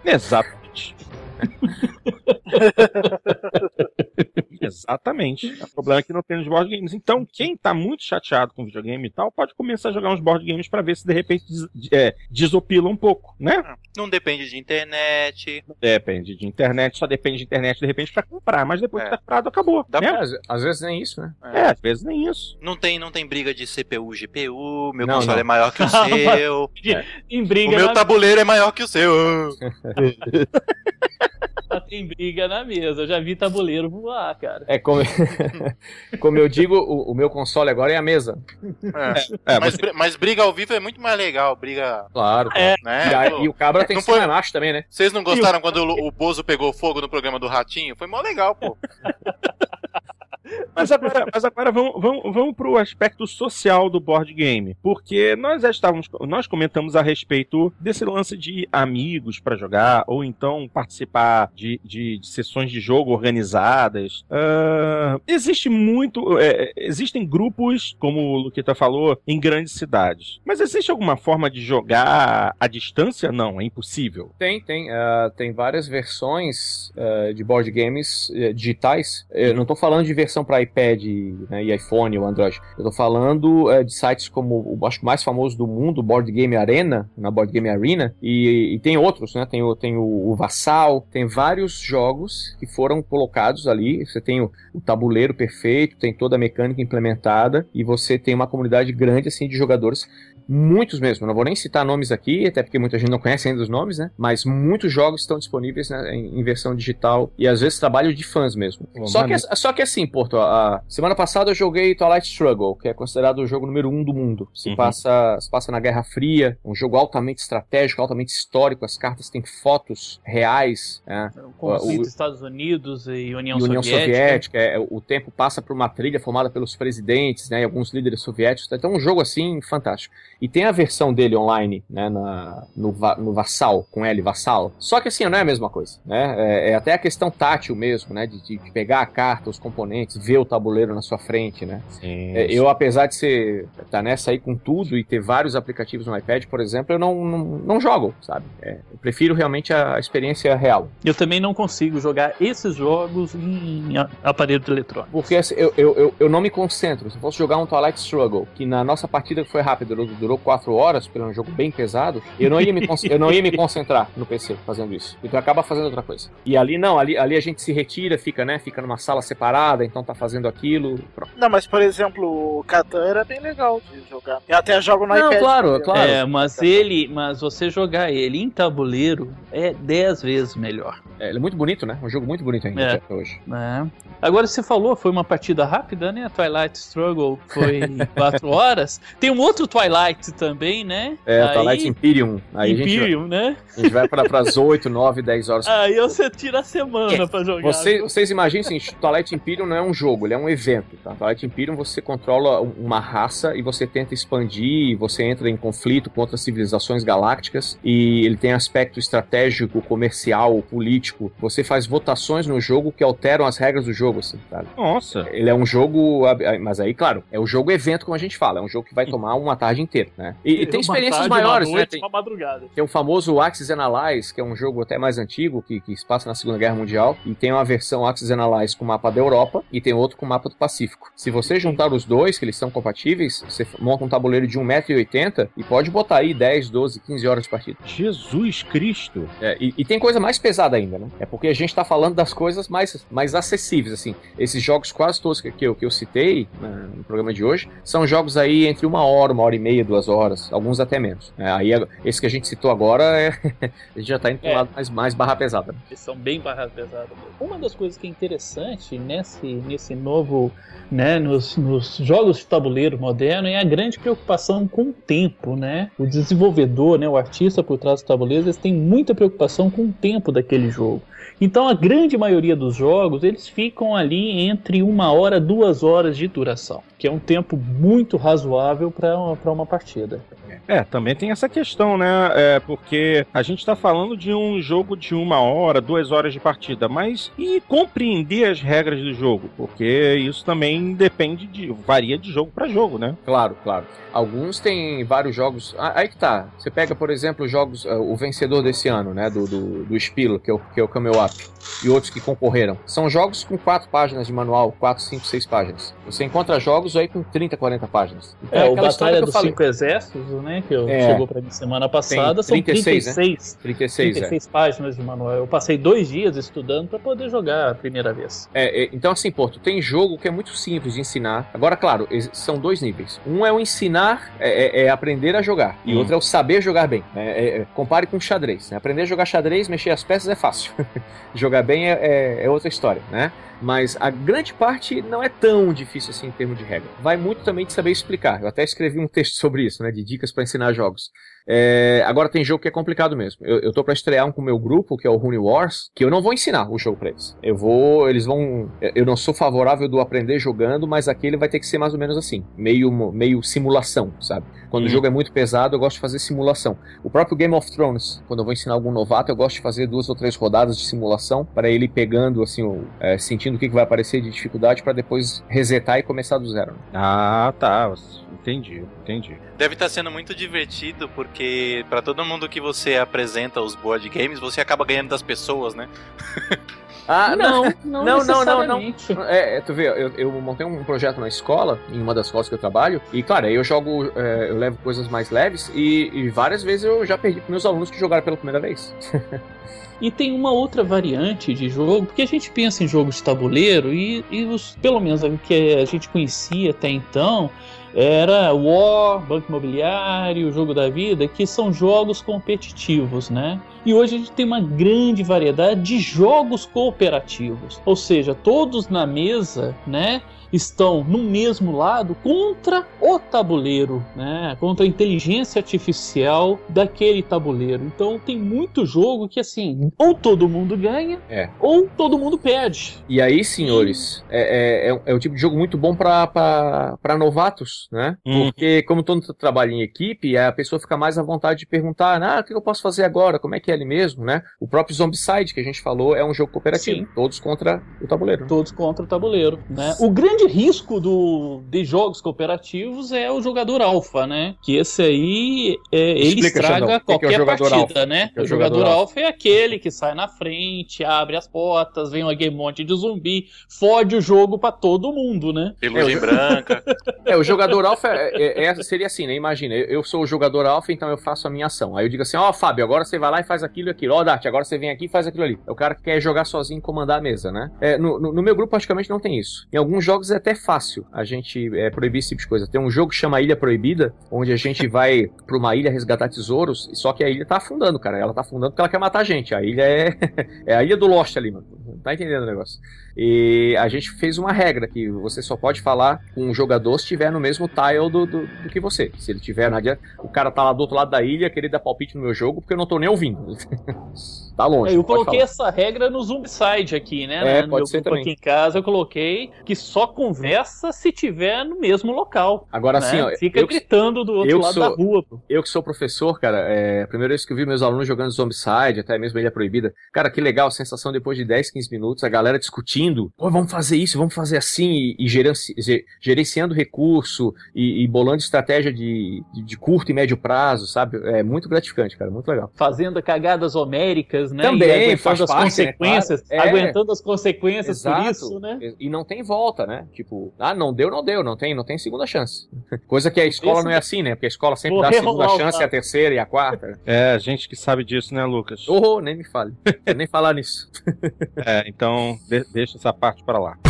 Exatamente. Exatamente. O problema é que não tem nos board games. Então, quem tá muito chateado com videogame e tal, pode começar a jogar uns board games para ver se de repente des é, desopila um pouco, né? Não depende de internet. Depende de internet, só depende de internet de repente para comprar, mas depois é. que tá comprado, acabou. Dá né? pra... às, vezes nem isso, né? É. é. às vezes nem isso. Não tem, não tem briga de CPU, GPU, meu não, console não. é maior que o seu. é. Em briga o meu tabuleiro é maior que o seu. tem briga na mesa. Eu já vi tabuleiro voar, cara. É como, como eu digo, o, o, meu console agora é a mesa. É, é mas, você... mas, briga ao vivo é muito mais legal. Briga. Claro. É. Né? E, e, o cabra tem que ser macho também, né? Vocês não gostaram quando o, o Bozo pegou fogo no programa do Ratinho? Foi mó legal, pô. Mas agora, mas agora vamos, vamos, vamos para o aspecto social do board game. Porque nós estávamos. Nós comentamos a respeito desse lance de amigos para jogar, ou então participar de, de, de sessões de jogo organizadas. Uh, existe muito. É, existem grupos, como o Luquita falou, em grandes cidades. Mas existe alguma forma de jogar à distância? Não, é impossível. Tem, tem. Uh, tem várias versões uh, de board games uh, digitais. Eu não estou falando de versão para iPad né, e iPhone ou Android. Eu estou falando de sites como o acho mais famoso do mundo, Board Game Arena, na Board Game Arena, e, e tem outros, né? Tem, o, tem o, o Vassal, tem vários jogos que foram colocados ali. Você tem o, o, tabuleiro perfeito, tem toda a mecânica implementada e você tem uma comunidade grande assim de jogadores muitos mesmo. Não vou nem citar nomes aqui, até porque muita gente não conhece ainda os nomes, né? Mas muitos jogos estão disponíveis né, em, versão digital e às vezes trabalho de fãs mesmo. só, que, só que assim, Porto, a semana passada eu joguei Twilight Struggle, que é considerado o jogo número um do mundo. Se, uhum. passa, se passa na Guerra Fria, um jogo altamente estratégico, altamente histórico, as cartas têm fotos reais. Né? O conflito o, Estados Unidos e União, e União Soviética. Soviética é, o tempo passa por uma trilha formada pelos presidentes, né, e alguns líderes soviéticos. Então, é um jogo assim fantástico. E tem a versão dele online, né, na, no, no Vassal, com L, Vassal. Só que assim, não é a mesma coisa, né? É, é até a questão tátil mesmo, né, de, de, pegar a carta, os componentes, ver o tabuleiro na sua frente, né? Sim, é, eu, apesar de ser tá nessa aí com tudo e ter vários aplicativos no iPad, por exemplo, eu não, não, não jogo, sabe? É, eu prefiro realmente a experiência real. Eu também não consigo jogar esses jogos em aparelho eletrônico. Porque assim, eu, eu, eu, eu, não me concentro. Se eu fosse jogar um Twilight Struggle, que na nossa partida foi rápida, durou, durou quatro horas, porque era um jogo bem pesado, eu não ia me, eu não ia me concentrar no PC fazendo isso. Então acaba fazendo outra coisa. E ali não, ali, ali a gente se retira, fica, né? Fica numa sala separada, então tá fazendo aquilo. Pronto. Não, mas por exemplo, o Catan era bem legal de jogar. Eu até jogo no não, iPad. Claro, claro. É, mas ele, mas você jogar ele em tabuleiro é 10 vezes melhor. É, ele é muito bonito, né? Um jogo muito bonito ainda é. até hoje. É. Agora você falou, foi uma partida rápida, né? A Twilight Struggle foi 4 horas. Tem um outro Twilight também, né? É, Aí... Twilight Imperium. Aí Imperium, a gente vai, né? A gente vai para as 8, 9, 10 horas. Aí você tira a semana é. para jogar. Você, vocês imaginem assim, Twilight Imperium não é um jogo, ele é um evento, tá? Twilight Imperium você controla uma raça e você tenta expandir, você entra em conflito com outras civilizações galácticas e ele tem aspecto estratégico, comercial, político. Você faz votações no jogo que alteram as regras do jogo, assim, sabe? Nossa! Ele é um jogo, mas aí, claro, é o jogo evento, como a gente fala, é um jogo que vai tomar uma tarde inteira, né? E, e tem experiências maiores, noite, né? Tem, uma madrugada. tem o famoso Axis Analyze, que é um jogo até mais antigo, que, que se passa na Segunda Guerra Mundial, e tem uma versão Axis Analyze com mapa da Europa e tem outro com mapa do Pacífico. Se você juntar os dois, que eles são compatíveis, você monta um tabuleiro de 1,80m e pode botar aí 10, 12, 15 horas de partida. Jesus Cristo! É, e, e, tem coisa mais pesada ainda, né? É porque a gente tá falando das coisas mais, mais acessíveis, assim. Esses jogos quase todos que, que, eu, que eu citei né, no programa de hoje são jogos aí entre uma hora, uma hora e meia, duas horas, alguns até menos. É, aí esse que a gente citou agora, é, a gente já tá indo pro é. lado mais, mais barra pesada. Eles são bem barra pesada. Uma das coisas que é interessante nesse, nesse novo, né, nos, nos jogos de tabuleiro moderno é a grande preocupação com o tempo, né? O desenvolvedor, né, o artista por trás do tabuleiro, eles têm muita preocupação com o tempo daquele jogo. Então a grande maioria dos jogos eles ficam ali entre uma hora, duas horas de duração, que é um tempo muito razoável para uma, uma partida. É, também tem essa questão, né? É, porque a gente está falando de um jogo de uma hora, duas horas de partida, mas e compreender as regras do jogo? Porque isso também depende de. varia de jogo para jogo, né? Claro, claro. Alguns têm vários jogos. Aí que tá. Você pega, por exemplo, jogos. Uh, o vencedor desse ano, né? Do, do, do Spilo, que é o, que é o Camel Up. E outros que concorreram. São jogos com quatro páginas de manual, quatro, cinco, seis páginas. Você encontra jogos aí com 30, 40 páginas. Então, é, é o Batalha dos Cinco Exércitos, né? Que é, chegou para mim semana passada. Tem 36, são 36. Né? 36, 36 é. páginas de manual. Eu passei dois dias estudando para poder jogar a primeira vez. É, é, então, assim, Porto, tem jogo que é muito simples de ensinar. Agora, claro, são dois níveis. Um é o ensinar, é, é, é aprender a jogar. E hum. outro é o saber jogar bem. compare com xadrez. Né? Aprender a jogar xadrez, mexer as peças é fácil. jogar bem é, outra história, né? Mas a grande parte não é tão difícil assim em termos de regra. Vai muito também de saber explicar. Eu até escrevi um texto sobre isso, né? De dicas para ensinar jogos. É, agora tem jogo que é complicado mesmo. Eu, eu tô para estrear um com o meu grupo, que é o Rune Wars, que eu não vou ensinar o jogo pra eles. Eu vou. Eles vão. Eu não sou favorável do aprender jogando, mas aquele vai ter que ser mais ou menos assim. Meio, meio simulação, sabe? Quando hum. o jogo é muito pesado, eu gosto de fazer simulação. O próprio Game of Thrones, quando eu vou ensinar algum novato, eu gosto de fazer duas ou três rodadas de simulação para ele pegando, assim, o, é, sentindo o que, que vai aparecer de dificuldade para depois resetar e começar do zero. Ah, tá. Entendi, entendi. Deve estar tá sendo muito divertido porque para todo mundo que você apresenta os board games, você acaba ganhando das pessoas, né? Ah, não, não, não, não, não, não. É, é, tu vê, eu, eu, montei um projeto na escola, em uma das escolas que eu trabalho, e claro, aí eu jogo, é, eu levo coisas mais leves, e, e várias vezes eu já perdi para meus alunos que jogaram pela primeira vez. E tem uma outra variante de jogo, porque a gente pensa em jogos de tabuleiro e, e os, pelo menos o que a gente conhecia até então, Era War, Banco Imobiliário, Jogo da Vida, que são jogos competitivos, né? E hoje a gente tem uma grande variedade de jogos cooperativos, ou seja, todos na mesa, né? Estão no mesmo lado contra o tabuleiro, né? Contra a inteligência artificial daquele tabuleiro. Então tem muito jogo que assim, ou todo mundo ganha, é. ou todo mundo perde. E aí, senhores, é, é, é, é um tipo de jogo muito bom para novatos, né? Hum. Porque como todo mundo trabalha em equipe, a pessoa fica mais à vontade de perguntar, ah, o que eu posso fazer agora? Como é que é ele mesmo, né? O próprio Zombicide que a gente falou é um jogo cooperativo, Sim. todos contra o tabuleiro. Todos contra o tabuleiro, né? O grande grande risco do, de jogos cooperativos é o jogador alfa, né? Que esse aí, é, ele estraga qualquer que é partida, alpha? né? É o, o jogador, jogador alfa é aquele que sai na frente, abre as portas, vem um monte de zumbi, fode o jogo para todo mundo, né? Pelugem é, branca. É, o jogador alfa é, é, seria assim, né? Imagina, eu sou o jogador alfa, então eu faço a minha ação. Aí eu digo assim, ó, oh, Fábio, agora você vai lá e faz aquilo e aquilo. Ó, oh, Dart, agora você vem aqui e faz aquilo ali. É o cara que quer jogar sozinho e comandar a mesa, né? No, no, no, meu grupo praticamente não tem isso. Em alguns jogos é até fácil a gente é, proibir esse tipo de coisa. Tem um jogo que chama Ilha Proibida, onde a gente vai pra uma ilha resgatar tesouros, só que a ilha tá afundando, cara. Ela tá afundando porque ela quer matar a gente. A ilha é, é a ilha do Lost ali, mano. Não tá entendendo o negócio. E a gente fez uma regra que você só pode falar com um jogador se estiver no mesmo tile do, do, do, que você. Se ele tiver, não adianta. O cara tá lá do outro lado da ilha, querer dar palpite no meu jogo, porque eu não tô nem ouvindo. tá longe. É, eu coloquei essa regra no Zoomside aqui, né? É, no pode ser também. aqui em casa eu coloquei que só conversa se tiver no mesmo local. Agora né? sim, ó, fica gritando do outro lado sou, da rua. Pô. Eu que sou professor, cara, é a primeira vez que eu vi meus alunos jogando Zombicide, até mesmo Ilha Proibida. Cara, que legal a sensação depois de 10, 15 minutos, a galera discutindo, pô, vamos fazer isso, vamos fazer assim, e, e gerenci, gerenciando recurso e, e bolando estratégia de, de, de, curto e médio prazo, sabe? É muito gratificante, cara, muito legal. Fazendo cagadas homéricas, né? Também, faz as parte, né, consequências, né? claro. aguentando é. as consequências Exato. por isso, né? E não tem volta, né? Tipo, ah, não deu, não deu, não tem, não tem segunda chance. Coisa que a escola Esse... não é assim, né? Porque a escola sempre Morreu dá a segunda chance, a terceira e a quarta. É, gente que sabe disso, né, Lucas? Oh, nem me fale. nem falar nisso. é, então de deixa essa parte para lá.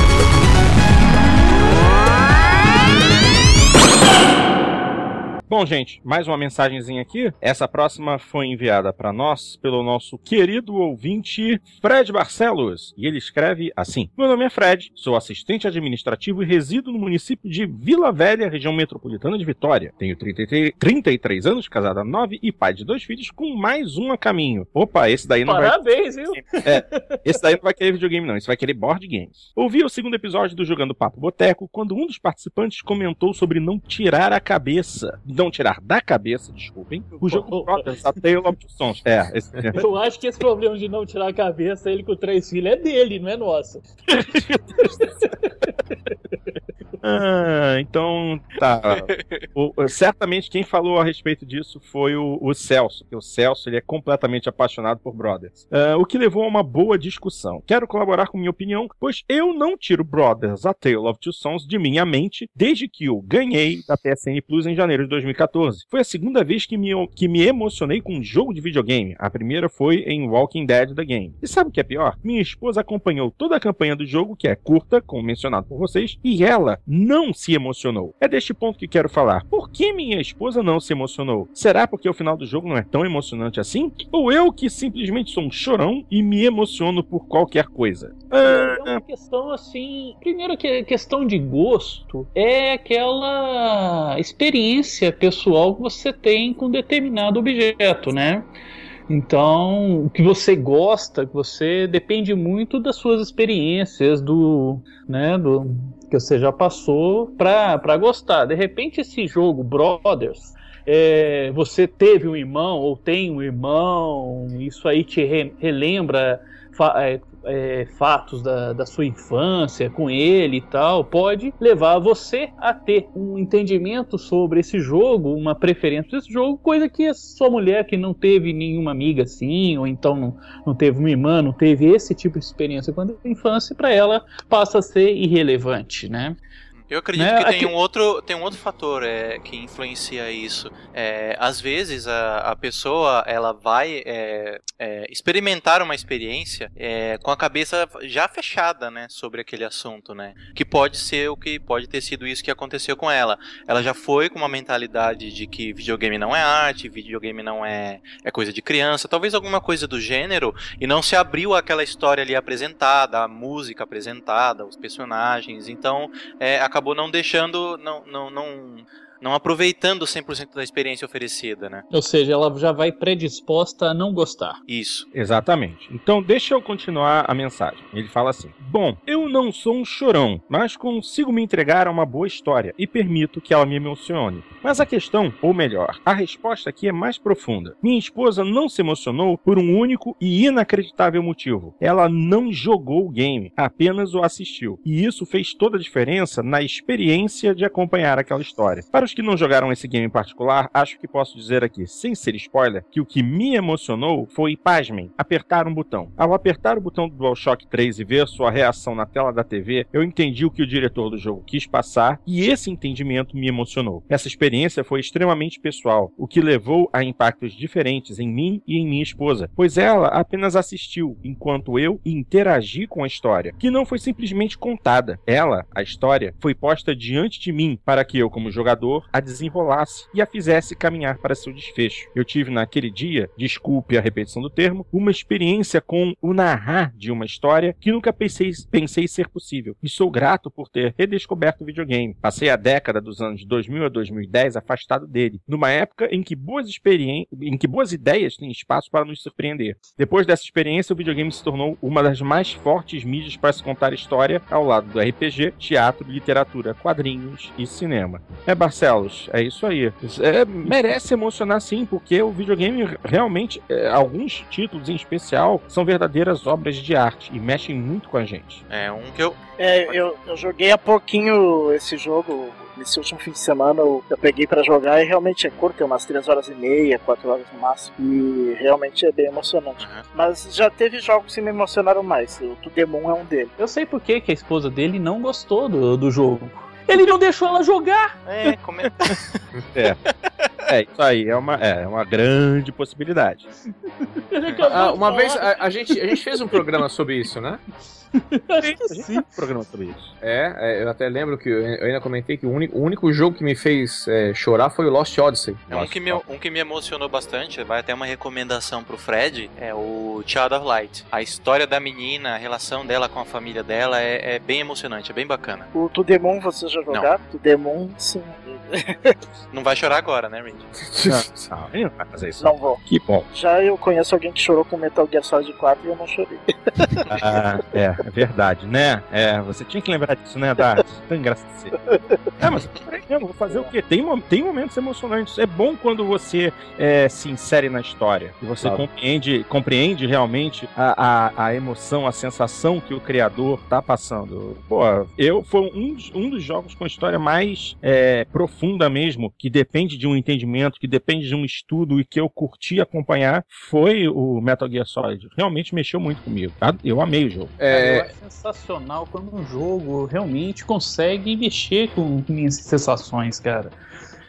Bom, gente, mais uma mensagenzinha aqui. Essa próxima foi enviada para nós pelo nosso querido ouvinte Fred Barcelos. E ele escreve assim: Meu nome é Fred, sou assistente administrativo e resido no município de Vila Velha, região metropolitana de Vitória. Tenho 33, 33 anos, casado há 9 e pai de dois filhos com mais um a caminho. Opa, esse daí não Parabéns, vai. Parabéns, viu? É, esse daí não vai querer videogame, não. Esse vai querer board games. Ouvi o segundo episódio do Jogando Papo Boteco quando um dos participantes comentou sobre não tirar a cabeça não tirar da cabeça, desculpem, o jogo Brothers, A Tale of Two Sons. É, esse... Eu acho que esse problema de não tirar a cabeça, ele com três filhos, é dele, não é nosso. Ah, então, tá. O, certamente quem falou a respeito disso foi o, o Celso, que o Celso ele é completamente apaixonado por Brothers. Uh, o que levou a uma boa discussão. Quero colaborar com minha opinião, pois eu não tiro Brothers A Tale of Two Sons de minha mente desde que eu ganhei da PSN Plus em janeiro de 2014. Foi a segunda vez que me, que me emocionei com um jogo de videogame. A primeira foi em Walking Dead The Game. E sabe o que é pior? Minha esposa acompanhou toda a campanha do jogo, que é curta, como mencionado por vocês, e ela não se emocionou. É deste ponto que quero falar. Por que minha esposa não se emocionou? Será porque o final do jogo não é tão emocionante assim? Ou eu que simplesmente sou um chorão e me emociono por qualquer coisa? Ah, é uma questão assim. Primeiro que questão de gosto é aquela experiência pessoal que você tem com determinado objeto, né? Então, o que você gosta, que você depende muito das suas experiências, do, né, do que você já passou para gostar. De repente, esse jogo Brothers, é, você teve um irmão ou tem um irmão, isso aí te re, relembra é, é, fatos da, da sua infância com ele e tal, pode levar você a ter um entendimento sobre esse jogo, uma preferência por esse jogo, coisa que a sua mulher que não teve nenhuma amiga assim, ou então não, não teve uma irmã, não teve esse tipo de experiência quando a infância, para ela passa a ser irrelevante, né? Eu acredito né? que tem, Aqui... um outro, tem um outro fator é, que influencia isso. É, às vezes a, a pessoa ela vai é, é, experimentar uma experiência é, com a cabeça já fechada, né, sobre aquele assunto, né? Que pode ser o que pode ter sido isso que aconteceu com ela. Ela já foi com uma mentalidade de que videogame não é arte, videogame não é, é coisa de criança, talvez alguma coisa do gênero, e não se abriu aquela história ali apresentada, a música apresentada, os personagens. Então é, acabou não deixando, não, não, não não aproveitando 100% da experiência oferecida, né? Ou seja, ela já vai predisposta a não gostar. Isso. Exatamente. Então, deixa eu continuar a mensagem. Ele fala assim: Bom, eu não sou um chorão, mas consigo me entregar a uma boa história e permito que ela me emocione. Mas a questão, ou melhor, a resposta aqui é mais profunda. Minha esposa não se emocionou por um único e inacreditável motivo. Ela não jogou o game, apenas o assistiu. E isso fez toda a diferença na experiência de acompanhar aquela história. Para os que não jogaram esse game em particular, acho que posso dizer aqui, sem ser spoiler, que o que me emocionou foi, pasmem, apertar um botão. Ao apertar o botão do DualShock 3 e ver sua reação na tela da TV, eu entendi o que o diretor do jogo quis passar e esse entendimento me emocionou. Essa experiência foi extremamente pessoal, o que levou a impactos diferentes em mim e em minha esposa, pois ela apenas assistiu enquanto eu interagi com a história, que não foi simplesmente contada. Ela, a história, foi posta diante de mim para que eu, como jogador, a desenrolasse e a fizesse caminhar para seu desfecho. Eu tive naquele dia, desculpe a repetição do termo, uma experiência com o narrar de uma história que nunca pensei, pensei ser possível. E sou grato por ter redescoberto o videogame. Passei a década dos anos 2000 a 2010 afastado dele, numa época em que boas experiências, em que boas ideias têm espaço para nos surpreender. Depois dessa experiência, o videogame se tornou uma das mais fortes mídias para se contar história ao lado do RPG, teatro, literatura, quadrinhos e cinema. É Barcelona É isso aí. É, merece emocionar sim, porque o videogame realmente, é, alguns títulos em especial, são verdadeiras obras de arte e mexem muito com a gente. É um que eu. É, eu, eu joguei há pouquinho esse jogo, nesse último fim de semana eu, eu peguei para jogar e realmente é curto, tem umas 3 horas e meia, 4 horas no máximo. E realmente é bem emocionante. Uhum. Mas já teve jogos que me emocionaram mais. O To Demon é um deles. Eu sei por que a esposa dele não gostou do, do jogo. Ele não deixou ela jogar. É, como é. é. É, isso aí é uma, é, é uma grande possibilidade. ah, uma vez a, a, gente, a gente fez um programa sobre isso, né? Sim. Um programa sobre isso. É, é, eu até lembro que eu, eu ainda comentei que o único, o único jogo que me fez é, chorar foi o Lost Odyssey. É, um, que me, um que me emocionou bastante, vai até uma recomendação pro Fred, é o Child of Light. A história da menina, a relação dela com a família dela é, é bem emocionante, é bem bacana. O To Demon você já jogaram? To Demon, sim. não vai chorar agora, né, Randy? Não, não, ele não vai fazer isso. Não vou. Que bom. Já eu conheço alguém que chorou com Metal Gear Solid 4 e eu não chorei. ah, é, é verdade, né? É, você tinha que lembrar disso, né, Dart? Tão engraçado. É, mas eu vou fazer o quê? Tem, tem momentos emocionantes. É bom quando você é, se insere na história e você claro. compreende, compreende realmente a, a, a, emoção, a sensação que o criador tá passando. Pô, eu foi um, um dos jogos com história mais é, profunda mesmo, que depende de um entendimento, que depende de um estudo e que eu curti acompanhar, foi o Metal Gear Solid. Realmente mexeu muito comigo, tá? Eu amei o jogo. É, é sensacional quando um jogo realmente consegue mexer com minhas sensações, cara.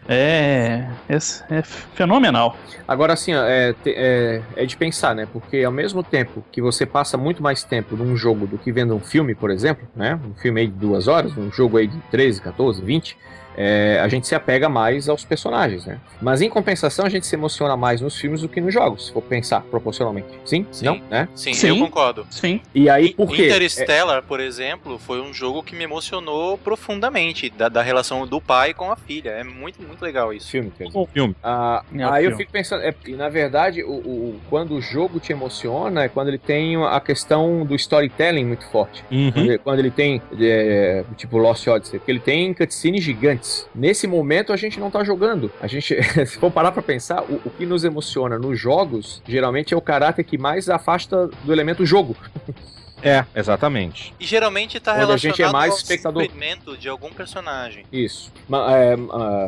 É, é, é, fenomenal. Agora, assim, é, é, é, de pensar, né? Porque ao mesmo tempo que você passa muito mais tempo num jogo do que vendo um filme, por exemplo, né? Um filme aí de duas horas, um jogo aí de 13, 14, 20 é, a gente se apega mais aos personagens, né? Mas em compensação, a gente se emociona mais nos filmes do que nos jogos, se for pensar proporcionalmente. Sim? Sim. Não? Né? Sim, Sim, eu concordo. Sim. E aí, por quê? Interstellar, é... por exemplo, foi um jogo que me emocionou profundamente, da, da, relação do pai com a filha. É muito, muito legal isso. Filme, quer dizer. Um filme. Ah, é aí filme. eu fico pensando, é, na verdade, o, o, quando o jogo te emociona é quando ele tem a questão do storytelling muito forte. Uhum. Quando, ele, quando, ele, tem, é, tipo Lost Odyssey, porque ele tem cutscenes gigantes. Nesse momento a gente não tá jogando. A gente, se for parar pra pensar, o, o, que nos emociona nos jogos, geralmente é o caráter que mais afasta do elemento jogo. É, exatamente. E geralmente tá Onde relacionado a gente é mais ao espectador. sofrimento de algum personagem. Isso. Ma- é,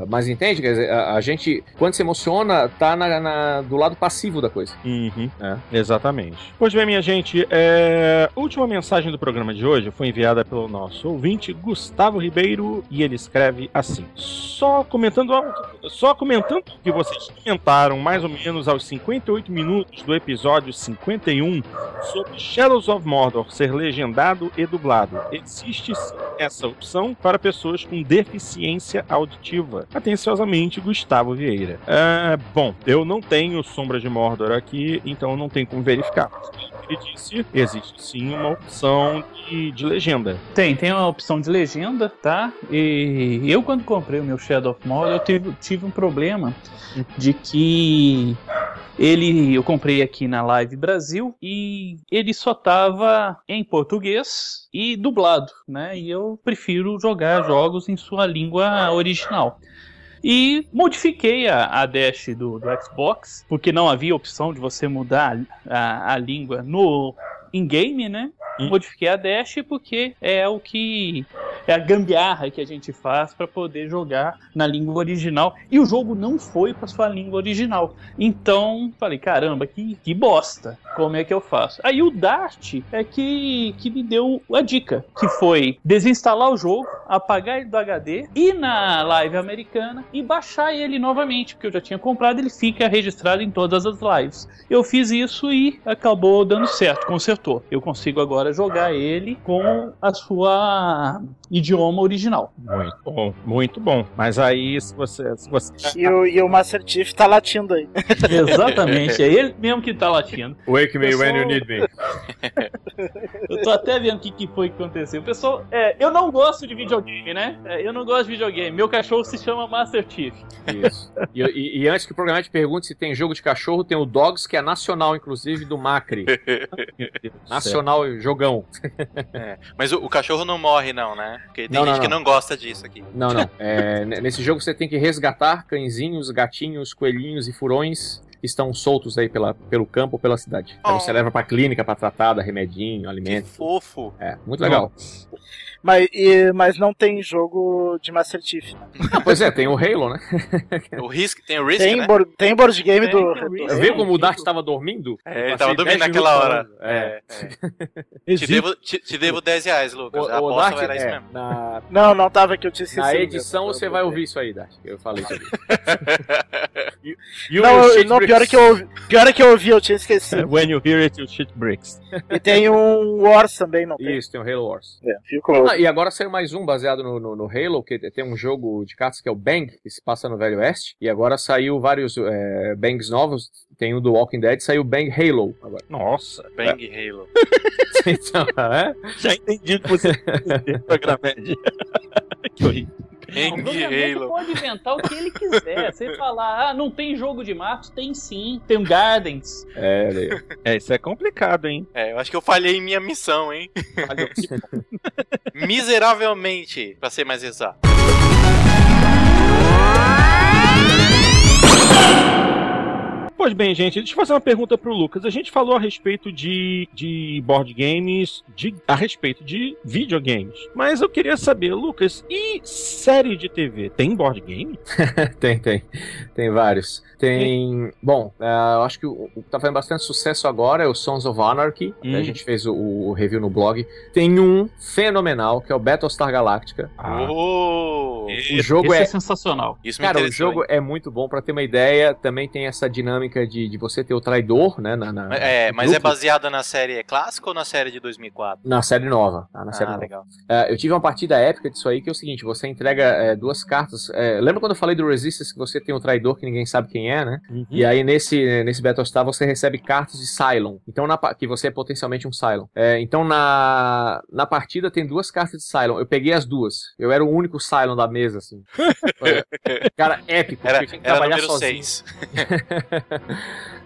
mas entende? Quer dizer, a, a gente, quando se emociona, tá na- na- do lado passivo da coisa. Uhum, É. Exatamente. Pois bem, minha gente, é... a última mensagem do programa de hoje foi enviada pelo nosso ouvinte Gustavo Ribeiro e ele escreve assim: só comentando algo, só comentando que vocês comentaram mais ou menos aos 58 minutos do episódio 51 sobre Shadows of Mordor ser legendado e dublado. Existe sim essa opção para pessoas com deficiência auditiva. Atenciosamente, Gustavo Vieira. Ah, bom, eu não tenho Sombra de Mordor aqui, então não tenho como verificar. Ele disse, existe sim uma opção de, de legenda. Tem, tem uma opção de legenda, tá? E eu, quando comprei o meu Shadow of Mordor, eu tive, tive um problema de que ele eu comprei aqui na Live Brasil e ele só tava em português e dublado, né? E eu prefiro jogar jogos em sua língua original. E modifiquei a, a dash do, do Xbox, porque não havia opção de você mudar a, a língua no in-game, né? Hum. Modifiquei a dash porque é o que é a gambiarra que a gente faz para poder jogar na língua original. E o jogo não foi para sua língua original. Então, falei, caramba, que, que bosta. Como é que eu faço? Aí o Dart é que, que me deu a dica, que foi desinstalar o jogo, apagar ele do HD, ir na live americana e baixar ele novamente, porque eu já tinha comprado, ele fica registrado em todas as lives. Eu fiz isso e acabou dando certo, consertou. Eu consigo agora jogar ele com a sua idioma original. Muito bom, muito bom. Mas aí, se você. Se você... E o, e o Master Chief tá latindo aí. Exatamente, é ele mesmo que tá latindo. Wake me when you need me. Eu tô até vendo o que, que foi que aconteceu. Pessoal, é, eu não gosto de videogame, né? É, eu não gosto de videogame. Meu cachorro se chama Master Chief. Isso. E, e- e antes que o programa te pergunte se tem jogo de cachorro, tem o Dogs, que é nacional, inclusive, do Macri. Nacional jogão. É. Mas o, o cachorro não morre, não, né? Porque tem Não, não, gente que não. não gosta disso aqui. Não, não. É, nesse jogo você tem que resgatar cãezinhos, gatinhos, coelhinhos e furões que estão soltos aí pela, pelo campo ou pela cidade. Então Oh. você leva pra clínica pra tratar, dar remedinho, Que alimento. fofo. É, muito legal. Mas, e- mas não tem jogo de Master Chief. né? Ah, pois é, tem o Halo, né? O Risk, tem o Risk, Tem, né? board, tem board game Tem, do. Viu como o Dart estava dormindo? É, ele Eu tava passei dormindo 10 naquela minutos hora. falando. É. É, Te devo, te, te devo 10 reais, Lucas. O, a o Dart, era isso é, mesmo. na, Não, não tava aqui, eu tinha esquecido. na edição você vai ouvir isso aí, Dart. Eu falei isso aí. You- you Não, shit não pior, é que eu ouvi, pior é que eu ouvi, eu tinha esquecido. When you hear it, you shit bricks. E tem um Wars também, não tem? Isso, tem o Halo Wars. É, fico... E agora saiu mais um baseado no, no, no Halo, que tem um jogo de cartas que é o Bang, que se passa no Velho Oeste. E agora saiu vários é, Bangs novos. Tem o do Walking Dead, saiu Bang Halo agora. Nossa, Bang Halo. então, é? já entendi o que você programed. que horrível. O Bang programador Halo. pode inventar o que ele quiser. Você falar, ah, não tem jogo de matos? Tem sim. Tem o Gardens. É. É, isso é complicado, hein? É, eu acho que eu falhei em minha missão, hein? Miseravelmente, pra ser mais exato. Pois bem, gente, deixa eu fazer uma pergunta pro Lucas. A gente falou a respeito de, de board games, de, a respeito de videogames. Mas eu queria saber, Lucas, e série de TV? Tem board game? tem, tem. Tem vários. Tem. Bom, eh, eu acho que o o que tá fazendo bastante sucesso agora é o Sons of Anarchy. Hum. A gente fez o, o review no blog. Tem um fenomenal, que é o Battlestar Galactica. Oh, O jogo Esse é, é. sensacional. isso Cara, o jogo hein? é muito bom. Pra ter uma ideia, também tem essa dinâmica de, de você ter o traidor, né? Na, na- É, mas é grupo. baseada na série clássica ou na série de 2004? Na série nova. tá? Na série Ah, nova. legal. É, eu tive uma partida épica disso aí, que é o seguinte: você entrega é, duas cartas. é, lembra quando eu falei do Resistance que você tem um traidor que ninguém sabe quem é, né? Uhum. E aí nesse, nesse Battlestar você recebe cartas de Cylon. Então, na, que você é potencialmente um Cylon. É, então na, na partida tem duas cartas de Cylon. Eu peguei as duas. Eu era o único Cylon da mesa assim. Cara, épico. Era, era número 6.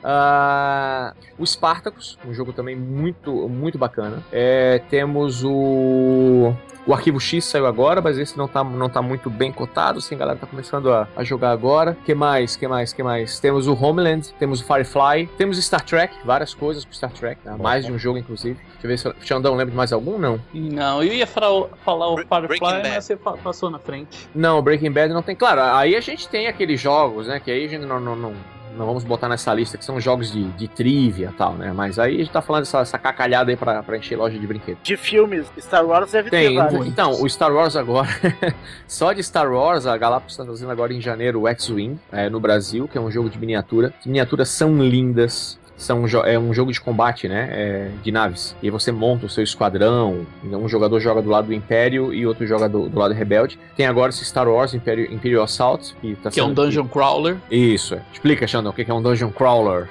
Uh, o Spartacus, um jogo também muito, muito bacana. É, temos o. O Arquivo X saiu agora, mas esse não tá, não tá muito bem cotado, assim, a galera tá começando a, a jogar agora. que mais? que mais? que mais? Temos o Homeland, temos o Firefly, temos Star Trek, várias coisas pro Star Trek, né? mais de um jogo, inclusive. Deixa eu ver se o Xandão lembra de mais algum, não? Não, eu ia falar, falar o Firefly, mas você passou na frente. Não, Breaking Bad não tem. Claro, aí a gente tem aqueles jogos, né, que aí a gente não, não, não não vamos botar nessa lista que são jogos de, de trivia e tal, né? Mas aí a gente tá falando dessa, dessa cacalhada aí pra, pra encher loja de brinquedos. De filmes, Star Wars deve Tem, ter vários. Então, o Star Wars agora, só de Star Wars, a Galápagos tá trazendo agora em janeiro o X-Wing, é, no Brasil, que é um jogo de miniatura. As miniaturas são lindas, são, é um jogo de combate, né? É, de naves. E você monta o seu esquadrão. Então, um jogador joga do lado do Império e outro joga do, do lado Rebelde. Tem agora esse Star Wars Imperial, Imperial Assault. Que, tá que é um Dungeon que... Crawler. Isso. É. Explica, Xandão, o que é um Dungeon Crawler.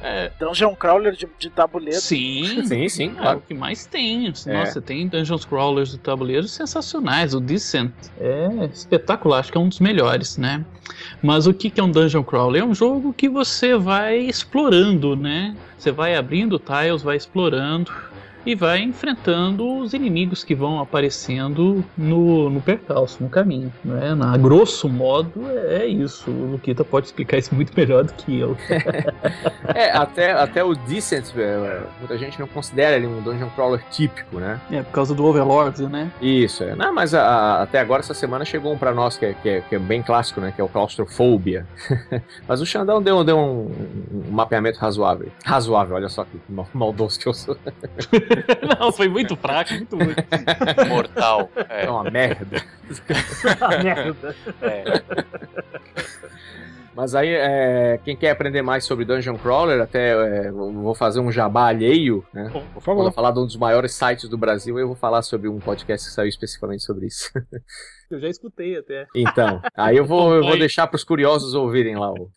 É. Dungeon Crawler de, de tabuleiro. Sim. sim, sim. É claro. o que mais tem. É. Nossa, tem Dungeons Crawlers de tabuleiro sensacionais. O Descent é espetacular. Acho que é um dos melhores, né? Mas o que é um Dungeon Crawler? É um jogo que você vai explorando, né? Você vai abrindo tiles, vai explorando e vai enfrentando os inimigos que vão aparecendo no, no percalço, no caminho. Né? Na grosso modo, é, é isso. O Luquita pode explicar isso muito melhor do que eu. é, até, até o Descent, é, muita gente não considera ele um dungeon crawler típico, né? É, por causa do Overlord, né? Isso, é. Não, mas a, a, até agora, essa semana, chegou um pra nós que é, que é, que é bem clássico, né? Que é o Claustrofobia. mas o Xandão deu, deu um, um, mapeamento razoável. Razoável, olha só que maldoso que eu sou. Não, foi muito fraco, muito muito. Mortal. É, é uma merda. uma merda. É. Mas aí, é, quem quer aprender mais sobre Dungeon Crawler, até é, vou fazer um jabá alheio, né? Por favor. Vou falar de um dos maiores sites do Brasil, eu vou falar sobre um podcast que saiu especificamente sobre isso. Eu já escutei até. Então, aí eu vou, eu vou deixar para os curiosos ouvirem lá. O...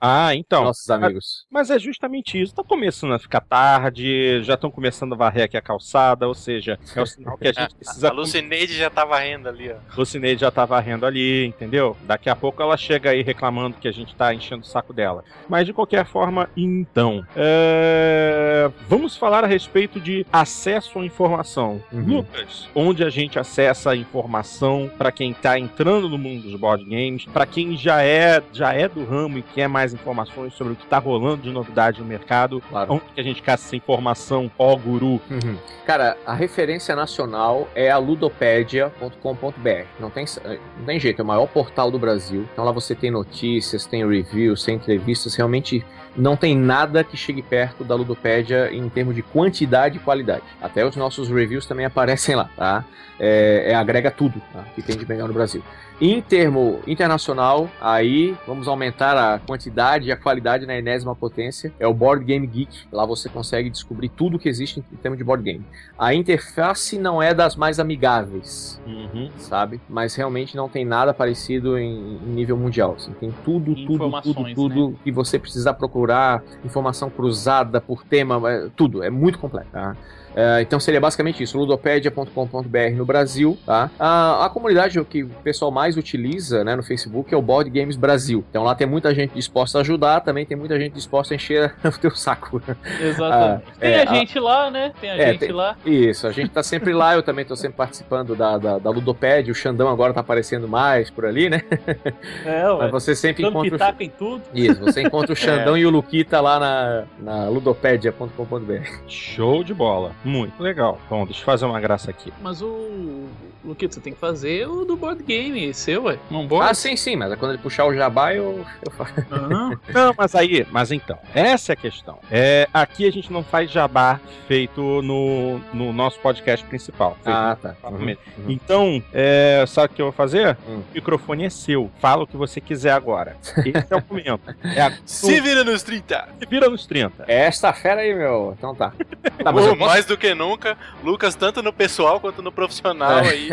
Ah, então. Nossos amigos. Mas é justamente isso. Tá começando a ficar tarde, já estão começando a varrer aqui a calçada, ou seja, é o sinal que a gente precisa. a Lucineide já tá varrendo ali, ó. Lucineide já tá varrendo ali, entendeu? Daqui a pouco ela chega aí reclamando que a gente tá enchendo o saco dela. Mas de qualquer forma, então. É... Vamos falar a respeito de acesso à informação. Uhum. Lucas, onde a gente acessa a informação para quem está entrando no mundo dos board games, para quem já é já é do ramo e quer mais informações sobre o que está rolando de novidade no mercado, claro. onde que a gente caça essa informação, ó guru? Uhum. Cara, a referência nacional é a ludopedia.com.br. Não tem, não tem jeito, é o maior portal do Brasil. Então lá você tem notícias, tem reviews, tem entrevistas, realmente não tem nada que chegue perto da Ludopédia em termos de quantidade e qualidade. Até os nossos reviews também aparecem lá, tá? É, é agrega tudo tá? que tem de melhor no Brasil. Em termo internacional, aí vamos aumentar a quantidade e a qualidade na enésima potência. É o Board Game Geek. Lá você consegue descobrir tudo que existe em termos de board game. A interface não é das mais amigáveis, uhum. sabe? Mas realmente não tem nada parecido em, em nível mundial. Assim. Tem tudo, tudo, tudo, tudo né? que você precisar procurar. Informação cruzada por tema, é, tudo. É muito completo. Tá? Uh, então seria basicamente isso, ludopedia.com.br no Brasil, tá? A, a comunidade que o pessoal mais utiliza, né, no Facebook é o Board Games Brasil. Então lá tem muita gente disposta a ajudar, também tem muita gente disposta a encher o teu saco. Exatamente. Ah, tem é, a gente a... lá, né? Tem a é, gente tem... lá. Isso, a gente tá sempre lá, eu também tô sempre participando da, da, da Ludopédia, o Xandão agora tá aparecendo mais por ali, né? É, ué. Mas você sempre Dando encontra. O... em tudo. Isso, você encontra o Xandão é. e o Luquita lá na, na ludopedia.com.br. Show de bola. Muito legal. Bom, deixa eu fazer uma graça aqui. Mas o. Luquito, você tem que fazer o do board game seu, ué. Não board? Ah, sim, sim, mas quando ele puxar o jabá, eu, eu faço. Uhum. não, mas aí, mas então, essa é a questão. É, aqui a gente não faz jabá feito no, no nosso podcast principal. Ah, tá. Uhum, uhum. Então, é, sabe o que eu vou fazer? Hum. O microfone é seu. Fala o que você quiser agora. Esse é o momento. É a... Se vira nos 30. Se vira nos 30. É esta fera aí, meu. Então tá. tá mas posso... Mais do que nunca, Lucas, tanto no pessoal quanto no profissional é. aí.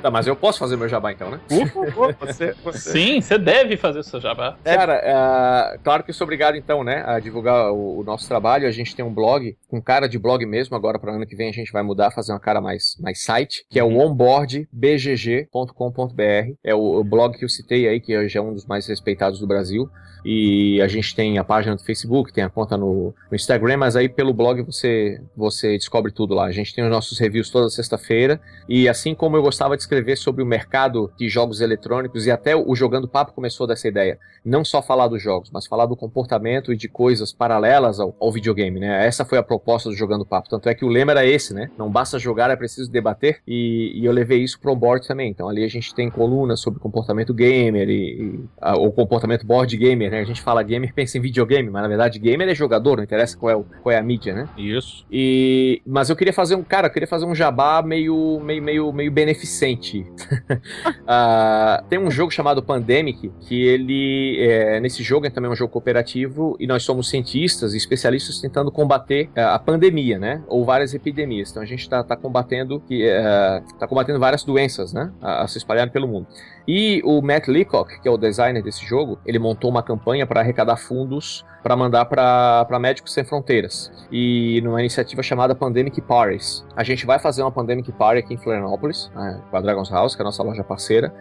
Tá, mas eu posso fazer meu jabá então, né? Por favor, você, você. Sim, você deve fazer o seu jabá. Cara, uh, claro que eu sou obrigado então, né, a divulgar o, o, nosso trabalho. A gente tem um blog, com cara de blog mesmo. Agora, para ano que vem, a gente vai mudar, fazer uma cara mais, mais site, que é o uhum. onboardbgg.com.br. É o, o blog que eu citei aí, que hoje é um dos mais respeitados do Brasil. E a gente tem a página do Facebook, tem a conta no, no, Instagram, mas aí pelo blog você, você descobre tudo lá. A gente tem os nossos reviews toda sexta-feira. E assim como eu gostava de escrever sobre o mercado de jogos eletrônicos, e até o Jogando Papo começou dessa ideia, não só falar dos jogos, mas falar do comportamento e de coisas paralelas ao, ao videogame, né? Essa foi a proposta do Jogando Papo. Tanto é que o lema era esse, né? Não basta jogar, é preciso debater. E, e eu levei isso pro board também. Então ali a gente tem colunas sobre comportamento gamer e, e o comportamento board gamer gamer, né? A gente fala gamer, pensa em videogame, mas na verdade gamer é jogador, não interessa qual é, o, qual é a mídia, né? Isso. E, mas eu queria fazer um, cara, eu queria fazer um jabá meio, meio, meio, meio beneficente. Uh, tem um jogo chamado Pandemic, que ele, é, nesse jogo é também um jogo cooperativo e nós somos cientistas e especialistas tentando combater uh, a pandemia, né? Ou várias epidemias. Então a gente está tá combatendo, uh, tá combatendo várias doenças, né? A, a se espalharem pelo mundo. E o Matt Leacock, que é o designer desse jogo, ele montou uma campanha para arrecadar fundos para mandar para Médicos Sem Fronteiras. E numa iniciativa chamada Pandemic Parties. A gente vai fazer uma Pandemic Party aqui em Florianópolis, né, com a Dragon's House, que é a nossa loja parceira.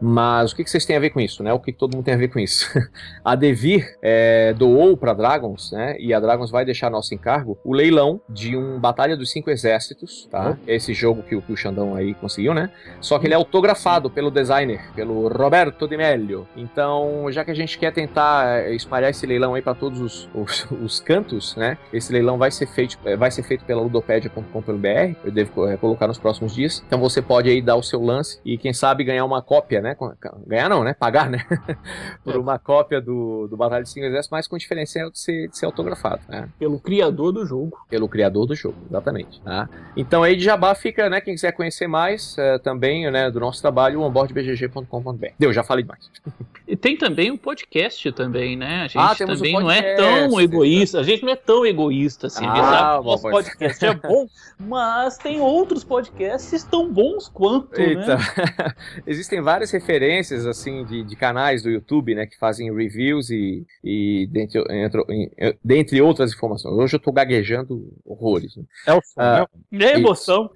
Mas o que, que vocês têm a ver com isso, né? O que, que todo mundo tem a ver com isso? a Devir é, doou para Dragons, né? E a Dragons vai deixar nosso encargo o leilão de um Batalha dos Cinco Exércitos, tá? Uhum. Esse jogo que, que, o Xandão aí conseguiu, né? Só que ele é autografado pelo designer, pelo Roberto Di Melio. Então, já que a gente quer tentar é, espalhar esse leilão aí para todos os, os, os, cantos, né? Esse leilão vai ser feito, é, vai ser feito pela ludopedia.com.br. Eu devo é, colocar nos próximos dias. Então você pode aí dar o seu lance e quem sabe ganhar uma cópia, né? Né? Ganhar não, né? Pagar, né? Por é. uma cópia do, do Batalha de Cinco Exércitos, mas com diferencial de ser, de ser autografado, né? Pelo criador do jogo. Pelo criador do jogo, exatamente. Tá? Então aí de Jabá fica, né? Quem quiser conhecer mais é, também, né? Do nosso trabalho, onboardbgg.com.br. Deu, já falei mais. E tem também um podcast também, né? A gente ah, também um não é tão egoísta. A gente não é tão egoísta assim. Ah, gente sabe nosso podcast é bom, mas tem outros podcasts tão bons quanto, né? Eita. né? Existem várias referências, assim, de, de, canais do YouTube, né, que fazem reviews e, e dentre, entre, dentre outras informações. Hoje eu tô gaguejando horrores. Né? É o ah, né? É emoção.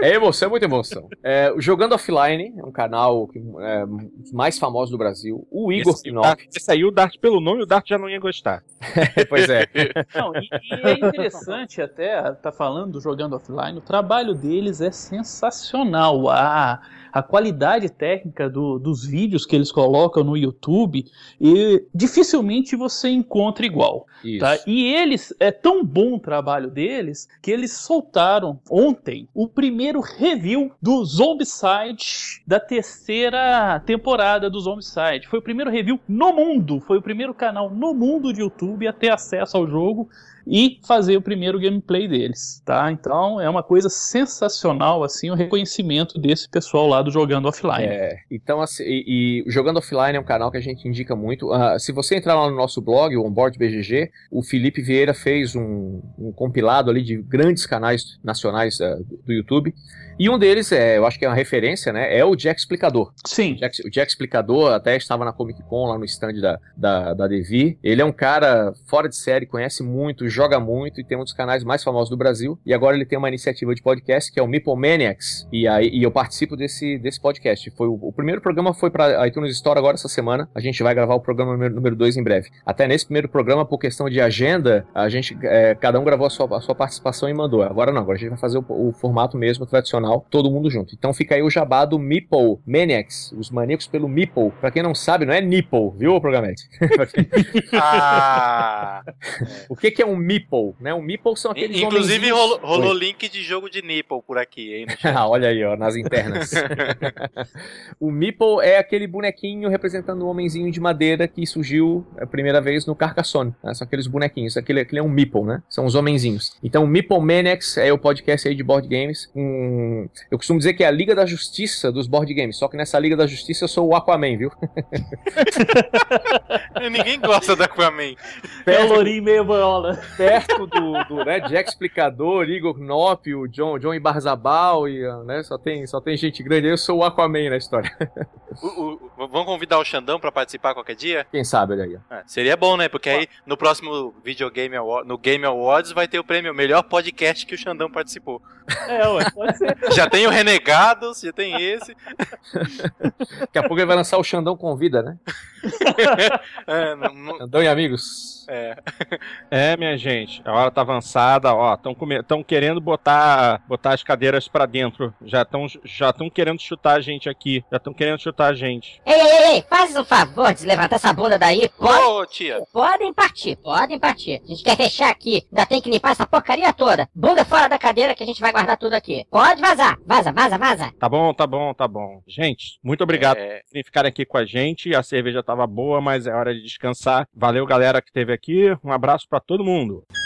É emoção, é muita emoção. É, o Jogando Offline é um canal que, é, mais famoso do Brasil. O Igor esse. Esse aí o Dart pelo nome, o Dart já não ia gostar. pois é. Não, e, e, é interessante até, tá falando do Jogando Offline, o trabalho deles é sensacional. Ah, a qualidade técnica do, dos vídeos que eles colocam no YouTube e dificilmente você encontra igual. Tá? E eles, é tão bom o trabalho deles que eles soltaram ontem o primeiro review do Zombicide da terceira temporada do Zombicide. Foi o primeiro review no mundo, foi o primeiro canal no mundo de YouTube a ter acesso ao jogo e fazer o primeiro gameplay deles, tá? Então é uma coisa sensacional assim o reconhecimento desse pessoal lá do Jogando Offline. É, então assim, e, e Jogando Offline é um canal que a gente indica muito. Uh, se você entrar lá no nosso blog, o Onboard BGG, o Felipe Vieira fez um, um compilado ali de grandes canais nacionais uh, do YouTube e um deles, é, eu acho que é uma referência, né? É o Jack Explicador. Sim. O Jack, o Jack Explicador até estava na Comic Con, lá no stand da, da, da Devi. Ele é um cara fora de série, conhece muito, joga muito e tem um dos canais mais famosos do Brasil. E agora ele tem uma iniciativa de podcast que é o Meeple Maniacs. E, aí, e eu participo desse, desse podcast. Foi o, o primeiro programa foi para iTunes Store agora essa semana. A gente vai gravar o programa número 2 em breve. Até nesse primeiro programa, por questão de agenda, a gente, é, cada um gravou a sua, a sua participação e mandou. Agora não, agora a gente vai fazer o, o formato mesmo tradicional todo mundo junto. Então fica aí o jabá do Meeple Maniacs, os maníacos pelo Meeple. Pra quem não sabe, não é Nipple, viu, programete? ah! o que, que é um Meeple? Né? Um Meeple são aqueles Inclusive rolou, rolou link de jogo de Nipple por aqui, hein? ah, olha aí, ó, nas internas. o Meeple é aquele bonequinho representando um homenzinho de madeira que surgiu a primeira vez no Carcassonne. Né? São aqueles bonequinhos. Aquele, aquele é um Meeple, né? São os homenzinhos. Então, o Meeple Maniacs é o podcast aí de board games. Um eu costumo dizer que é a Liga da Justiça dos board games, só que nessa Liga da Justiça eu sou o Aquaman, viu? Ninguém gosta do Aquaman. É o lourinho meio bola. Perto do, do né, Jack Explicador, Igor Knop, o John, John Ibarzabal, e, né, só, tem, só tem gente grande. Eu sou o Aquaman na história. O, o, vamos convidar o Xandão pra participar qualquer dia? Quem sabe, olha aí. É, seria bom, né? Porque aí no próximo Videogame Award, no Game Awards vai ter o prêmio Melhor Podcast que o Xandão participou. É, ué, pode ser. Já tem o Renegados, já tem esse. Daqui a pouco ele vai lançar o Xandão Convida, né? é, não, não... Xandão e amigos. É. é, minha gente, a hora tá avançada, ó, estão come... querendo botar, botar as cadeiras para dentro, já estão já querendo chutar a gente aqui, já estão querendo chutar a gente. Ei, ei, ei, faz o favor de levantar essa bunda daí, pode... Ô, tia. Podem partir, podem partir. A gente quer fechar aqui, ainda tem que limpar essa porcaria toda. Bunda fora da cadeira que a gente vai guardar tudo aqui. Pode vazar, vaza, vaza, vaza. Tá bom, tá bom, tá bom. Gente, muito obrigado é... por ficarem aqui com a gente, a cerveja tava boa, mas é hora de descansar. Valeu, galera que esteve aqui, um abraço para todo mundo.